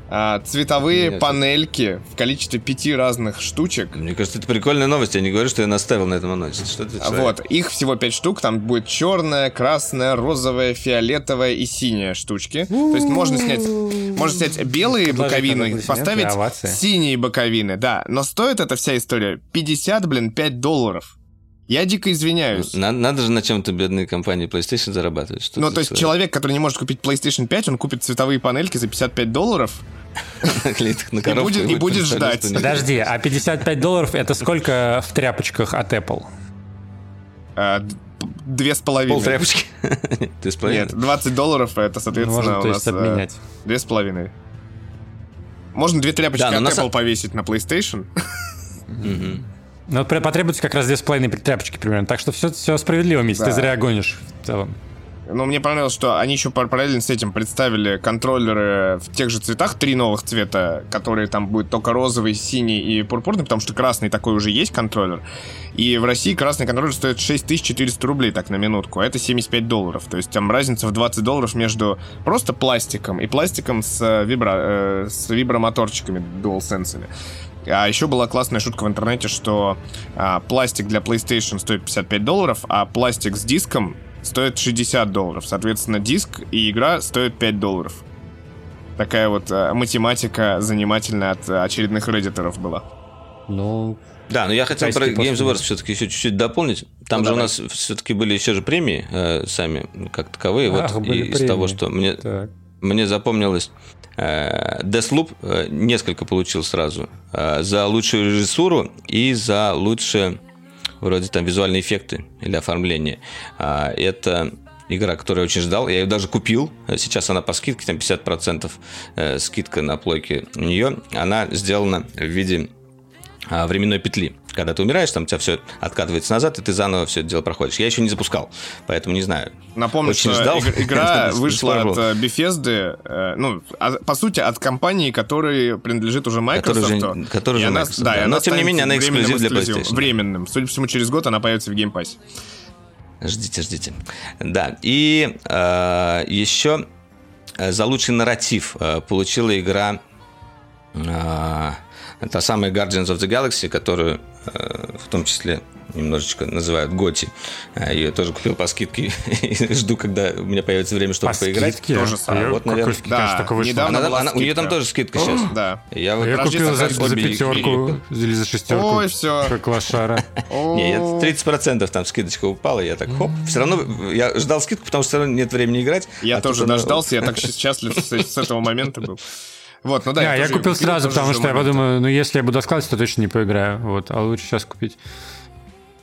C: а, цветовые Нет, панельки в количестве пяти разных штучек.
A: Мне кажется, это прикольная новость. Я не говорю, что я наставил на этом анонсе.
C: Что это вот, их всего пять штук. Там будет черная, красная, розовая, фиолетовая и синяя штучки. То есть можно снять, можно снять белые боковины, поставить синие боковины, да. Но стоит эта вся история 50, блин, 5 долларов. Я дико извиняюсь.
A: Надо, надо же на чем-то бедные компании PlayStation зарабатывать.
C: Что ну, то есть человек, который не может купить PlayStation 5, он купит цветовые панельки за 55 доллоров. И будет, и будет ждать.
B: Подожди, а 55 долларов это сколько в тряпочках от Apple?
C: А, две с половиной.
A: Пол тряпочки?
C: Нет, 20 долларов это, соответственно, у нас... обменять. Две с половиной. Можно две тряпочки от Apple повесить на PlayStation.
B: Ну, потребуется как раз две с половиной тряпочки примерно. Так что все, все справедливо, Митя, да. ты зря гонишь в целом.
C: Но мне понравилось, что они еще параллельно с этим представили контроллеры в тех же цветах, три новых цвета, которые там будет только розовый, синий и пурпурный, потому что красный такой уже есть контроллер. И в России красный контроллер стоит 6400 рублей, так, на минутку, а это 75 долларов. То есть там разница в 20 долларов между просто пластиком и пластиком с, э, вибро, э, с вибромоторчиками DualSense. А еще была классная шутка в интернете, что а, пластик для PlayStation стоит 55 долларов, а пластик с диском стоит 60 долларов. Соответственно, диск и игра стоят 5 долларов. Такая вот а, математика занимательная от очередных реддиторов была.
A: Ну, да, но я хотел про Games Awards все-таки еще чуть-чуть дополнить. Там ну, же давай. у нас все-таки были еще же премии э, сами, как таковые. Ах, вот и из того, что мне, мне запомнилось, Deathloop э, несколько получил сразу. Э, за лучшую режиссуру и за лучшие вроде там визуальные эффекты или оформление. Это игра, которую я очень ждал. Я ее даже купил. Сейчас она по скидке, там 50% скидка на плойке у нее. Она сделана в виде временной петли когда ты умираешь, там у тебя все откатывается назад, и ты заново все это дело проходишь. Я еще не запускал, поэтому не знаю.
C: Напомню, Очень что ждал. игра вышла от э, Bethesda, э, ну, а, по сути, от компании, которая принадлежит уже Microsoft.
A: Который же, который же Microsoft, да, да. Но, тем не менее, она эксклюзив для PlayStation.
C: Временным. Судя по всему, через год она появится в Game Pass.
A: Ждите, ждите. Да, и э, еще за лучший нарратив э, получила игра э, та самая Guardians of the Galaxy, которую э, в том числе немножечко называют Готи. А, ее тоже купил по скидке и жду, когда у меня появится время, чтобы по поиграть.
B: Скидке? Тоже
A: а, вот, наверное.
C: Да, недавно
A: она, она, у нее там тоже скидка сейчас.
C: Да.
B: Я, вот я купил за, за пятерку или за шестерку.
C: Ой, все.
B: Как лошара.
A: Нет, 30% там скидочка упала, я так хоп. Все равно я ждал скидку, потому что все равно нет времени играть.
C: Я а тоже дождался, я так счастлив с этого момента был. Вот, ну да,
B: я, я купил сразу, потому что я подумаю, ну если я буду откладывать, то точно не поиграю. Вот, а лучше сейчас купить.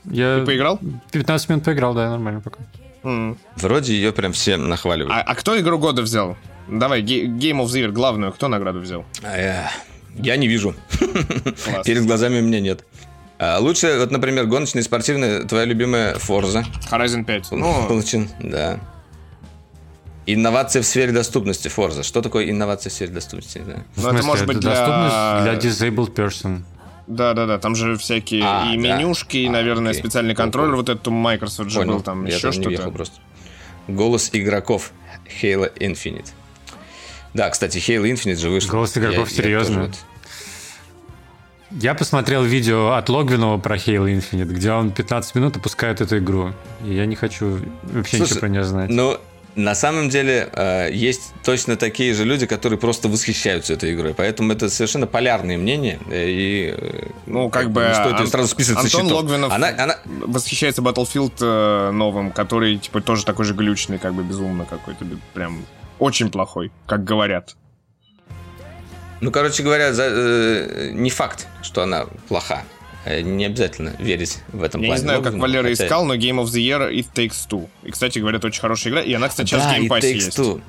C: Я Ты поиграл?
B: 15 минут поиграл, да, нормально пока.
A: Mm. Вроде ее прям все нахваливают.
C: А, а кто игру года взял? Давай, Game of the Year, главную, кто награду взял?
A: А, я не вижу. Перед глазами у меня нет. А лучше, вот, например, гоночная и спортивная, твоя любимая Forza.
C: Horizon 5.
A: Ну, Получен, да. Инновация в сфере доступности Forza. Что такое инновация в сфере доступности? Да.
B: Ну, это может быть для... Доступность для disabled person.
C: Да, да, да, там же всякие а, и менюшки, да. и, наверное, а, специальный контроллер. Вот этот у Microsoft же Понял. был там Я еще что-то.
A: просто. Голос игроков Halo Infinite. Да, кстати, Halo Infinite же вышел.
B: Голос игроков, я, серьезно. Я, вот... я посмотрел видео от Логвинова про Halo Infinite, где он 15 минут опускает эту игру. И я не хочу вообще Слушай, ничего про нее знать.
A: Ну, на самом деле э, есть точно такие же люди, которые просто восхищаются этой игрой. Поэтому это совершенно полярные мнения. Э, и,
C: э, ну, как бы... Не стоит Ан- сразу списывать Антон счетов. Логвинов она, она... восхищается Battlefield новым, который, типа, тоже такой же глючный, как бы безумно какой-то. Прям очень плохой, как говорят.
A: Ну, короче говоря, за, э, не факт, что она плоха. Э, не обязательно верить в этом
C: Я
A: плане.
C: не знаю, как Валера хотя... искал, но Game of the Year It Takes Two. И, кстати, говорят, очень хорошая игра, и она, кстати, сейчас да, в Game Pass есть. Two.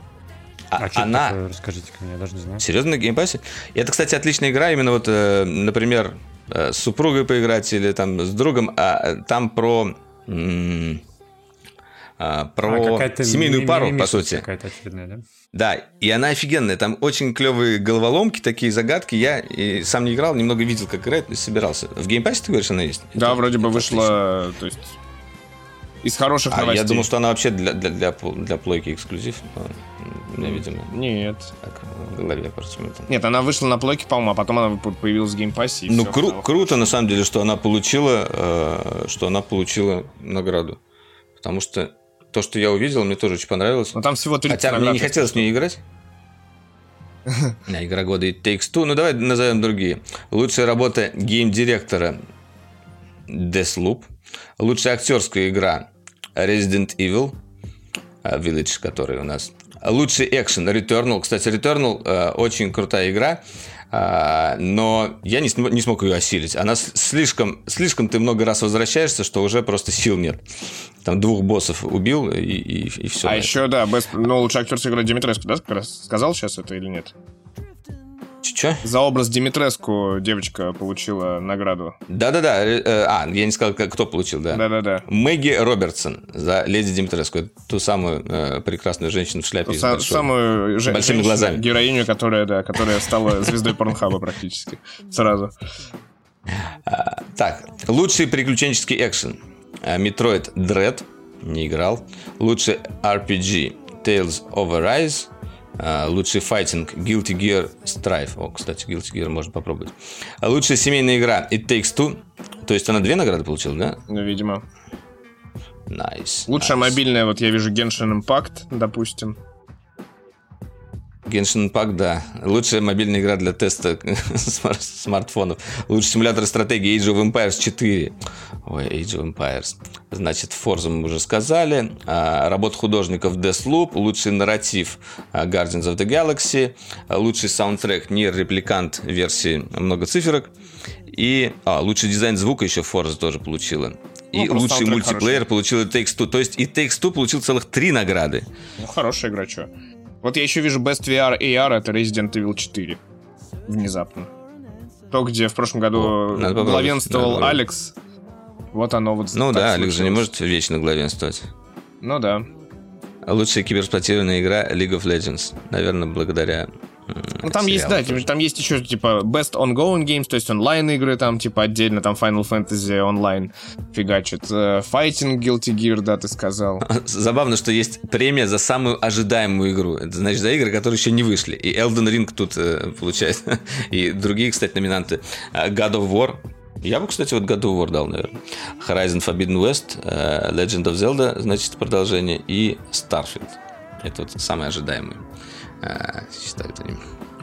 B: А, а она... Расскажите-ка мне, я даже не знаю.
A: Серьезно, на Game Pass е? Это, кстати, отличная игра, именно вот, э, например, э, с супругой поиграть или там с другом, а там про... М- а, про а, семейную пару, по сути. Какая-то очередная, да? Да, и она офигенная. Там очень клевые головоломки, такие загадки. Я и сам не играл, немного видел, как играет, и собирался. В Game Pass е, ты говоришь, она есть?
C: Да, это, вроде бы вышла, то есть, из хороших а, новостей.
A: я думал, что она вообще для, для, для, для плойки эксклюзив. Но, меня, видимо...
C: Нет.
A: Так, в голове просто.
C: Нет, она вышла на плойке, по-моему, а потом она появилась в Game Pass е.
A: Ну, кру- круто, на самом деле, что она получила, э, что она получила награду. Потому что то, что я увидел, мне тоже очень понравилось.
C: Но там всего 30
A: Хотя мне не хотелось в нее играть. Игра года It Takes Two. Ну, давай назовем другие. Лучшая работа game директора Deathloop. Лучшая актерская игра Resident Evil э, Village, который у нас. Лучший экшен Returnal. Кстати, Returnal э, очень крутая игра. А, но я не, не смог ее осилить. Она слишком, слишком ты много раз возвращаешься, что уже просто сил нет. Там двух боссов убил и, и, и все.
C: А еще, да, best, ну, лучший актер сыграть Димитреску, да, как раз сказал сейчас это или нет?
A: Че?
C: За образ Димитреску девочка получила награду.
A: Да-да-да. Э, а, я не сказал, кто получил, да.
C: Да-да-да.
A: Мэгги Робертсон за леди Димитреску. Ту самую э, прекрасную женщину в шляпе. Ту
C: са- большой, самую же-
A: большими глазами.
C: Героиню, которая, да, которая стала звездой Порнхаба практически. Сразу.
A: А, так, лучший приключенческий экшен. Metroid Dread. Не играл. Лучший RPG Tales of Arise. А, лучший файтинг Guilty Gear Strife. О, кстати, Guilty Gear можно попробовать. А лучшая семейная игра It Takes Two. То есть она две награды получила, да?
C: Ну, видимо.
A: Nice.
C: Лучшая nice. мобильная, вот я вижу Genshin Impact, допустим.
A: Genshin Impact, да. Лучшая мобильная игра для теста смартфонов. Лучший симулятор стратегии Age of Empires 4. Ой, Age of Empires. Значит, Forza мы уже сказали. А, работа художников Deathloop. Лучший нарратив а, Guardians of the Galaxy. А, лучший саундтрек Nier Replicant версии много циферок. И а, лучший дизайн звука еще Forza тоже получила. И ну, лучший мультиплеер хороший. получил Takes Two. То есть и Takes Two получил целых три награды.
C: Ну, хорошая игра, что. Вот я еще вижу Best VR AR, это Resident Evil 4. Внезапно. То, где в прошлом году О, главенствовал надо Алекс. Вот оно вот
A: Ну да, Алекс же не может вечно главенствовать.
C: Ну да.
A: Лучшая киберспортивная игра League of Legends. Наверное, благодаря
C: Ну, там есть, да, типа, там есть еще, типа, Best Ongoing Games, то есть онлайн-игры, там, типа, отдельно, там, Final Fantasy онлайн фигачит. Э, Fighting Guilty Gear, да, ты сказал.
A: Забавно, что есть премия за самую ожидаемую игру. Это значит, за игры, которые еще не вышли. И Elden Ring тут э, получает. И другие, кстати, номинанты. Э, God of War, я бы, кстати, вот God of War дал, наверное. Horizon Forbidden West, Legend of Zelda, значит, продолжение, и Starfield. Это вот самые ожидаемые. Считают они.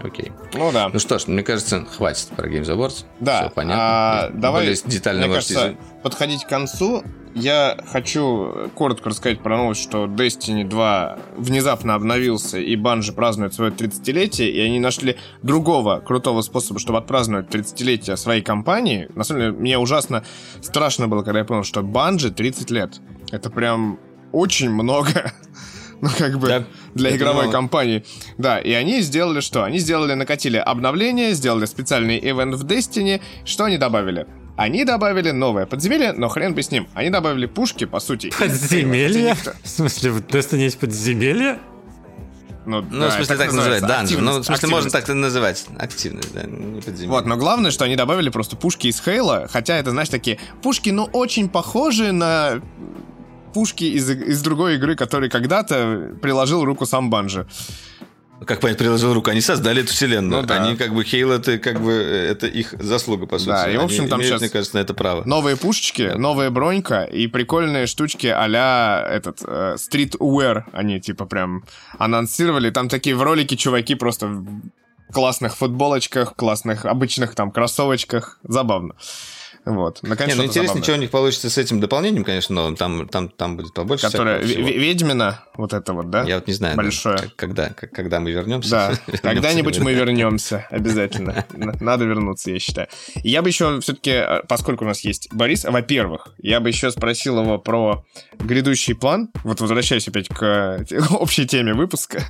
A: Окей.
C: Ну да.
A: Ну что ж, мне кажется, хватит про Games Awards.
C: Да.
A: Все понятно.
C: А, давай,
A: Более детально
C: мне кажется, подходить к концу. Я хочу коротко рассказать про новость, что Destiny 2 внезапно обновился, и Bungie празднует свое 30-летие, и они нашли другого крутого способа, чтобы отпраздновать 30-летие своей компании. На самом деле, мне ужасно страшно было, когда я понял, что Bungie 30 лет. Это прям очень много. Ну, как бы,
A: Да,
C: для игровой
A: немало.
C: компании. Да, и они сделали что? Они сделали, накатили обновление, сделали специальный ивент в Destiny. Что они добавили? Они добавили новое подземелье, но хрен бы с ним. Они добавили пушки, по сути.
B: Подземелье? В смысле, в Destiny есть подземелье?
A: Ну,
C: Ну,
A: в смысле, так называют, данжи. Ну, в смысле, можно
C: активность.
A: так и называть. Активность, да, не подземелье.
C: Вот, но главное, что они добавили просто пушки из Хейла, хотя это, знаешь, такие пушки, ну, очень похожи на пушки из, из другой игры, который когда-то приложил руку сам Банжи.
A: Как понять, приложил руку, они создали эту вселенную.
C: Ну да.
A: Они как бы Хейл это как бы это их заслуга, по сути.
C: Да, и, в общем,
A: Они
C: там
A: имеют,
C: щас-
A: мне кажется, на это право.
C: Новые пушечки, новая бронька и прикольные штучки а-ля этот э, streetwear они типа прям анонсировали. Там такие в ролике чуваки просто в классных футболочках, классных обычных там кроссовочках. Забавно. Вот. Наконец,
A: Не, ну интересно,
C: забавное.
A: что у них получится с этим дополнением, конечно, новым. Там, там, там будет побольше.
C: Которая Ведьмина, вот это вот, да?
A: Я вот не знаю, да,
C: Большое.
A: как- когда, когда мы вернемся.
C: Да, когда-нибудь мы вернемся, обязательно. Надо вернуться, я считаю. Я бы еще все-таки, поскольку у нас есть Борис, во-первых, я бы еще спросил его про грядущий план. Вот возвращаясь опять к э, общей теме выпуска.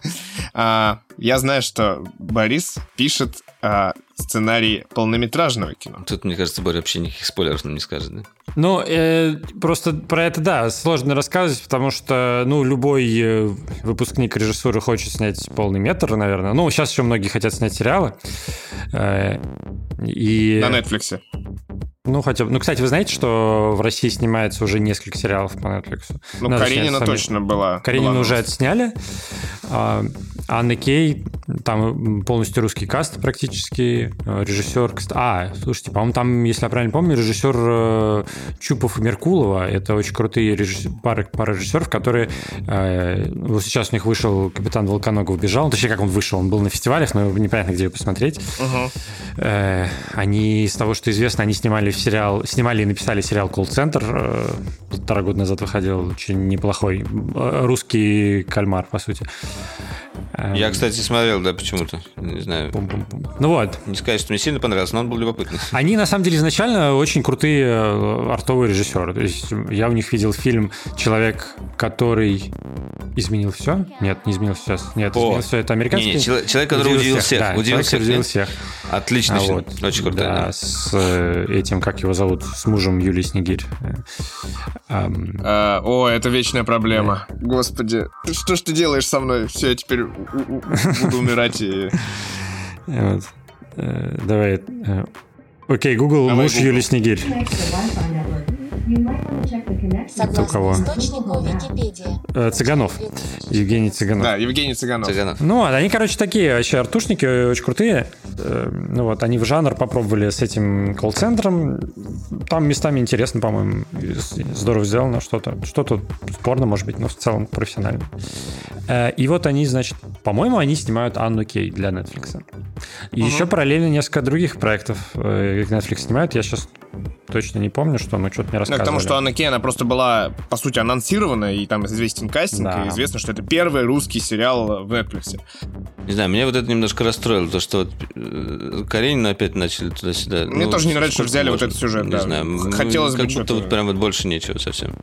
C: А, Я знаю, что Борис пишет а, сценарий полнометражного кино.
A: Тут, мне кажется, Боря вообще никаких спойлеров нам не скажет, да?
B: Ну, э, просто про это, да, сложно рассказывать, потому что, ну, любой э, выпускник режиссуры хочет снять полный метр, наверное. Ну, сейчас еще многие хотят снять сериалы. Э, и...
C: На Netflix.
B: Ну, хотя бы... Ну, кстати, вы знаете, что в России снимается уже несколько сериалов по Netflix?
C: Ну,
B: Надо
C: Каренина
B: снять
C: точно была.
B: Каренину
C: была
B: уже отсняли. А, Анна Кей, там полностью русский каст практически. э, Режиссер... А, слушайте, по-моему, там, если я правильно помню, режиссер э, Чупов и Меркулова. Это очень крутые режисс- пары, пара режиссеров, которые... э, Вот сейчас у них вышел «Капитан Волконогов убежал». Ну, Точнее, как он вышел? Он был на фестивалях, но непонятно, где его посмотреть. Э, Они, из того, что известно, они снимали сериал, снимали и написали сериал «Колл-центр». э, Полтора года назад выходил очень неплохой э, русский кальмар, по сути. Э,
A: Я, кстати, смотрел, да, почему-то. Не знаю.
B: пум-пум-пум. Ну вот,
A: Не сказать, что мне сильно понравился, но он был любопытный.
B: они на самом деле изначально очень крутые э, артовые режиссеры. То есть я у них видел фильм «Человек, который изменил все». Нет, не изменил все. Нет,
A: О.
B: изменил все. Это американский.
A: Не-не, человек, человек, который удивил всех.
B: Да,
A: удивил
B: человек,
A: всех.
B: удивил всех.
A: Отличный
B: А вот,
A: Очень крутой.
B: Да,
A: да.
B: с э, этим, как его зовут, с мужем Юлии Снегирь. Ам,
C: А, О, это вечная проблема. Господи, ты- что ж ты делаешь со мной? Все, я теперь буду умирать и...
B: вот. Э, Давай. э, Окей, Google,
C: Давай,
B: муж
C: Google.
B: Юлии Снегирь.
D: Согласно
B: кого?
D: источнику Википедия.
B: Э, Цыганов. Евгений Цыганов.
C: Да, Евгений Цыганов.
A: Цыганов.
B: Ну, вот, они, короче, такие вообще артушники, очень крутые. Э, Ну вот, они в жанр попробовали с этим колл-центром. Там местами интересно, по-моему, здорово сделано что-то. Что-то спорно, может быть, но в целом профессионально. Э, И вот они, значит, по-моему, они снимают Анну Кей для Netflix. И еще параллельно несколько других проектов Netflix снимают. Я сейчас точно не помню, что, но что-то мне
C: Да,
B: рассказывали.
C: к тому, что Анна Кей, она просто была, по сути, анонсирована, и там известен кастинг,
B: Да.
C: и известно, что это первый русский сериал в Netflix.
A: Не знаю, меня вот это немножко расстроило, то, что вот э, Каренина опять начали туда-сюда.
C: Мне тоже не нравится, что взяли вот
A: можно?
C: этот сюжет,
A: Не
C: да.
A: знаю.
C: Хотелось бы
A: Как будто
C: что-то-
A: вот прям вот больше нечего совсем.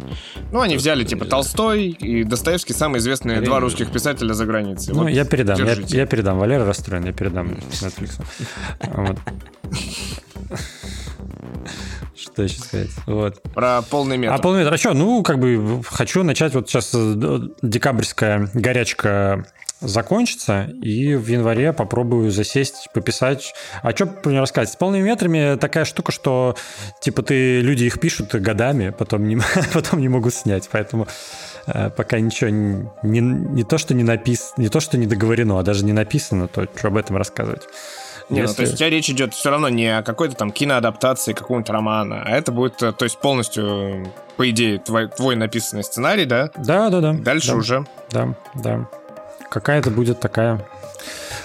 C: Ну, они взяли, типа,
A: знаю.
C: Толстой и Достоевский, самые известные два
A: Каренина.
C: русских писателя за границей.
B: Ну,
C: Вот
B: я передам, я, я передам. Валера расстроен, я передам Netflix. Что еще сказать? Вот.
C: Про полный метр.
B: А полный метр. А что? Ну, как бы хочу начать вот сейчас э, декабрьская горячка закончится, и в январе попробую засесть, пописать. А что мне рассказать? С полными метрами такая штука, что типа ты люди их пишут годами, потом не, потом не могут снять, поэтому э, пока ничего не, не, не то, что не написано, не то, что не договорено, а даже не написано, то что об этом рассказывать.
C: Не, Если... ну, то есть у тебя речь идет все равно не о какой-то там киноадаптации какого-нибудь романа, а это будет, э, то есть полностью, по идее, твой, твой написанный сценарий, да?
B: Да, да, да.
C: Дальше
B: да,
C: уже.
B: Да, да. Какая-то будет такая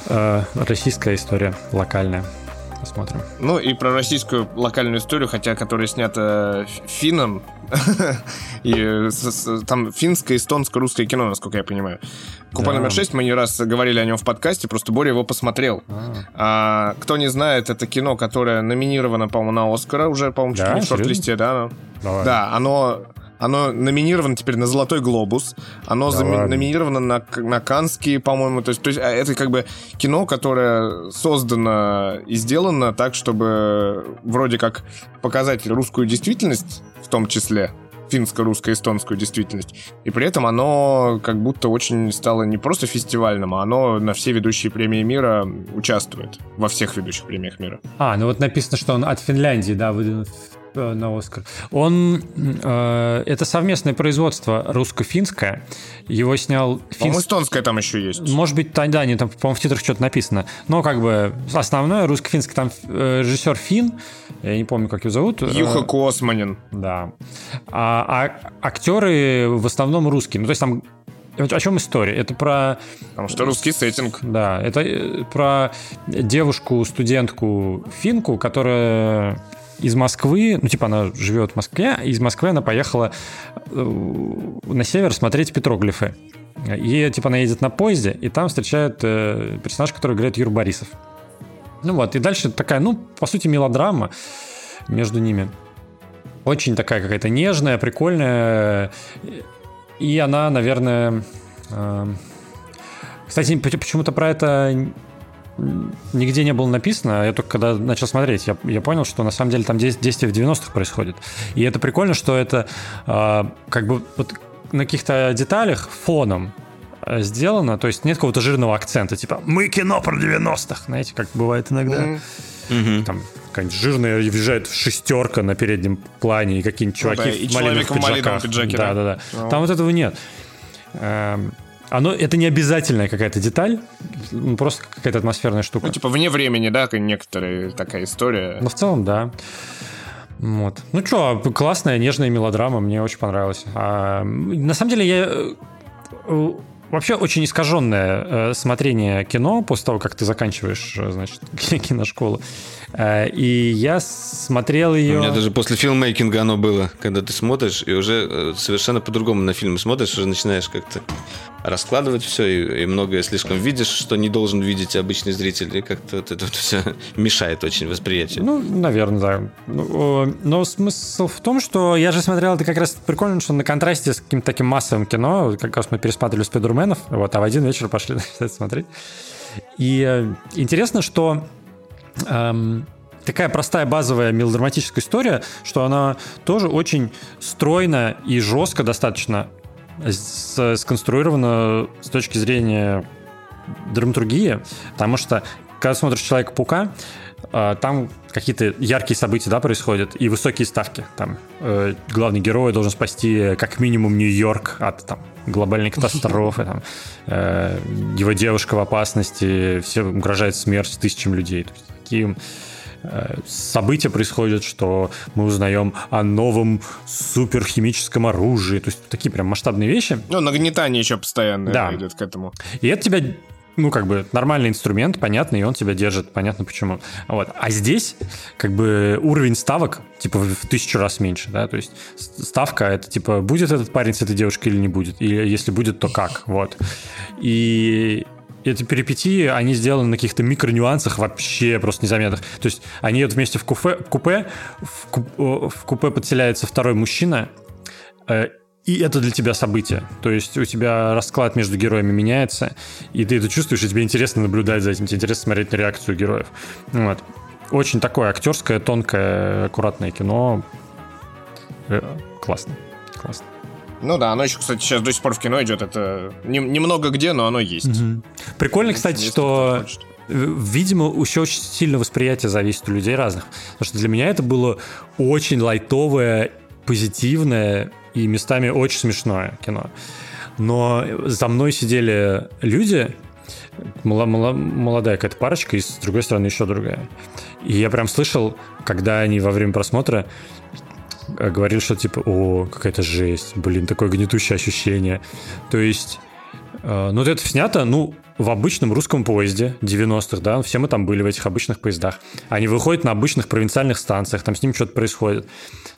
B: э, российская история локальная. Посмотрим.
C: Ну и про российскую локальную историю, хотя которая снята финном, и там финское, эстонское, русское кино, насколько я понимаю. Купа номер 6, мы не раз говорили о нем в подкасте, просто Боря его посмотрел. А. А, кто не знает, это кино, которое номинировано, по-моему, на Оскара уже, по-моему, чуть не в шорт-листе, да? Да, оно оно номинировано теперь на Золотой глобус. Оно да зами- номинировано на, на Канские, по-моему. То есть, то есть а, это как бы кино, которое создано и сделано так, чтобы вроде как показать русскую действительность в том числе финско-русско-эстонскую действительность. И при этом оно как будто очень стало не просто фестивальным, а оно на все ведущие премии мира участвует. Во всех ведущих премиях мира.
B: А, ну вот написано, что он от Финляндии, да, выдан Э, на Оскар. Он э, это совместное производство русско-финское. Его снял.
C: Финс... эстонское там еще есть.
B: Может быть, да, не там, по-моему, в титрах что-то написано. Но как бы основное русско-финское там э, режиссер Фин. Я не помню, как его зовут.
C: Юха э, Косманин.
B: Да. А, а актеры в основном русские. Ну, то есть там о чем история? Это про...
C: Потому что русский сеттинг.
B: Да, это э, про девушку-студентку финку, которая из Москвы, ну, типа, она живет в Москве, из Москвы она поехала э, на север смотреть петроглифы. И, типа, она едет на поезде, и там встречает э, персонаж, который играет Юр Борисов. Ну вот, и дальше такая, ну, по сути, мелодрама между ними. Очень такая какая-то нежная, прикольная. И она, наверное... Э, кстати, почему-то про это нигде не было написано. Я только когда начал смотреть, я, я понял, что на самом деле там действие в 90-х происходит. И это прикольно, что это э, как бы вот на каких-то деталях фоном э, сделано, то есть нет какого-то жирного акцента, типа «мы кино про 90-х», знаете, как бывает иногда. Mm-hmm. Там какая-нибудь жирная въезжает в шестерка на переднем плане, и какие-нибудь чуваки ну, да, в малиновых пиджаках.
C: Пиджаке,
B: да, да, да. да. Там вот этого нет. Оно, это не обязательная какая-то деталь, ну, просто какая-то атмосферная штука.
C: Ну, типа вне времени, да, некоторая такая история.
B: Ну, в целом, да. Вот. Ну что, классная, нежная мелодрама, мне очень понравилась. А, на самом деле, я э, вообще очень искаженное э, смотрение кино после того, как ты заканчиваешь, э, значит, киношколу. Э, и я смотрел ее...
A: У меня даже после филммейкинга оно было, когда ты смотришь, и уже э, совершенно по-другому на фильмы смотришь, уже начинаешь как-то раскладывать все, и, и многое слишком видишь, что не должен видеть обычный зритель, и как-то вот это вот все мешает очень восприятию.
B: Ну, наверное, да. Ну, но смысл в том, что я же смотрел, это как раз прикольно, что на контрасте с каким-то таким массовым кино, как раз мы пересматривали «Спайдерменов», вот, а в один вечер пошли смотреть. И э, интересно, что эм, такая простая базовая мелодраматическая история, что она тоже очень стройно и жестко достаточно сконструирована с точки зрения драматургии, потому что когда смотришь Человека-паука, э, там какие-то яркие события да, происходят и высокие ставки. Там э, главный герой должен спасти как минимум Нью-Йорк от там, глобальной катастрофы, там, э, его девушка в опасности, все угрожает смерть тысячам людей. То есть, таким э, события происходят, что мы узнаем о новом суперхимическом оружии. То есть такие прям масштабные вещи.
C: Ну, нагнетание еще постоянно да. идет к этому.
B: И это тебя ну, как бы, нормальный инструмент, понятно, и он тебя держит, понятно почему. Вот. А здесь, как бы, уровень ставок, типа, в тысячу раз меньше, да, то есть ставка, это, типа, будет этот парень с этой девушкой или не будет, и если будет, то как, вот. И эти перипетии, они сделаны на каких-то микронюансах вообще просто незаметных. То есть они едут вместе в купе, купе в, куп, в купе подселяется второй мужчина, э, и это для тебя событие. То есть у тебя расклад между героями меняется, и ты это чувствуешь, и тебе интересно наблюдать за этим, тебе интересно смотреть на реакцию героев. Вот. очень такое актерское, тонкое, аккуратное кино. Э, Классно. Классно.
C: Ну да, оно еще, кстати, сейчас до сих пор в кино идет. Это не- немного где, но оно есть.
B: Прикольно,
C: Ну,
B: кстати, что, видимо, еще очень сильно восприятие зависит у людей разных. Потому что для меня это было очень лайтовое, позитивное и местами очень смешное кино. Но за мной сидели люди, молодая какая-то парочка, и с другой стороны еще другая. И я прям слышал, когда они во время просмотра говорили, что типа, о, какая-то жесть, блин, такое гнетущее ощущение. То есть, э, ну, вот это снято, ну, в обычном русском поезде 90-х, да, все мы там были в этих обычных поездах. Они выходят на обычных провинциальных станциях, там с ними что-то происходит.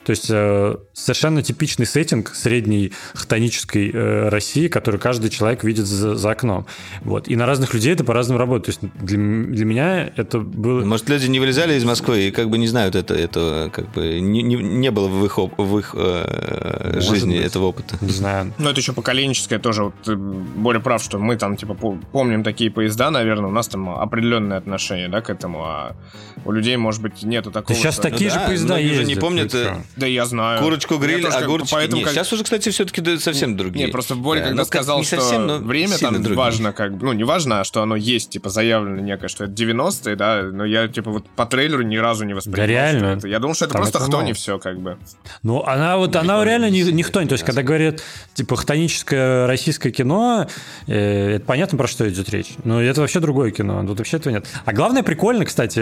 B: То есть э, совершенно типичный сеттинг средней хтонической э, России, который каждый человек видит за, за окном. Вот. И на разных людей это по-разному работает. То есть для, для меня это было...
A: Может, люди не вылезали из Москвы и как бы не знают это, этого, как бы не, не, не было в их, оп- в их э,
B: Может
A: жизни
B: быть.
A: этого опыта.
B: Не знаю.
C: Ну, это еще поколенческое тоже. Вот, ты, Боря прав, что мы там, типа, по- помним такие поезда, наверное, у нас там определенное отношение, да, к этому, а у людей, может быть, нету такого...
B: сейчас
C: что-
B: такие
A: Ну
B: же
A: да,
B: поезда
A: многие же не
B: ездят,
A: помнят,
B: ты
A: э?
C: Да, я знаю.
A: Курочку, гриль,
C: тоже как бы
A: огурчики.
C: Поэтому
A: Не,
C: как-
A: Сейчас уже, кстати, все-таки да, совсем другие.
C: Нет, просто Боря,
A: Э,
C: когда
A: ну, как
C: сказал,
A: не
C: что
A: совсем,
C: время там
A: другие.
C: важно, как бы, ну, не важно, а что оно есть, типа, заявлено некое, что это 90-е, да, но я, типа, вот по трейлеру ни разу не воспринял.
B: Да реально.
C: это. Я думал, что это
B: Там
C: просто
B: это
C: кто
B: мало.
C: не все, как бы.
B: Ну, она вот, она реально не, не хтонь. То есть, когда говорят, типа, хтоническое российское кино, э, это понятно, про что идет речь. Но это вообще другое кино. Тут вообще этого нет. А главное, прикольно, кстати,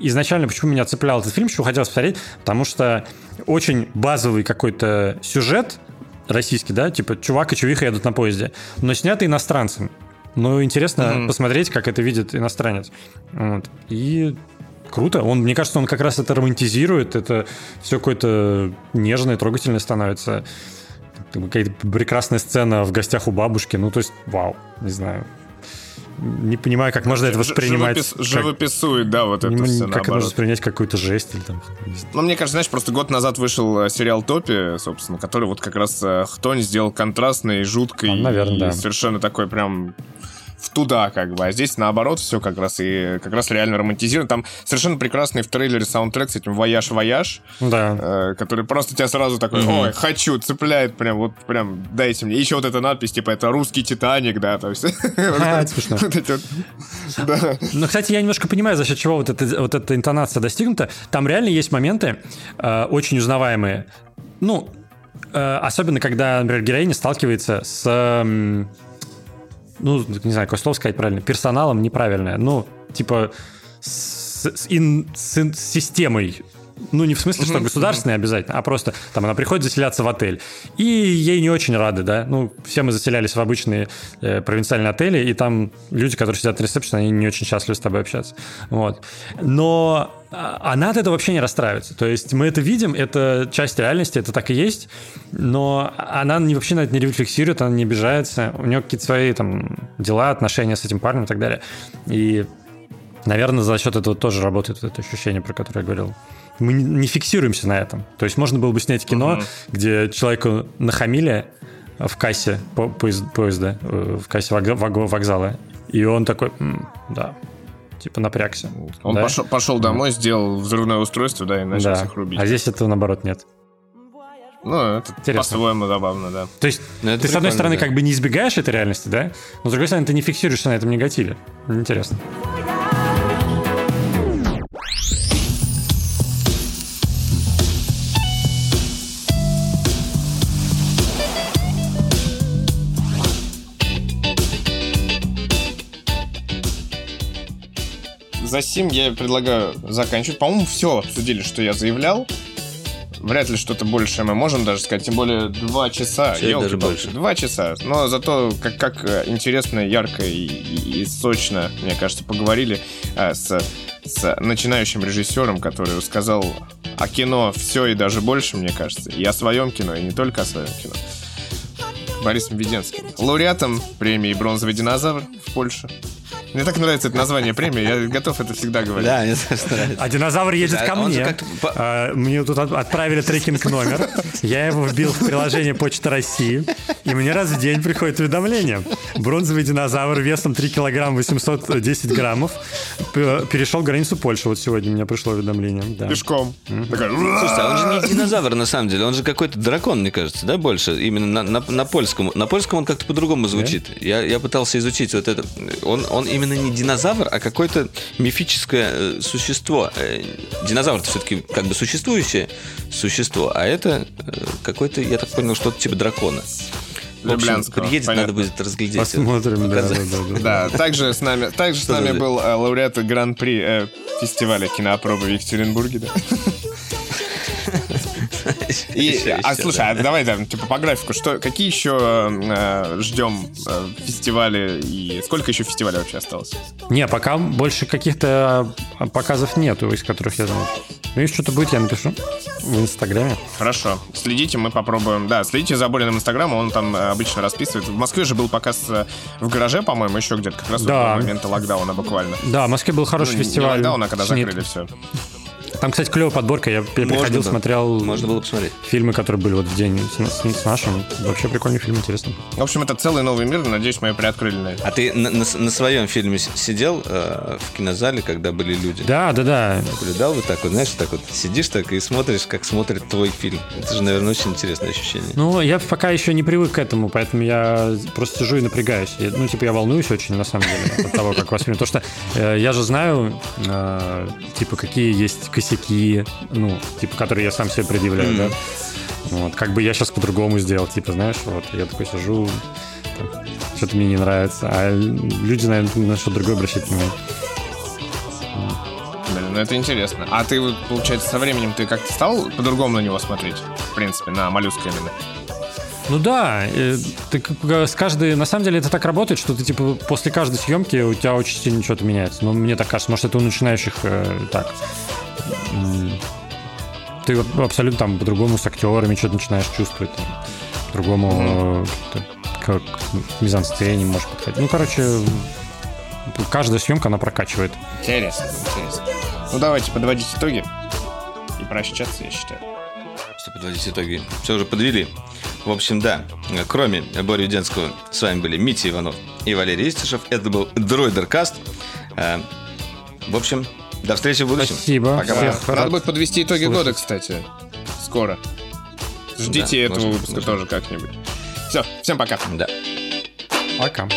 B: изначально, почему меня цеплял этот фильм, почему хотелось посмотреть, потому что очень базовый какой-то сюжет российский, да, типа, чувак и чувиха едут на поезде, но снятый иностранцем. Ну, интересно
C: Мгм.
B: посмотреть, как это видит иностранец. Вот. И круто. Он, мне кажется, он как раз это романтизирует, это все какое-то нежное, трогательное становится. Какая-то прекрасная сцена в гостях у бабушки. Ну, то есть, вау, не знаю. Не понимаю, как можно это воспринимать.
C: живопис-
B: как-
C: живописует, да, вот это
B: не-
C: все
B: как это
C: наоборот.
B: воспринять какую-то жесть или там.
C: Ну, мне кажется, знаешь, просто год назад вышел э, сериал Топи, собственно, который вот как раз э, Хтонь сделал контрастный, жуткий.
B: А, наверно,
C: и
B: да.
C: совершенно такой прям в туда, как бы. А здесь наоборот все как раз и как раз реально романтизировано. Там совершенно прекрасный в трейлере саундтрек с этим «Вояж-вояж»,
B: Да.
C: э, который просто тебя сразу такой, ой, хочу, цепляет прям, вот прям, дайте мне. И еще вот эта надпись, типа, это русский Титаник, да, то есть...
B: А, это смешно. Но, кстати, я немножко понимаю, за счет чего вот, эта вот эта интонация достигнута. Там реально есть моменты э, очень узнаваемые. Ну, э, особенно когда, например, героиня сталкивается с... ну, не знаю, какое слово сказать правильно. Персоналом неправильное. Ну, типа с, с ин- с с системой. Ну, не в смысле, что государственной обязательно, а просто там она приходит заселяться в отель. И ей не очень рады, да. Ну, все мы заселялись в обычные э, провинциальные отели, и там люди, которые сидят на ресепшене, они не очень счастливы с тобой общаться. Вот. Но а, она от этого вообще не расстраивается. То есть мы это видим, это часть реальности, это так и есть, но она не, вообще на это не рефлексирует, она не обижается, у нее какие-то свои там дела, отношения с этим парнем и так далее. И, наверное, за счет этого тоже работает вот это ощущение, про которое я говорил. Мы не- фиксируемся на этом. То есть можно было бы снять кино,
C: Мгм.
B: где человеку нахамили в кассе по- поезд- поезда, э, в кассе вокзала, и он такой, «М, да, типа напрягся.
C: Он
B: Да?
C: пошел, пошел домой, сделал взрывное устройство, да, и начал
B: Да.
C: всех рубить.
B: А здесь этого наоборот нет.
C: Ну, это
B: Интересно.
C: по-своему забавно, да.
B: То есть
A: Ну,
B: ты, с одной стороны,
A: да.
B: как бы не избегаешь этой реальности, да? Но с другой стороны, ты не фиксируешься на этом негативе. Интересно.
C: За сим я предлагаю заканчивать. По-моему, все обсудили, что я заявлял. Вряд ли что-то большее мы можем даже сказать, тем более два часа.
A: Чуть даже больше.
C: Два часа. Но зато как, как э, интересно, ярко и, и- и сочно, мне кажется, поговорили э, с, с начинающим режиссером, который сказал о кино все и даже больше, мне кажется. И о своем кино, и не только о своем кино. Борисом Веденским. Лауреатом премии «Бронзовый динозавр» в Польше. Мне так нравится это название премии, я готов это всегда говорить.
A: Да, мне тоже нравится.
B: А динозавр едет
A: Да,
B: ко мне. А, Мне тут от- отправили трекинг номер. Я его вбил в приложение Почта России. И мне раз в день приходит уведомление. Бронзовый динозавр весом 3 килограмма 810 граммов перешел границу Польши. Вот сегодня у меня пришло уведомление. Да.
C: Пешком. Такой,
A: Слушайте, а он же не динозавр на самом деле, он же какой-то дракон, мне кажется, да, больше? Именно на, на, на польском. На польском он как-то по-другому звучит. Я, я пытался изучить вот это. Он, он именно не динозавр, а какое-то мифическое э, существо. Э, Динозавр это все-таки как бы существующее существо, а это э, какой-то, я так понял, что-то типа дракона. В общем,
C: Люблянского,
A: приедет,
C: понятно.
A: надо будет разглядеть.
B: Посмотрим, да, да, да, да.
C: Да, также с нами, также с нами был э, лауреат гран-при э, фестиваля кинопробы в Екатеринбурге, да. И, а слушай,
A: да.
C: а давай, да, типа по графику, что, какие еще э, ждем э, фестивали и сколько еще фестивалей вообще осталось?
B: Не, пока больше каких-то показов нету, из которых я знаю. Ну, если что-то будет, я напишу в Инстаграме.
C: Хорошо, следите, мы попробуем. Да, следите за Бориным инстаграмом, он там э, обычно расписывает. В Москве же был показ в гараже, по-моему, еще где-то, как раз
B: Да.
C: в момента локдауна буквально.
B: Да, в Москве был хороший
C: Ну,
B: фестиваль.
C: Не локдауна, а когда
B: Снит.
C: закрыли все.
B: Там, кстати, клевая подборка. Я, я
A: Можно
B: приходил,
A: было.
B: смотрел
A: Можно было посмотреть.
B: фильмы, которые были вот в день с, с- с нашим. Вообще прикольный фильм, интересно.
C: В общем, это целый новый мир, надеюсь, мы приоткрыли на это.
A: А ты на, на на своем фильме сидел э, в кинозале, когда были люди?
B: Да, да, да.
A: Наблюдал вот так вот, знаешь, так вот сидишь так и смотришь, как смотрит твой фильм. Это же, наверное, очень интересное ощущение.
B: Ну, я пока еще не привык к этому, поэтому я просто сижу и напрягаюсь. Я- ну, типа, я волнуюсь очень, на самом деле, от того, как воспринимаю. Потому что э, я же знаю, э, типа, какие есть косяки, ну, типа, которые я сам себе предъявляю, да. Вот, как бы я сейчас по-другому сделал, типа, знаешь, вот, я такой сижу, что-то мне не нравится, а люди, наверное, на что-то другое обращать внимание.
C: Блин, ну это интересно. А ты, вот, получается, со временем ты как-то стал по-другому на него смотреть? В принципе, на моллюска именно.
B: Ну да, э, ты с каждой... На самом деле это так работает, что ты типа после каждой съемки у тебя очень сильно что-то меняется. Ну, мне так кажется, может, это у начинающих э, так. Ты вот абсолютно там по-другому с актерами что-то начинаешь чувствовать. Там, по-другому э, как мизансцене можешь подходить. Ну, короче, каждая съемка, она прокачивает.
C: Интересно, интересно. Ну давайте подводить итоги и прощаться, я считаю.
A: Что подводить итоги? Все уже подвели. В общем, да, кроме Бори Уденского, с вами были Митя Иванов и Валерий Истишев. Это был Дроидеркаст. Э, В общем, до встречи в будущем.
B: Спасибо.
A: Пока.
B: Всех
C: Надо
B: рад
C: будет подвести итоги
B: слышать.
C: года, кстати. Скоро. Ждите
A: Да,
C: этого
A: можно,
C: выпуска
A: можно.
C: тоже как-нибудь. Все, всем пока.
A: Да.
B: Пока.